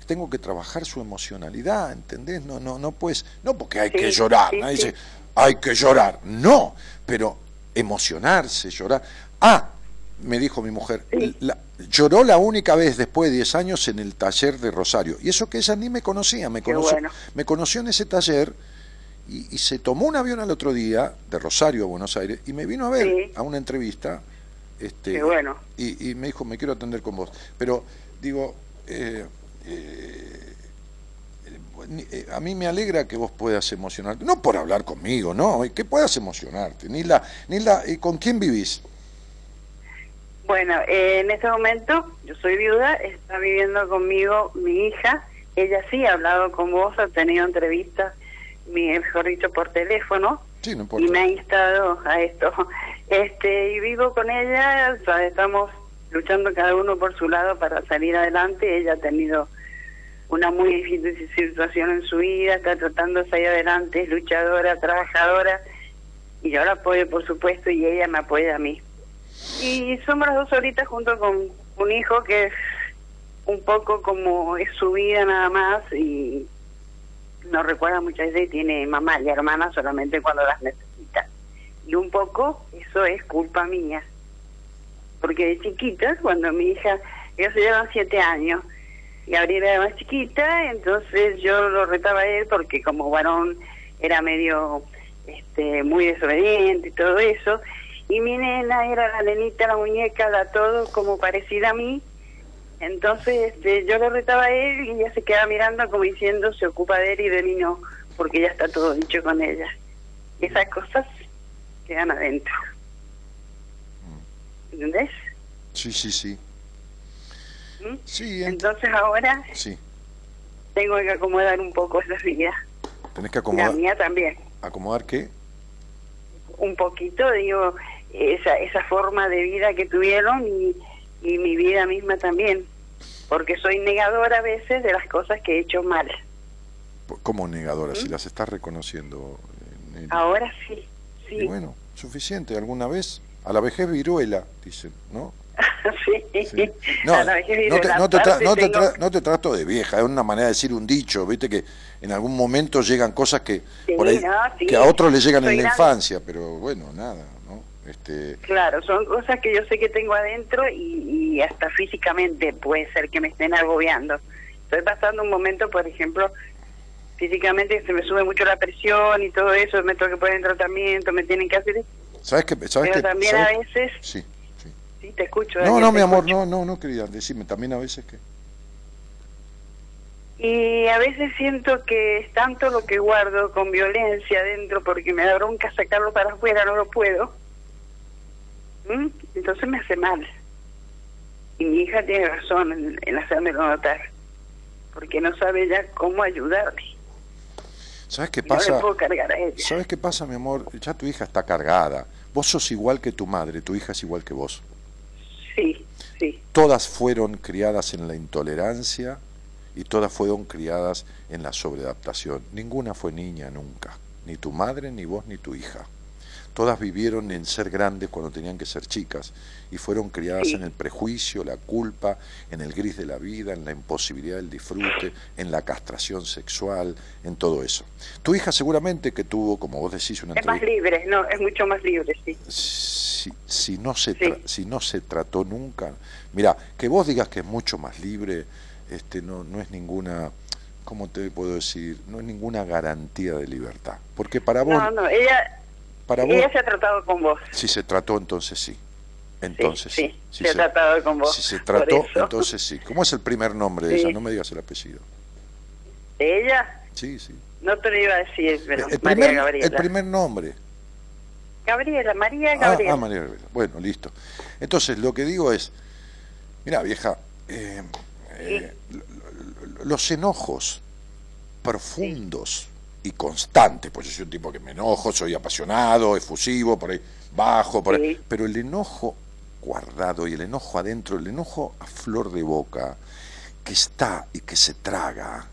[SPEAKER 2] tengo que trabajar su emocionalidad, ¿entendés? No, no, no puedes, no porque hay que llorar, nadie dice, hay que llorar, no, pero emocionarse, llorar. Ah, me dijo mi mujer, lloró la única vez después de 10 años en el taller de Rosario. Y eso que ella ni me conocía, me conoció, me conoció en ese taller y, se tomó un avión al otro día de Rosario a Buenos Aires y me vino a ver a una entrevista. Este,
[SPEAKER 7] bueno.
[SPEAKER 2] y, me dijo, me quiero atender con vos. Pero digo, eh, eh, eh, a mí me alegra que vos puedas emocionarte, no por hablar conmigo, no, que puedas emocionarte. Ni la, ni la, ¿Con quién vivís?
[SPEAKER 7] Bueno, en este momento yo soy viuda, está viviendo conmigo mi hija. Ella sí ha hablado con vos, ha tenido entrevistas, mejor dicho, por teléfono. y me ha instado a esto. Este, y vivo con ella, estamos luchando cada uno por su lado para salir adelante. Ella ha tenido una muy difícil situación en su vida, está tratando de salir adelante, es luchadora, trabajadora, y yo la apoyo, por supuesto, y ella me apoya a mí. Y somos las dos ahorita junto con un hijo que es un poco como es su vida nada más y no recuerda muchas veces tiene mamá y hermana solamente cuando las necesita. Y un poco eso es culpa mía. Porque de chiquitas, cuando mi hija, ellos se llevan siete años, y Gabriela era más chiquita, entonces yo lo retaba a él porque como varón era medio este muy desobediente y todo eso, y mi nena era la nenita, la muñeca, la todo como parecida a mí. Entonces este, yo le retaba a él y ella se queda mirando como diciendo se ocupa de él y de mí no, porque ya está todo dicho con ella. Y esas cosas quedan adentro. ¿Entendés?
[SPEAKER 2] Sí, sí, sí.
[SPEAKER 7] ¿Mm? sí Entonces ahora
[SPEAKER 2] sí.
[SPEAKER 7] tengo que acomodar un poco esa vida.
[SPEAKER 2] Tenés que acomodar.
[SPEAKER 7] La mía también.
[SPEAKER 2] ¿Acomodar qué?
[SPEAKER 7] Un poquito, digo, esa, esa forma de vida que tuvieron y, y mi vida misma también, porque soy negadora a veces de las cosas que he hecho mal.
[SPEAKER 2] ¿Cómo negadora? Si ¿Mm? las estás reconociendo.
[SPEAKER 7] Ahora sí, sí.
[SPEAKER 2] bueno, suficiente. ¿Alguna vez? A la vejez viruela, dicen, ¿no?
[SPEAKER 7] sí.
[SPEAKER 2] No, te, no, te no, te no, te trato de vieja, es una manera de decir un dicho, viste que en algún momento llegan cosas que, por ahí, que a otros le llegan en la infancia, pero bueno, nada. Este...
[SPEAKER 7] Claro, son cosas que yo sé que tengo adentro y, hasta físicamente puede ser que me estén agobiando. Estoy pasando un momento, por ejemplo, físicamente se me sube mucho la presión y todo eso, me tengo que poner en tratamiento, me tienen que hacer...
[SPEAKER 2] ¿Sabes qué? ¿Sabes
[SPEAKER 7] Pero también
[SPEAKER 2] a
[SPEAKER 7] veces...
[SPEAKER 2] Sí,
[SPEAKER 7] sí. Sí, te escucho.
[SPEAKER 2] No, no, mi amor, no, no, no, querida, decime, también a veces que...
[SPEAKER 7] Y a veces siento que es tanto lo que guardo con violencia adentro porque me da bronca sacarlo para afuera, no lo puedo ¿Mm? Entonces me hace mal. Y mi hija tiene razón en, en hacérmelo notar, porque no sabe ya cómo ayudarme.
[SPEAKER 2] ¿Sabes qué pasa?
[SPEAKER 7] No puedo cargar a ella.
[SPEAKER 2] ¿Sabes qué pasa, mi amor? Ya tu hija está cargada. Vos sos igual que tu madre, tu hija es igual que vos.
[SPEAKER 7] Sí, sí.
[SPEAKER 2] Todas fueron criadas en la intolerancia y todas fueron criadas en la sobreadaptación. Ninguna fue niña nunca, ni tu madre, ni vos, ni tu hija. Todas vivieron en ser grandes cuando tenían que ser chicas y fueron criadas
[SPEAKER 7] Sí.
[SPEAKER 2] en el prejuicio, la culpa, en el gris de la vida, en la imposibilidad del disfrute, en la castración sexual, en todo eso. Tu hija seguramente que tuvo, como vos decís, una
[SPEAKER 7] Es más libre, no, es mucho más libre, sí.
[SPEAKER 2] Si, si no se
[SPEAKER 7] Sí.
[SPEAKER 2] si no se trató nunca, mira, que vos digas que es mucho más libre, este no no es ninguna ¿cómo te puedo decir? No es ninguna garantía de libertad, porque para vos
[SPEAKER 7] No, no, ella,
[SPEAKER 2] para vos
[SPEAKER 7] ella se ha tratado con vos.
[SPEAKER 2] si se trató entonces sí. Entonces sí.
[SPEAKER 7] sí,
[SPEAKER 2] Si
[SPEAKER 7] se ha tratado con vos,
[SPEAKER 2] Si se trató, entonces sí. ¿Cómo es el primer nombre de
[SPEAKER 7] Sí.
[SPEAKER 2] ella? No me digas el apellido.
[SPEAKER 7] Ella,
[SPEAKER 2] Sí, sí.
[SPEAKER 7] no te lo iba a decir, pero
[SPEAKER 2] el,
[SPEAKER 7] María
[SPEAKER 2] primer,
[SPEAKER 7] Gabriela.
[SPEAKER 2] el primer nombre.
[SPEAKER 7] Gabriela, María
[SPEAKER 2] Ah,
[SPEAKER 7] Gabriela.
[SPEAKER 2] ah, María Gabriela. Bueno, listo. Entonces, lo que digo es, mira, vieja, eh, eh, los enojos profundos y constantes, pues yo soy un tipo que me enojo, soy apasionado, efusivo, por ahí bajo, por ahí,
[SPEAKER 7] Sí.
[SPEAKER 2] pero el enojo guardado y el enojo adentro, el enojo a flor de boca, que está y que se traga,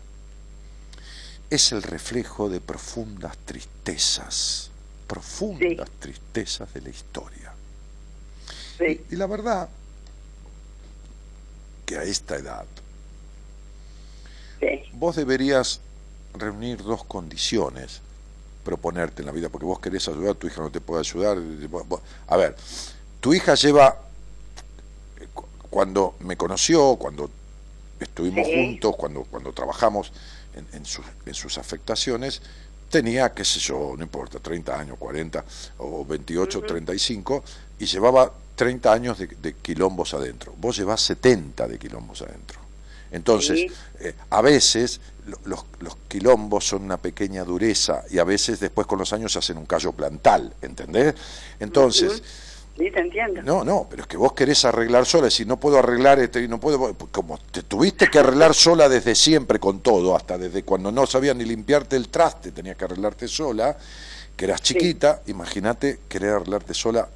[SPEAKER 2] es el reflejo de profundas tristezas, profundas tristezas de la historia.
[SPEAKER 7] sí,
[SPEAKER 2] Y, y la verdad que a esta edad
[SPEAKER 7] sí,
[SPEAKER 2] vos deberías reunir dos condiciones, proponerte en la vida, porque vos querés ayudar, tu hija no te puede ayudar. A ver, tu hija lleva, eh, cu- cuando me conoció, cuando estuvimos
[SPEAKER 7] Sí.
[SPEAKER 2] juntos, cuando, cuando trabajamos en, en sus, en sus afectaciones, tenía, qué sé yo, no importa, 30 años, 40 o 28, 35, y llevaba 30 años de, de quilombos adentro. Vos llevás 70 de quilombos adentro. Entonces,
[SPEAKER 7] Sí.
[SPEAKER 2] eh, a veces lo- los, los quilombos son una pequeña dureza y a veces después con los años se hacen un callo plantal, ¿entendés? Entonces,
[SPEAKER 7] sí, te entiendo.
[SPEAKER 2] no, no, pero es que vos querés arreglar sola, decir, no puedo arreglar este, y no puedo, como te tuviste que arreglar sola desde siempre con todo, hasta desde cuando no sabías ni limpiarte el traste, tenías que arreglarte sola, que eras chiquita, imagínate querer arreglarte sola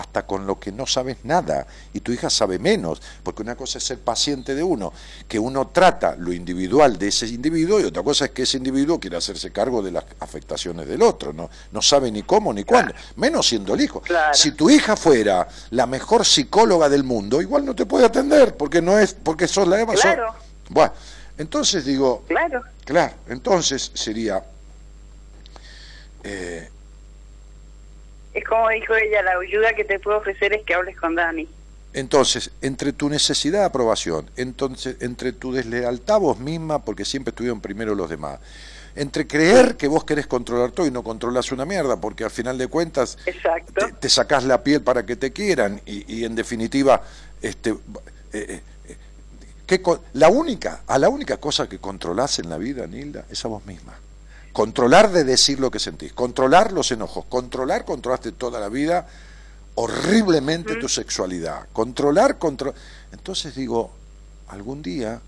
[SPEAKER 2] hasta con lo que no sabes nada y tu hija sabe menos, porque una cosa es ser paciente de uno, que uno trata lo individual de ese individuo y otra cosa es que ese individuo quiere hacerse cargo de las afectaciones del otro, no, no sabe ni cómo ni cuándo, menos siendo el hijo.
[SPEAKER 7] Claro.
[SPEAKER 2] Si tu hija fuera la mejor psicóloga del mundo, igual no te puede atender, porque no es, porque sos la Eva. sos-
[SPEAKER 7] Claro.
[SPEAKER 2] Bueno, entonces digo,
[SPEAKER 7] Claro,
[SPEAKER 2] claro, entonces sería eh,
[SPEAKER 7] es como dijo ella, la ayuda que te puedo ofrecer es que hables con Dani.
[SPEAKER 2] Entonces, entre tu necesidad de aprobación, entonces, entre tu deslealtad a vos misma, porque siempre estuvieron primero los demás, entre creer que vos querés controlar todo y no controlas una mierda, porque al final de cuentas
[SPEAKER 7] Exacto.
[SPEAKER 2] te, te sacás la piel para que te quieran y, y en definitiva, este, eh, eh, eh, ¿qué co- la única, a la única cosa que controlás en la vida, Nilda, es a vos misma. Controlar de decir lo que sentís, controlar los enojos, controlar, controlaste toda la vida horriblemente tu sexualidad, controlar, control. Entonces digo, algún día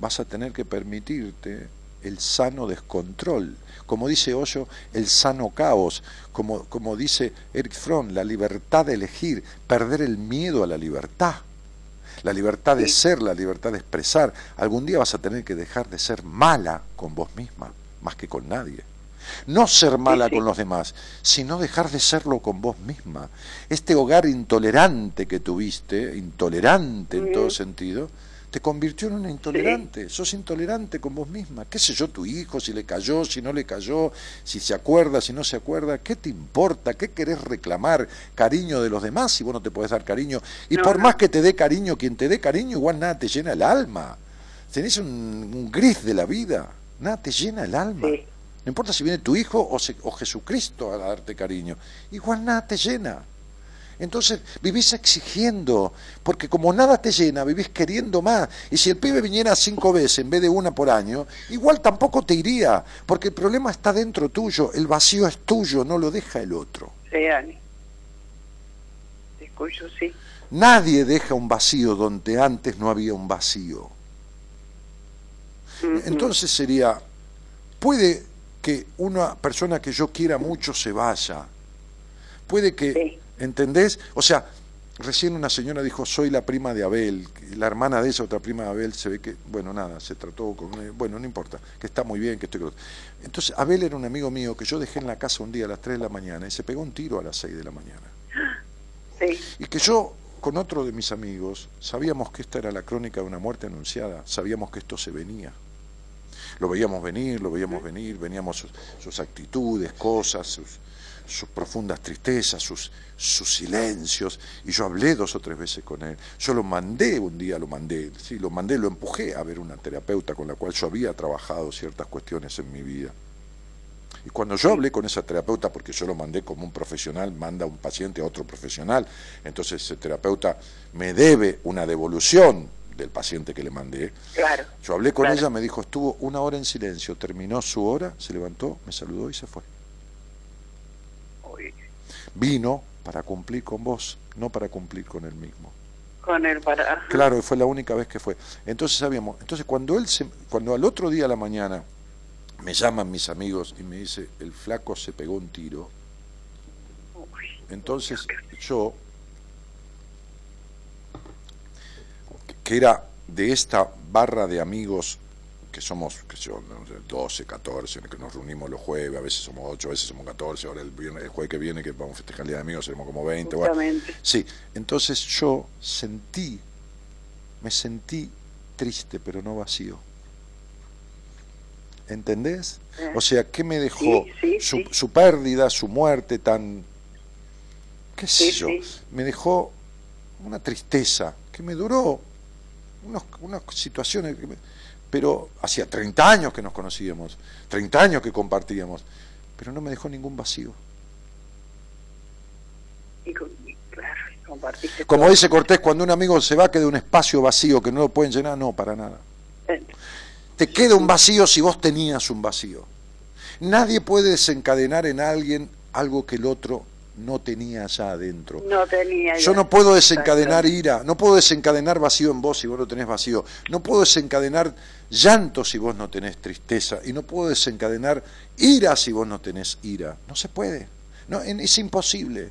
[SPEAKER 2] vas a tener que permitirte el sano descontrol, como dice Hoyo, el sano caos, como, como dice Eric Fromm, la libertad de elegir, perder el miedo a la libertad, la libertad de ser, la libertad de expresar. Algún día vas a tener que dejar de ser mala con vos misma, más que con nadie. No ser mala
[SPEAKER 7] Sí, sí.
[SPEAKER 2] con los demás, sino dejar de serlo con vos misma. Este hogar intolerante que tuviste, intolerante en todo sentido, te convirtió en una intolerante. Sos intolerante con vos misma. ¿Qué sé yo, tu hijo, si le cayó, si no le cayó, si se acuerda, si no se acuerda? ¿Qué te importa? ¿Qué querés reclamar? ¿Cariño de los demás si vos no te podés dar cariño? Y
[SPEAKER 7] No,
[SPEAKER 2] por
[SPEAKER 7] no.
[SPEAKER 2] más que te dé cariño, quien te dé cariño, igual nada te llena el alma. Tenés un, un gris de la vida. Nada te llena el alma.
[SPEAKER 7] Sí.
[SPEAKER 2] No importa si viene tu hijo o, se- o Jesucristo a darte cariño. Igual nada te llena. Entonces vivís exigiendo, porque como nada te llena, vivís queriendo más. Y si el pibe viniera cinco veces en vez de una por año, igual tampoco te iría, porque el problema está dentro tuyo, el vacío es tuyo, no lo deja el otro.
[SPEAKER 7] Sí, Dani. Te escucho, sí.
[SPEAKER 2] Nadie deja un vacío donde antes no había un vacío. Entonces sería, puede que una persona que yo quiera mucho se vaya. Puede que,
[SPEAKER 7] Sí.
[SPEAKER 2] ¿entendés? O sea, recién una señora dijo, soy la prima de Abel, la hermana de esa otra prima de Abel, se ve que, bueno, nada, se trató con, bueno, no importa, que está muy bien, que estoy... Entonces, Abel era un amigo mío que yo dejé en la casa un día a las 3 de la mañana y se pegó un tiro a las 6 de la mañana.
[SPEAKER 7] Sí.
[SPEAKER 2] Y que yo, con otro de mis amigos, sabíamos que esta era la crónica de una muerte anunciada, sabíamos que esto se venía. Lo veíamos venir, lo veíamos venir, veníamos sus, sus actitudes, cosas, sus, sus profundas tristezas, sus, sus silencios, y yo hablé dos o tres veces con él. Yo lo mandé un día, lo mandé, sí, lo mandé, lo empujé a ver una terapeuta con la cual yo había trabajado ciertas cuestiones en mi vida. Y cuando yo hablé con esa terapeuta, porque yo lo mandé como un profesional, manda un paciente a otro profesional, entonces ese terapeuta me debe una devolución del paciente que le mandé.
[SPEAKER 7] Claro.
[SPEAKER 2] Yo hablé con
[SPEAKER 7] claro.
[SPEAKER 2] ella, me dijo, estuvo una hora en silencio, terminó su hora, se levantó, me saludó y se fue.
[SPEAKER 7] Uy,
[SPEAKER 2] Vino para cumplir con vos, no para cumplir con él mismo.
[SPEAKER 7] con el para.
[SPEAKER 2] Claro, fue la única vez que fue. Entonces sabíamos, entonces cuando él se, cuando al otro día a la mañana me llaman mis amigos y me dice, el flaco se pegó un tiro, entonces yo, que era de esta barra de amigos que somos, que yo, no sé, 12, 14, que nos reunimos los jueves, a veces somos 8, a veces somos 14, ahora el, viernes- el jueves que viene que vamos a festejar el Día de Amigos seremos como 20. bueno. Sí, entonces yo sentí, me sentí triste, pero no vacío. ¿Entendés?
[SPEAKER 7] Eh.
[SPEAKER 2] O sea, ¿qué me dejó
[SPEAKER 7] Sí, sí,
[SPEAKER 2] su,
[SPEAKER 7] sí.
[SPEAKER 2] su pérdida, su muerte tan... qué sé yo? Me dejó una tristeza que me duró unos- unas situaciones, pero hacía 30 años que nos conocíamos, 30 años que compartíamos, pero no me dejó ningún vacío.
[SPEAKER 7] Y, con- y claro, y compartiste.
[SPEAKER 2] Como
[SPEAKER 7] todo.
[SPEAKER 2] dice Cortés, cuando un amigo se va queda un espacio vacío que no lo pueden llenar, no, para nada.
[SPEAKER 7] Eh,
[SPEAKER 2] Te queda un vacío si vos tenías un vacío. Nadie puede desencadenar en alguien algo que el otro no tenía allá adentro.
[SPEAKER 7] No tenía.
[SPEAKER 2] Yo no puedo desencadenar ira, no puedo desencadenar vacío en vos si vos no tenés vacío, no puedo desencadenar llanto si vos no tenés tristeza y no puedo desencadenar ira si vos no tenés ira. No se puede, no, es imposible.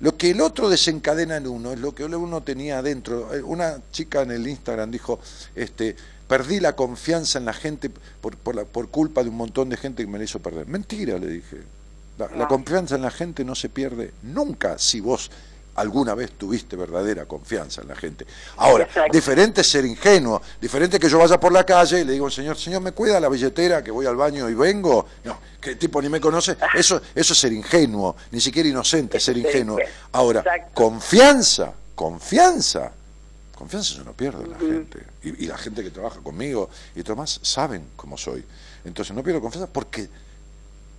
[SPEAKER 2] Lo que el otro desencadena en uno es lo que uno tenía adentro. Eh, Una chica en el Instagram dijo, este, perdí la confianza en la gente por, por, la- por culpa de un montón de gente que me la hizo perder. Mentira, le dije. La, confianza en la gente no se pierde nunca si vos alguna vez tuviste verdadera confianza en la gente. Ahora,
[SPEAKER 7] Exacto.
[SPEAKER 2] diferente es ser ingenuo, diferente que yo vaya por la calle y le digo, señor, señor, ¿me cuida la billetera que voy al baño y vengo? No, que el tipo ni me conoce. Eso, eso es ser ingenuo, ni siquiera inocente, ser
[SPEAKER 7] Eso es ser
[SPEAKER 2] ingenuo.
[SPEAKER 7] ingenuo.
[SPEAKER 2] Ahora,
[SPEAKER 7] Exacto.
[SPEAKER 2] confianza, confianza. Confianza yo no pierdo en la gente. Y, y la gente que trabaja conmigo y todo más saben cómo soy. Entonces no pierdo confianza porque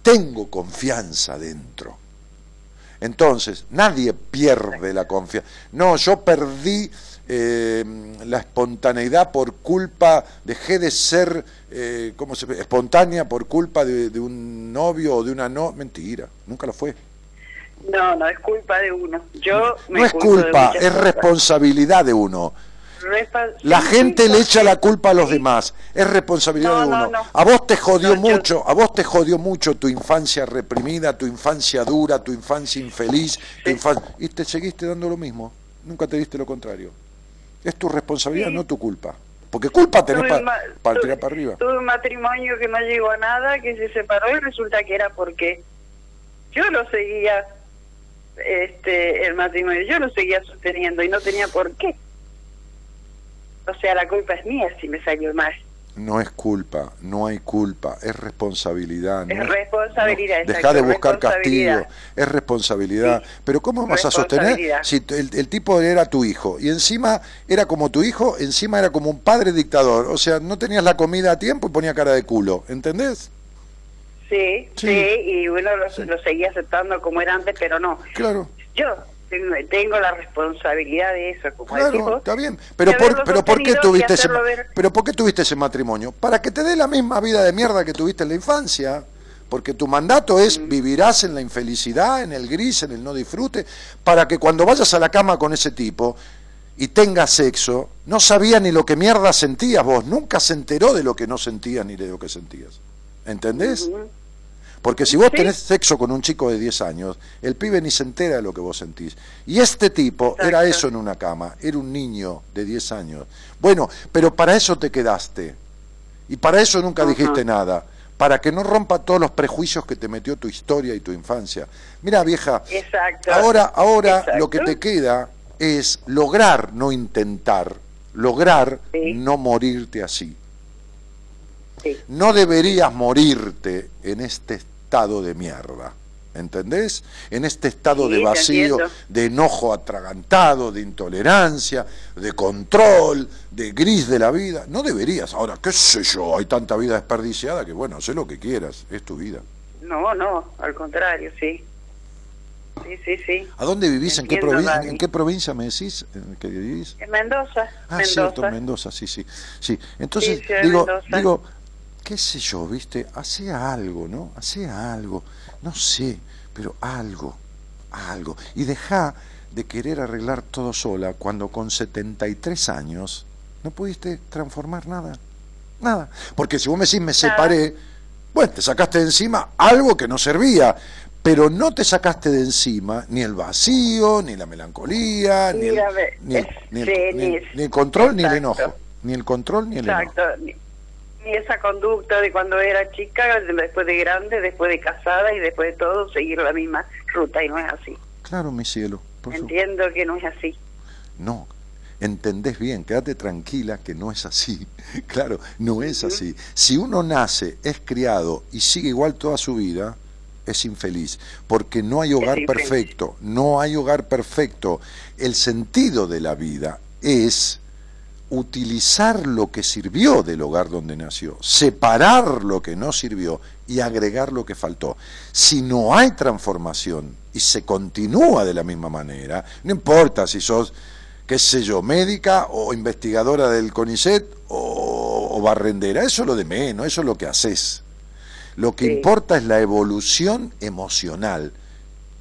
[SPEAKER 2] tengo confianza dentro. Entonces, nadie pierde la confianza. No, yo perdí eh, la espontaneidad por culpa, dejé de ser, eh, ¿cómo se espontánea por culpa de, de un novio o de una no. Mentira, nunca lo fue.
[SPEAKER 7] No, no es culpa de uno. Yo me
[SPEAKER 2] No es culpa, es responsabilidad de uno. La gente le echa la culpa a los demás. Es responsabilidad
[SPEAKER 7] No,
[SPEAKER 2] de
[SPEAKER 7] no,
[SPEAKER 2] uno.
[SPEAKER 7] no.
[SPEAKER 2] A vos te jodió
[SPEAKER 7] yo-
[SPEAKER 2] mucho, a vos te jodió mucho tu infancia reprimida, tu infancia dura, tu infancia infeliz, tu y te seguiste dando lo mismo. Nunca te diste lo contrario. Es tu responsabilidad,
[SPEAKER 7] Sí.
[SPEAKER 2] no tu culpa. Porque culpa tenés para
[SPEAKER 7] tuve-
[SPEAKER 2] tirar para arriba.
[SPEAKER 7] Tuve un matrimonio que no llegó a nada, que se separó y resulta que era porque yo lo seguía, este, el matrimonio, yo lo seguía sosteniendo y no tenía por qué. O sea, la culpa es mía si me salió mal.
[SPEAKER 2] No es culpa, no hay culpa, es responsabilidad.
[SPEAKER 7] Es
[SPEAKER 2] no
[SPEAKER 7] responsabilidad,
[SPEAKER 2] no, Deja de buscar castigo,
[SPEAKER 7] responsabilidad.
[SPEAKER 2] es responsabilidad.
[SPEAKER 7] Sí,
[SPEAKER 2] Pero ¿cómo vas a sostener
[SPEAKER 7] responsabilidad.
[SPEAKER 2] si el, el tipo era tu hijo y encima era como tu hijo, encima era como un padre dictador? O sea, no tenías la comida a tiempo y ponía cara de culo, ¿entendés?
[SPEAKER 7] Sí,
[SPEAKER 2] Sí.
[SPEAKER 7] sí, y bueno, lo,
[SPEAKER 2] Sí.
[SPEAKER 7] lo seguía aceptando como era antes, pero no.
[SPEAKER 2] Claro.
[SPEAKER 7] Yo tengo, tengo la responsabilidad de eso, como
[SPEAKER 2] Claro, está bien. Pero por, pero ¿por qué tuviste ese,
[SPEAKER 7] ver-
[SPEAKER 2] pero ¿por qué tuviste ese matrimonio? Para que te dé la misma vida de mierda que tuviste en la infancia. Porque tu mandato es
[SPEAKER 7] Mm.
[SPEAKER 2] vivirás en la infelicidad, en el gris, en el no disfrute, para que cuando vayas a la cama con ese tipo y tengas sexo, no sabía ni lo que mierda sentías vos, nunca se enteró de lo que no sentías ni de lo que sentías. ¿Entendés? Porque si vos tenés sexo con un chico de 10 años, el pibe ni se entera de lo que vos sentís. Y este tipo era eso en una cama, era un niño de 10 años. Bueno, pero para eso te quedaste. Y para eso nunca dijiste nada para que no rompa todos los prejuicios que te metió tu historia y tu infancia. Mira, vieja, ahora, ahora lo que te queda es lograr no intentar, lograr no morirte así. No deberías morirte en este estado de mierda. ¿entendés? En este estado de vacío, de enojo atragantado, de intolerancia, de control, de gris de la vida. No deberías. Ahora, qué sé yo, hay tanta vida desperdiciada que, bueno, sé lo que quieras, es tu vida.
[SPEAKER 7] No, no, al contrario, sí. Sí, sí, sí.
[SPEAKER 2] ¿A dónde vivís? ¿En qué, ¿En qué, provincia me decís en que vivís?
[SPEAKER 7] En Mendoza.
[SPEAKER 2] Ah, cierto, Mendoza, sí, sí. sí. Entonces, digo, digo, qué sé yo, viste, hace algo, ¿no? Hace algo no sé, pero algo, algo. Y deja de querer arreglar todo sola cuando con 73 años no pudiste transformar nada. Nada. Porque si vos me decís me separé, bueno, te sacaste de encima algo que no servía, pero no te sacaste de encima ni el vacío, ni la melancolía, ni, el, control, ni el enojo. Ni el control, ni el enojo
[SPEAKER 7] y esa conducta de cuando era chica, después de grande, después de casada y después de todo, seguir la misma ruta y no es así.
[SPEAKER 2] Claro, mi cielo.
[SPEAKER 7] Entiendo que no es así.
[SPEAKER 2] No, entendés bien, quédate tranquila que no es así. Claro, no es así. Si uno nace, es criado y sigue igual toda su vida, es infeliz, porque no hay hogar perfecto, no hay hogar perfecto. El sentido de la vida es utilizar lo que sirvió del hogar donde nació, separar lo que no sirvió y agregar lo que faltó. Si no hay transformación y se continúa de la misma manera, no importa si sos, qué sé yo, médica o investigadora del CONICET o, barrendera, eso es lo de menos, eso es lo que haces. Lo que importa es la evolución emocional.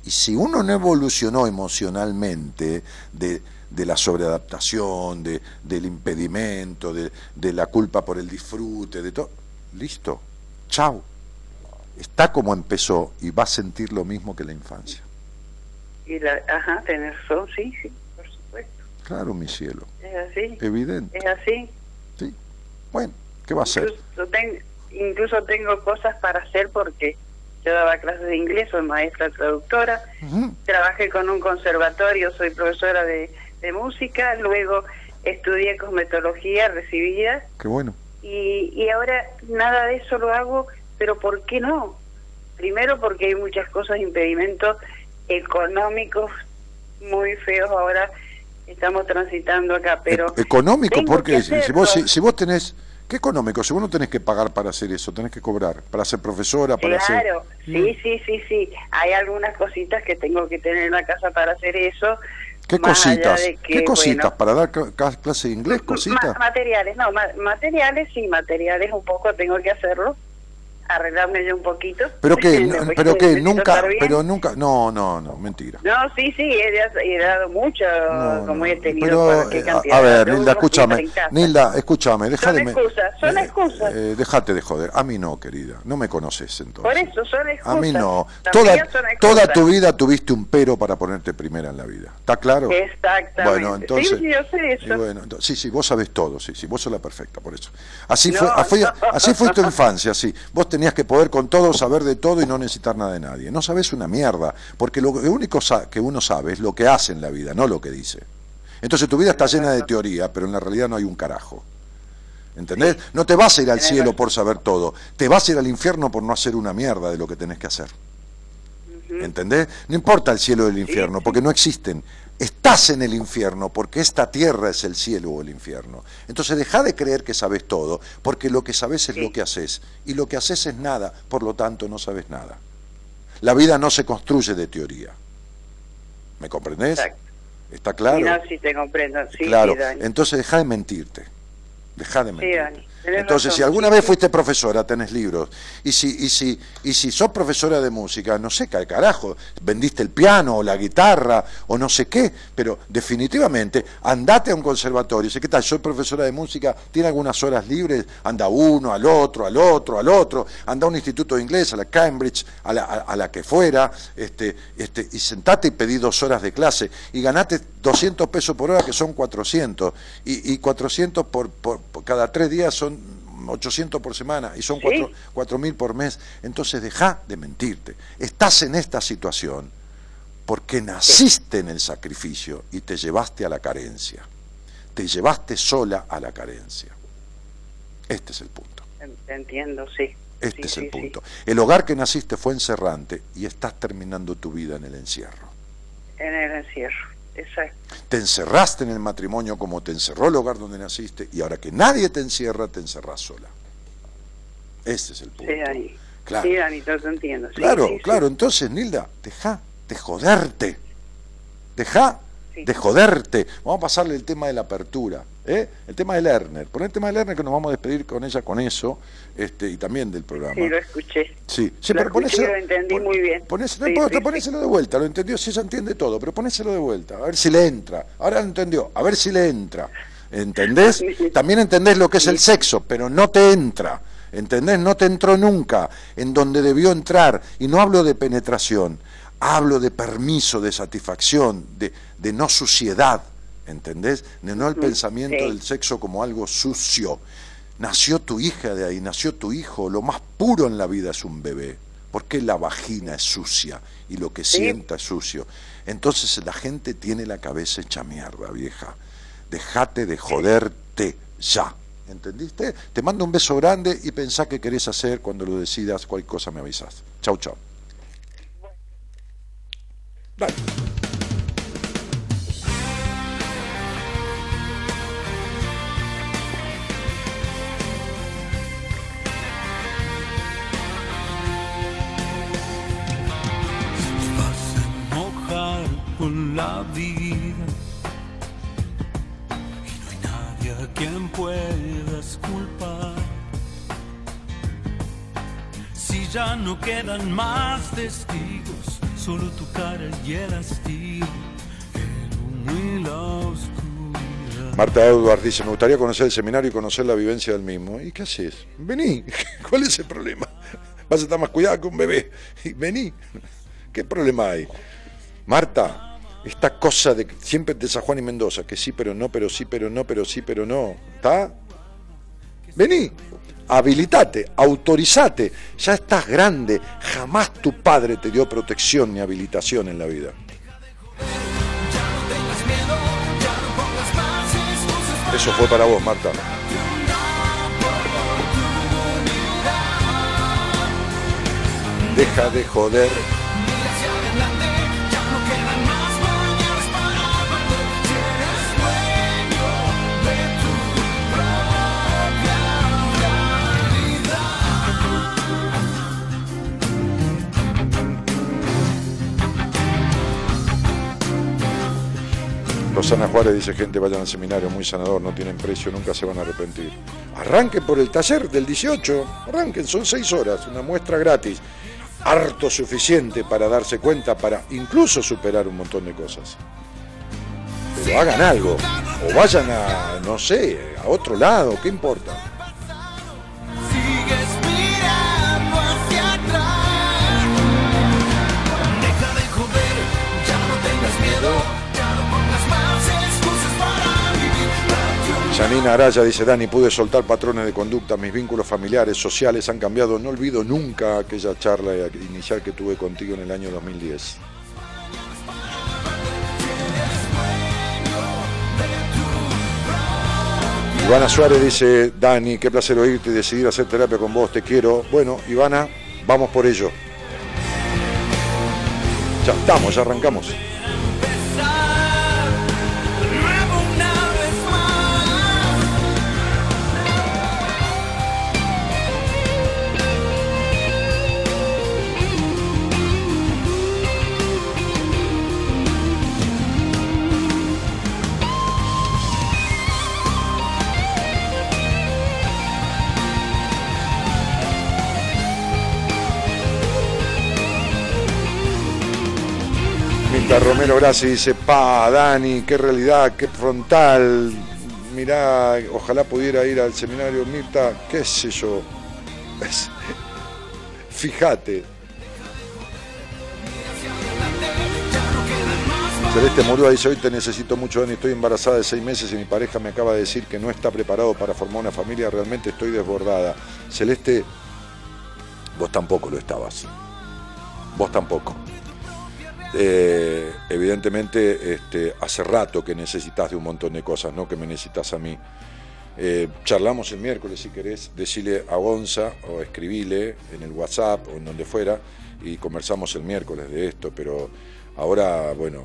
[SPEAKER 2] Y si uno no evolucionó emocionalmente, de, de la sobreadaptación, de, del impedimento, de, de, la culpa por el disfrute, de todo. Listo, chao. Está como empezó y va a sentir lo mismo que la infancia.
[SPEAKER 7] Y la, ajá, tener razón, sí, sí, por supuesto.
[SPEAKER 2] Claro, mi cielo.
[SPEAKER 7] Es así.
[SPEAKER 2] Evidente.
[SPEAKER 7] Es así.
[SPEAKER 2] Sí. Bueno, ¿qué va a ser?
[SPEAKER 7] incluso tengo cosas para hacer porque yo daba clases de inglés, soy maestra traductora, trabajé con un conservatorio, soy profesora de de música, luego estudié cosmetología recibida.
[SPEAKER 2] Qué bueno.
[SPEAKER 7] Y, y ahora nada de eso lo hago, pero ¿por qué no? Primero porque hay muchas cosas, impedimentos económicos muy feos ahora estamos transitando acá, pero...
[SPEAKER 2] E-, económico, porque si, vos, si, vos tenés... ¿Qué económico? Si vos no tenés que pagar para hacer eso, tenés que cobrar, para ser profesora, para
[SPEAKER 7] hacer... Claro, sí, sí, sí, sí. Hay algunas cositas que tengo que tener en la casa para hacer eso,
[SPEAKER 2] ¿Qué cositas? ¿Qué cositas? ¿Para dar clase de inglés? ¿Cositas?
[SPEAKER 7] materiales, no, materiales sí, materiales un poco tengo que hacerlo arreglarme yo un poquito.
[SPEAKER 2] Pero que, pero que nunca, pero nunca, no, no, no, mentira.
[SPEAKER 7] No, sí, sí, he, dado mucho, como he tenido.
[SPEAKER 2] Pero, ¿qué cantidad? A ver, Nilda, escúchame, Nilda, escúchame, déjame.
[SPEAKER 7] Son excusas, son eh, excusas.
[SPEAKER 2] Eh, déjate de joder, a mí no, querida, no me conoces entonces.
[SPEAKER 7] Por eso, son excusas.
[SPEAKER 2] A mí no, toda, toda tu vida tuviste un pero para ponerte primera en la vida, ¿está claro?
[SPEAKER 7] Exactamente.
[SPEAKER 2] Bueno, entonces,
[SPEAKER 7] sí, yo sé eso.
[SPEAKER 2] Bueno, sí, sí, vos sabés todo, sí, sí, vos sos la perfecta, por eso. Así fue, así fue tu infancia, sí. Vos tenías que poder con todo, saber de todo y no necesitar nada de nadie. No sabes una mierda, porque lo único que uno sabe es lo que hace en la vida, no lo que dice. Entonces tu vida está llena de teoría, pero en la realidad no hay un carajo. ¿Entendés? No te vas a ir al cielo por saber todo, te vas a ir al infierno por no hacer una mierda de lo que tenés que hacer. ¿Entendés? No importa el cielo o el infierno, porque no existen estás en el infierno porque esta tierra es el cielo o el infierno. Entonces deja de creer que sabes todo, porque lo que sabes es lo que haces, y lo que haces es nada, por lo tanto no sabes nada. La vida no se construye de teoría. ¿Me comprendés? ¿Está claro?
[SPEAKER 7] Sí, te comprendo.
[SPEAKER 2] claro, entonces deja de mentirte. Deja de mentir.
[SPEAKER 7] Dani,
[SPEAKER 2] Entonces, si alguna vez fuiste profesora, tenés libros. Y si, y si, y si sos profesora de música, no sé qué carajo, vendiste el piano o la guitarra o no sé qué, pero definitivamente andate a un conservatorio. Sé qué tal, soy profesora de música, tiene algunas horas libres, anda uno, al otro, al otro, al otro, anda a un instituto de inglés, a la Cambridge, a la, a, a la que fuera, este, este, y sentate y pedí dos horas de clase y ganate 200 pesos por hora, que son 400, y, y 400 por, por, por cada tres días son 800 por semana y son
[SPEAKER 7] Sí.
[SPEAKER 2] 4 cuatro mil por mes. Entonces deja de mentirte. Estás en esta situación porque naciste en el sacrificio y te llevaste a la carencia. Te llevaste sola a la carencia. Este es el punto.
[SPEAKER 7] Entiendo, sí.
[SPEAKER 2] Este
[SPEAKER 7] Sí,
[SPEAKER 2] es el
[SPEAKER 7] sí, sí.
[SPEAKER 2] punto. El hogar que naciste fue encerrante y estás terminando tu vida en el encierro.
[SPEAKER 7] En el encierro, exacto.
[SPEAKER 2] Te encerraste en el matrimonio como te encerró el hogar donde naciste y ahora que nadie te encierra, te encerrás sola. Este es el punto.
[SPEAKER 7] Sí, Dani.
[SPEAKER 2] Claro.
[SPEAKER 7] Sí, Dani, yo te entiendo. Sí,
[SPEAKER 2] Claro,
[SPEAKER 7] sí,
[SPEAKER 2] claro. Entonces, Nilda, deja de joderte. Deja de joderte. Vamos a pasarle el tema de la apertura. ¿Eh? El tema de Lerner. Pon el tema de Lerner que nos vamos a despedir con ella con eso este, y también del programa.
[SPEAKER 7] Sí, lo escuché.
[SPEAKER 2] Sí, sí,
[SPEAKER 7] Lo
[SPEAKER 2] pero
[SPEAKER 7] escuché,
[SPEAKER 2] ponéselo,
[SPEAKER 7] lo entendí
[SPEAKER 2] pon-
[SPEAKER 7] muy bien.
[SPEAKER 2] ponéselo-
[SPEAKER 7] Sí, sí,
[SPEAKER 2] de vuelta, lo entendió, si ella entiende todo, pero ponéselo de vuelta, a ver si le entra. Ahora lo entendió, a ver si le entra. ¿Entendés?
[SPEAKER 7] Sí, sí.
[SPEAKER 2] También entendés lo que es el sexo, pero no te entra. ¿Entendés? No te entró nunca en donde debió entrar. Y no hablo de penetración, hablo de permiso, de satisfacción, de, de no suciedad. ¿Entendés? De no el pensamiento
[SPEAKER 7] sí.
[SPEAKER 2] del sexo como algo sucio. Nació tu hija de ahí, nació tu hijo. Lo más puro en la vida es un bebé. Porque la vagina es sucia y lo que
[SPEAKER 7] Sí.
[SPEAKER 2] sienta es sucio. Entonces la gente tiene la cabeza hecha mierda, vieja. Dejate de joderte ya. ¿Entendiste? Te mando un beso grande y pensá qué querés hacer cuando lo decidas. Cualquier cosa me avisas. Chau, chau. Dale.
[SPEAKER 1] Quedan más testigos, solo tu cara y el.
[SPEAKER 2] Marta Edward dice, me gustaría conocer el seminario y conocer la vivencia del mismo. ¿Y qué haces? Vení, ¿cuál es el problema? Vas a estar más cuidado que un bebé. Vení, ¿qué problema hay? Marta, esta cosa de que siempre de San Juan y Mendoza, que sí, pero no, pero sí, pero no, pero sí, pero no, ¿está? Vení, habilitate, autorizate, ya estás grande, jamás tu padre te dio protección ni habilitación en la vida. Eso fue para vos, Marta. Deja de joder. Rosana Juárez dice, gente, vayan al seminario, muy sanador, no tienen precio, nunca se van a arrepentir. Arranquen por el taller del 18, arranquen, son seis horas, una muestra gratis, harto suficiente para darse cuenta, para incluso superar un montón de cosas. Pero hagan algo, o vayan a, no sé, a otro lado, ¿qué importa? Janina Araya dice, Dani, pude soltar patrones de conducta, mis vínculos familiares, sociales han cambiado, no olvido nunca aquella charla inicial que tuve contigo en el año 2010. Ivana Suárez dice, Dani, qué placer oírte y decidir hacer terapia con vos, te quiero. Bueno, Ivana, vamos por ello. Ya estamos, ya arrancamos. Romero Grassi dice, pa, Dani, qué realidad, qué frontal. Mirá, ojalá pudiera ir al seminario Mirta, qué sé yo. Fíjate. Celeste Murúa dice, hoy te necesito mucho, Dani, estoy embarazada de seis meses y mi pareja me acaba de decir que no está preparado para formar una familia, realmente estoy desbordada. Celeste, vos tampoco lo estabas. Vos tampoco. Eh, evidentemente, este, hace rato que necesitas de un montón de cosas, no que me necesitas a mí. Eh, charlamos el miércoles, si querés, decirle a Gonza o escribile en el WhatsApp o en donde fuera y conversamos el miércoles de esto, pero ahora, bueno,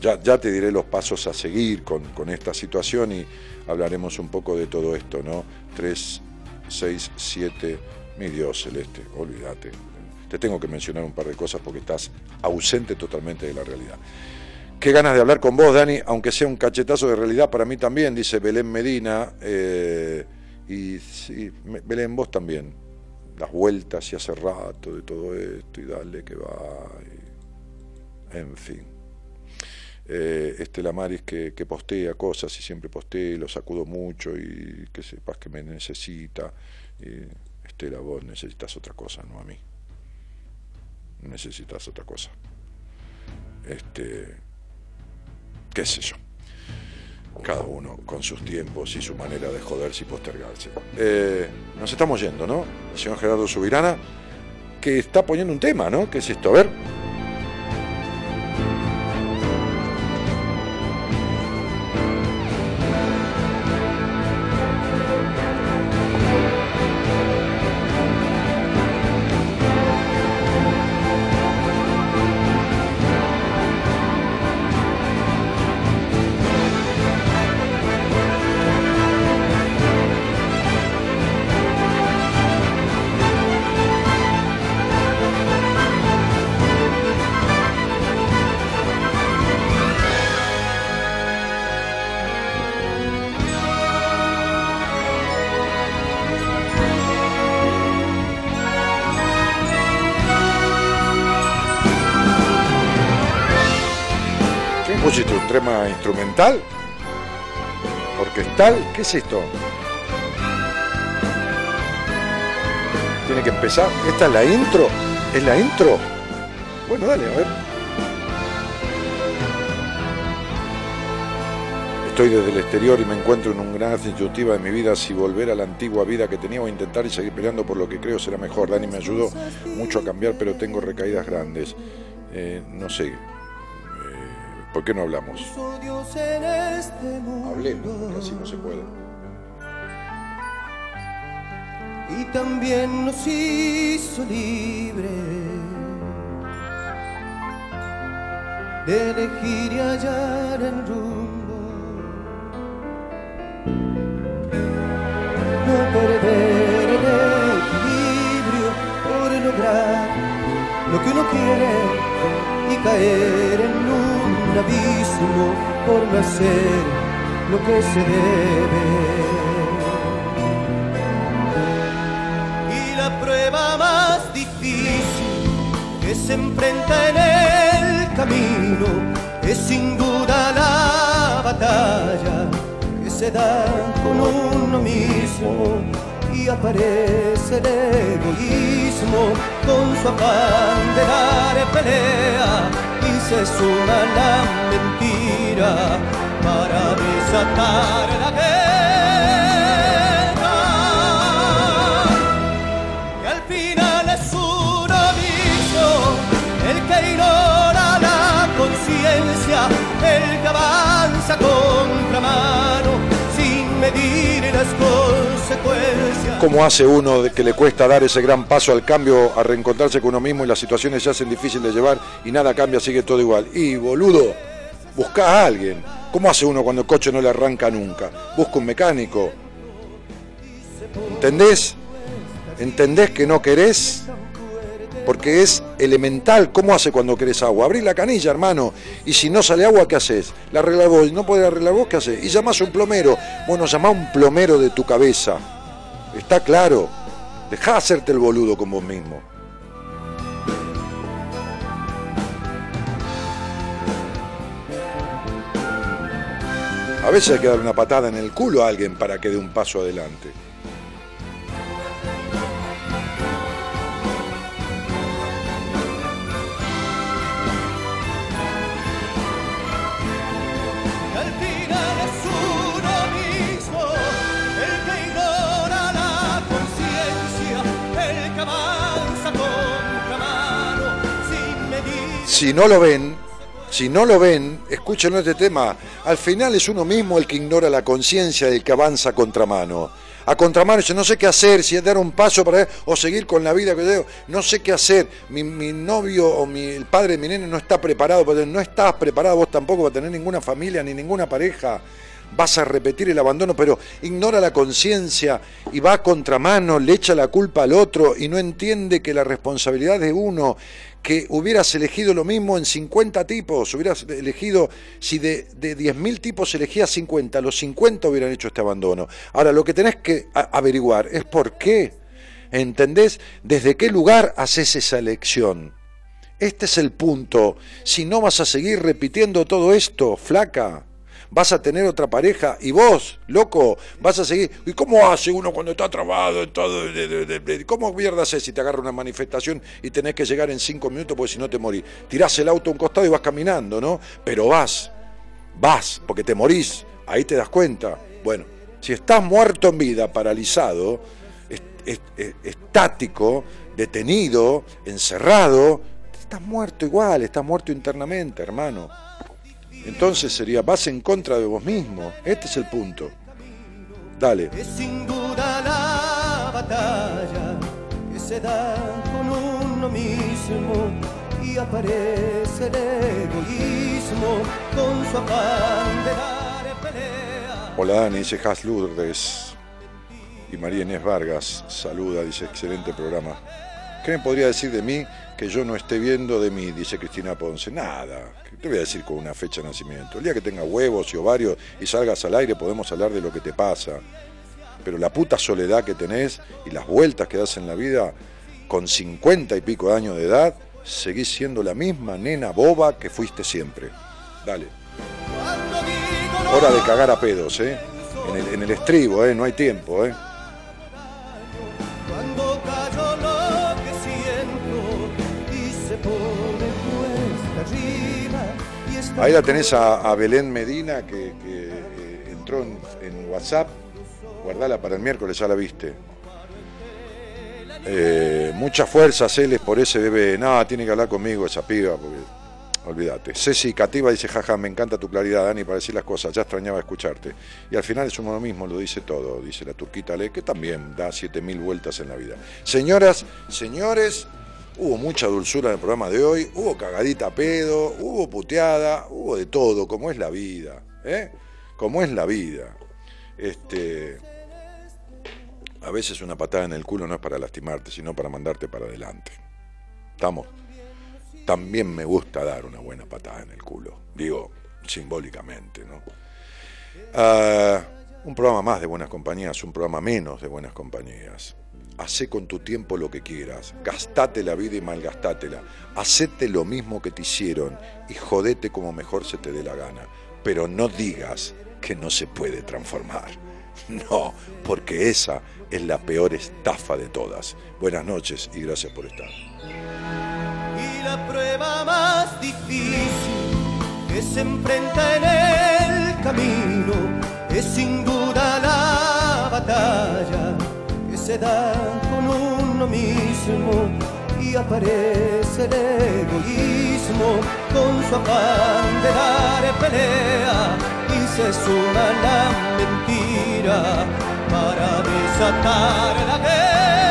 [SPEAKER 2] ya, ya, te diré los pasos a seguir con, con, esta situación y hablaremos un poco de todo esto, ¿no? 3, 6, 7, mi Dios celeste, olvídate. Te tengo que mencionar un par de cosas porque estás ausente totalmente de la realidad. Qué ganas de hablar con vos, Dani, aunque sea un cachetazo de realidad para mí también, dice Belén Medina. Eh, y Belén, vos también. Las vueltas y hace rato de todo esto y dale que va. en fin. Eh, este Lamaris que, postea cosas y siempre postea lo sacudo mucho y que sepas que me necesita. Y Estela, vos necesitas otra cosa, no a mí. Necesitas otra cosa. Este qué sé yo. Cada uno con sus tiempos y su manera de joderse y postergarse. Eh, nos estamos yendo, ¿no? El señor Gerardo Subirana, que está poniendo un tema, ¿no? ¿Qué es esto? A ver. ¿Qué es esto? Tiene que empezar. ¿Esta es la intro? ¿Es la intro? Bueno, dale, a ver. Estoy desde el exterior y me encuentro en un gran disyuntiva de mi vida si volver a la antigua vida que tenía o intentar y seguir peleando por lo que creo será mejor. Dani me ayudó mucho a cambiar, pero tengo recaídas grandes. Eh, no sé, ¿Por qué no hablamos? Hablemos, porque así no se puede.
[SPEAKER 5] Y también nos hizo libre de elegir y hallar el rumbo. No perder el equilibrio por lograr lo que uno quiere y caer en un abismo por no hacer lo que se debe. Y la prueba más difícil que se enfrenta en el camino es sin duda la batalla que se da con uno mismo y aparece el egoísmo con su afán de dar pelea se suma la mentira para desatar la guerra. Y al final es un aviso el que ignora la conciencia, el que avanza contra mano
[SPEAKER 2] ¿Cómo hace uno que le cuesta dar ese gran paso al cambio, a reencontrarse con uno mismo y las situaciones se hacen difíciles de llevar y nada cambia, sigue todo igual? Y boludo, busca a alguien. ¿Cómo hace uno cuando el coche no le arranca nunca? Busca un mecánico. ¿Entendés? ¿Entendés que no querés? porque es elemental. ¿Cómo hace cuando querés agua? Abrís la canilla, hermano, y si no sale agua, ¿qué haces? La arregla vos, y no podés arreglar vos, ¿qué haces? Y llamás a un plomero. Bueno, llamá a un plomero de tu cabeza. Está claro. Dejá de hacerte el boludo con vos mismo. A veces hay que dar una patada en el culo a alguien para que dé un paso adelante. Si no lo ven, si no lo ven, escuchen este tema. Al final es uno mismo el que ignora la conciencia del que avanza a contramano. A contramano, dice, no sé qué hacer, si es dar un paso para o seguir con la vida que yo, no sé qué hacer. Mi, mi novio o mi, el padre de mi nene no está preparado, porque no estás preparado vos tampoco para tener ninguna familia ni ninguna pareja. Vas a repetir el abandono, pero ignora la conciencia y va a contramano, le echa la culpa al otro y no entiende que la responsabilidad es de uno, que hubieras elegido lo mismo en 50 tipos, hubieras elegido, si de, de 10.000 tipos elegías 50, los 50 hubieran hecho este abandono. Ahora, lo que tenés que averiguar es por qué, ¿entendés? ¿Desde qué lugar haces esa elección? Este es el punto. Si no vas a seguir repitiendo todo esto, flaca, vas a tener otra pareja y vos, loco, vas a seguir. ¿Y cómo hace uno cuando está trabado todo? ¿Cómo mierda si te agarra una manifestación y tenés que llegar en cinco minutos porque si no te morís? Tirás el auto a un costado y vas caminando, ¿no? Pero vas, vas, porque te morís. Ahí te das cuenta. Bueno, si estás muerto en vida, paralizado, est- est- est- estático, detenido, encerrado, estás muerto igual, estás muerto internamente, hermano. Entonces sería, vas en contra de vos mismo. Este es el punto. Dale.
[SPEAKER 5] Es sin duda la batalla que se da con uno mismo y aparece el egoísmo con su afán de dar pelea.
[SPEAKER 2] Hola Dani, dice Has Lourdes. Y María Inés Vargas saluda, dice excelente programa. ¿Qué me podría decir de mí que yo no esté viendo de mí? Dice Cristina Ponce. Nada. ¿Qué te voy a decir con una fecha de nacimiento? El día que tenga huevos y ovarios y salgas al aire podemos hablar de lo que te pasa. Pero la puta soledad que tenés y las vueltas que das en la vida, con 50 y pico de años de edad, seguís siendo la misma nena boba que fuiste siempre. Dale. Hora de cagar a pedos, ¿eh? En el, en el estribo, ¿eh? No hay tiempo, ¿eh?
[SPEAKER 5] Cuando
[SPEAKER 2] Ahí la tenés a, Belén Medina que, eh, entró en, en WhatsApp. Guardala para el miércoles, ya la viste. Eh, mucha fuerza, Celes, por ese bebé. No, tiene que hablar conmigo esa piba, porque olvídate. Ceci Cativa dice, jaja, me encanta tu claridad, Dani, para decir las cosas. Ya extrañaba escucharte. Y al final es uno mismo, lo dice todo, dice la turquita Le, que también da 7000 vueltas en la vida. Señoras, señores, hubo mucha dulzura en el programa de hoy, hubo cagadita a pedo, hubo puteada, hubo de todo, como es la vida, ¿eh? Como es la vida. Este, a veces una patada en el culo no es para lastimarte, sino para mandarte para adelante. ¿Estamos? También me gusta dar una buena patada en el culo, digo, simbólicamente, ¿no? Ah, un programa más de buenas compañías, un programa menos de buenas compañías. Hacé con tu tiempo lo que quieras, gastate la vida y malgastátela, hacete lo mismo que te hicieron y jodete como mejor se te dé la gana, pero no digas que no se puede transformar. No, porque esa es la peor estafa de todas. Buenas noches y gracias por estar.
[SPEAKER 5] Y la prueba más difícil que se enfrenta en el camino es sin duda la batalla se da con uno mismo y aparece el egoísmo con su afán de dar pelea y se suma la mentira para desatar la guerra.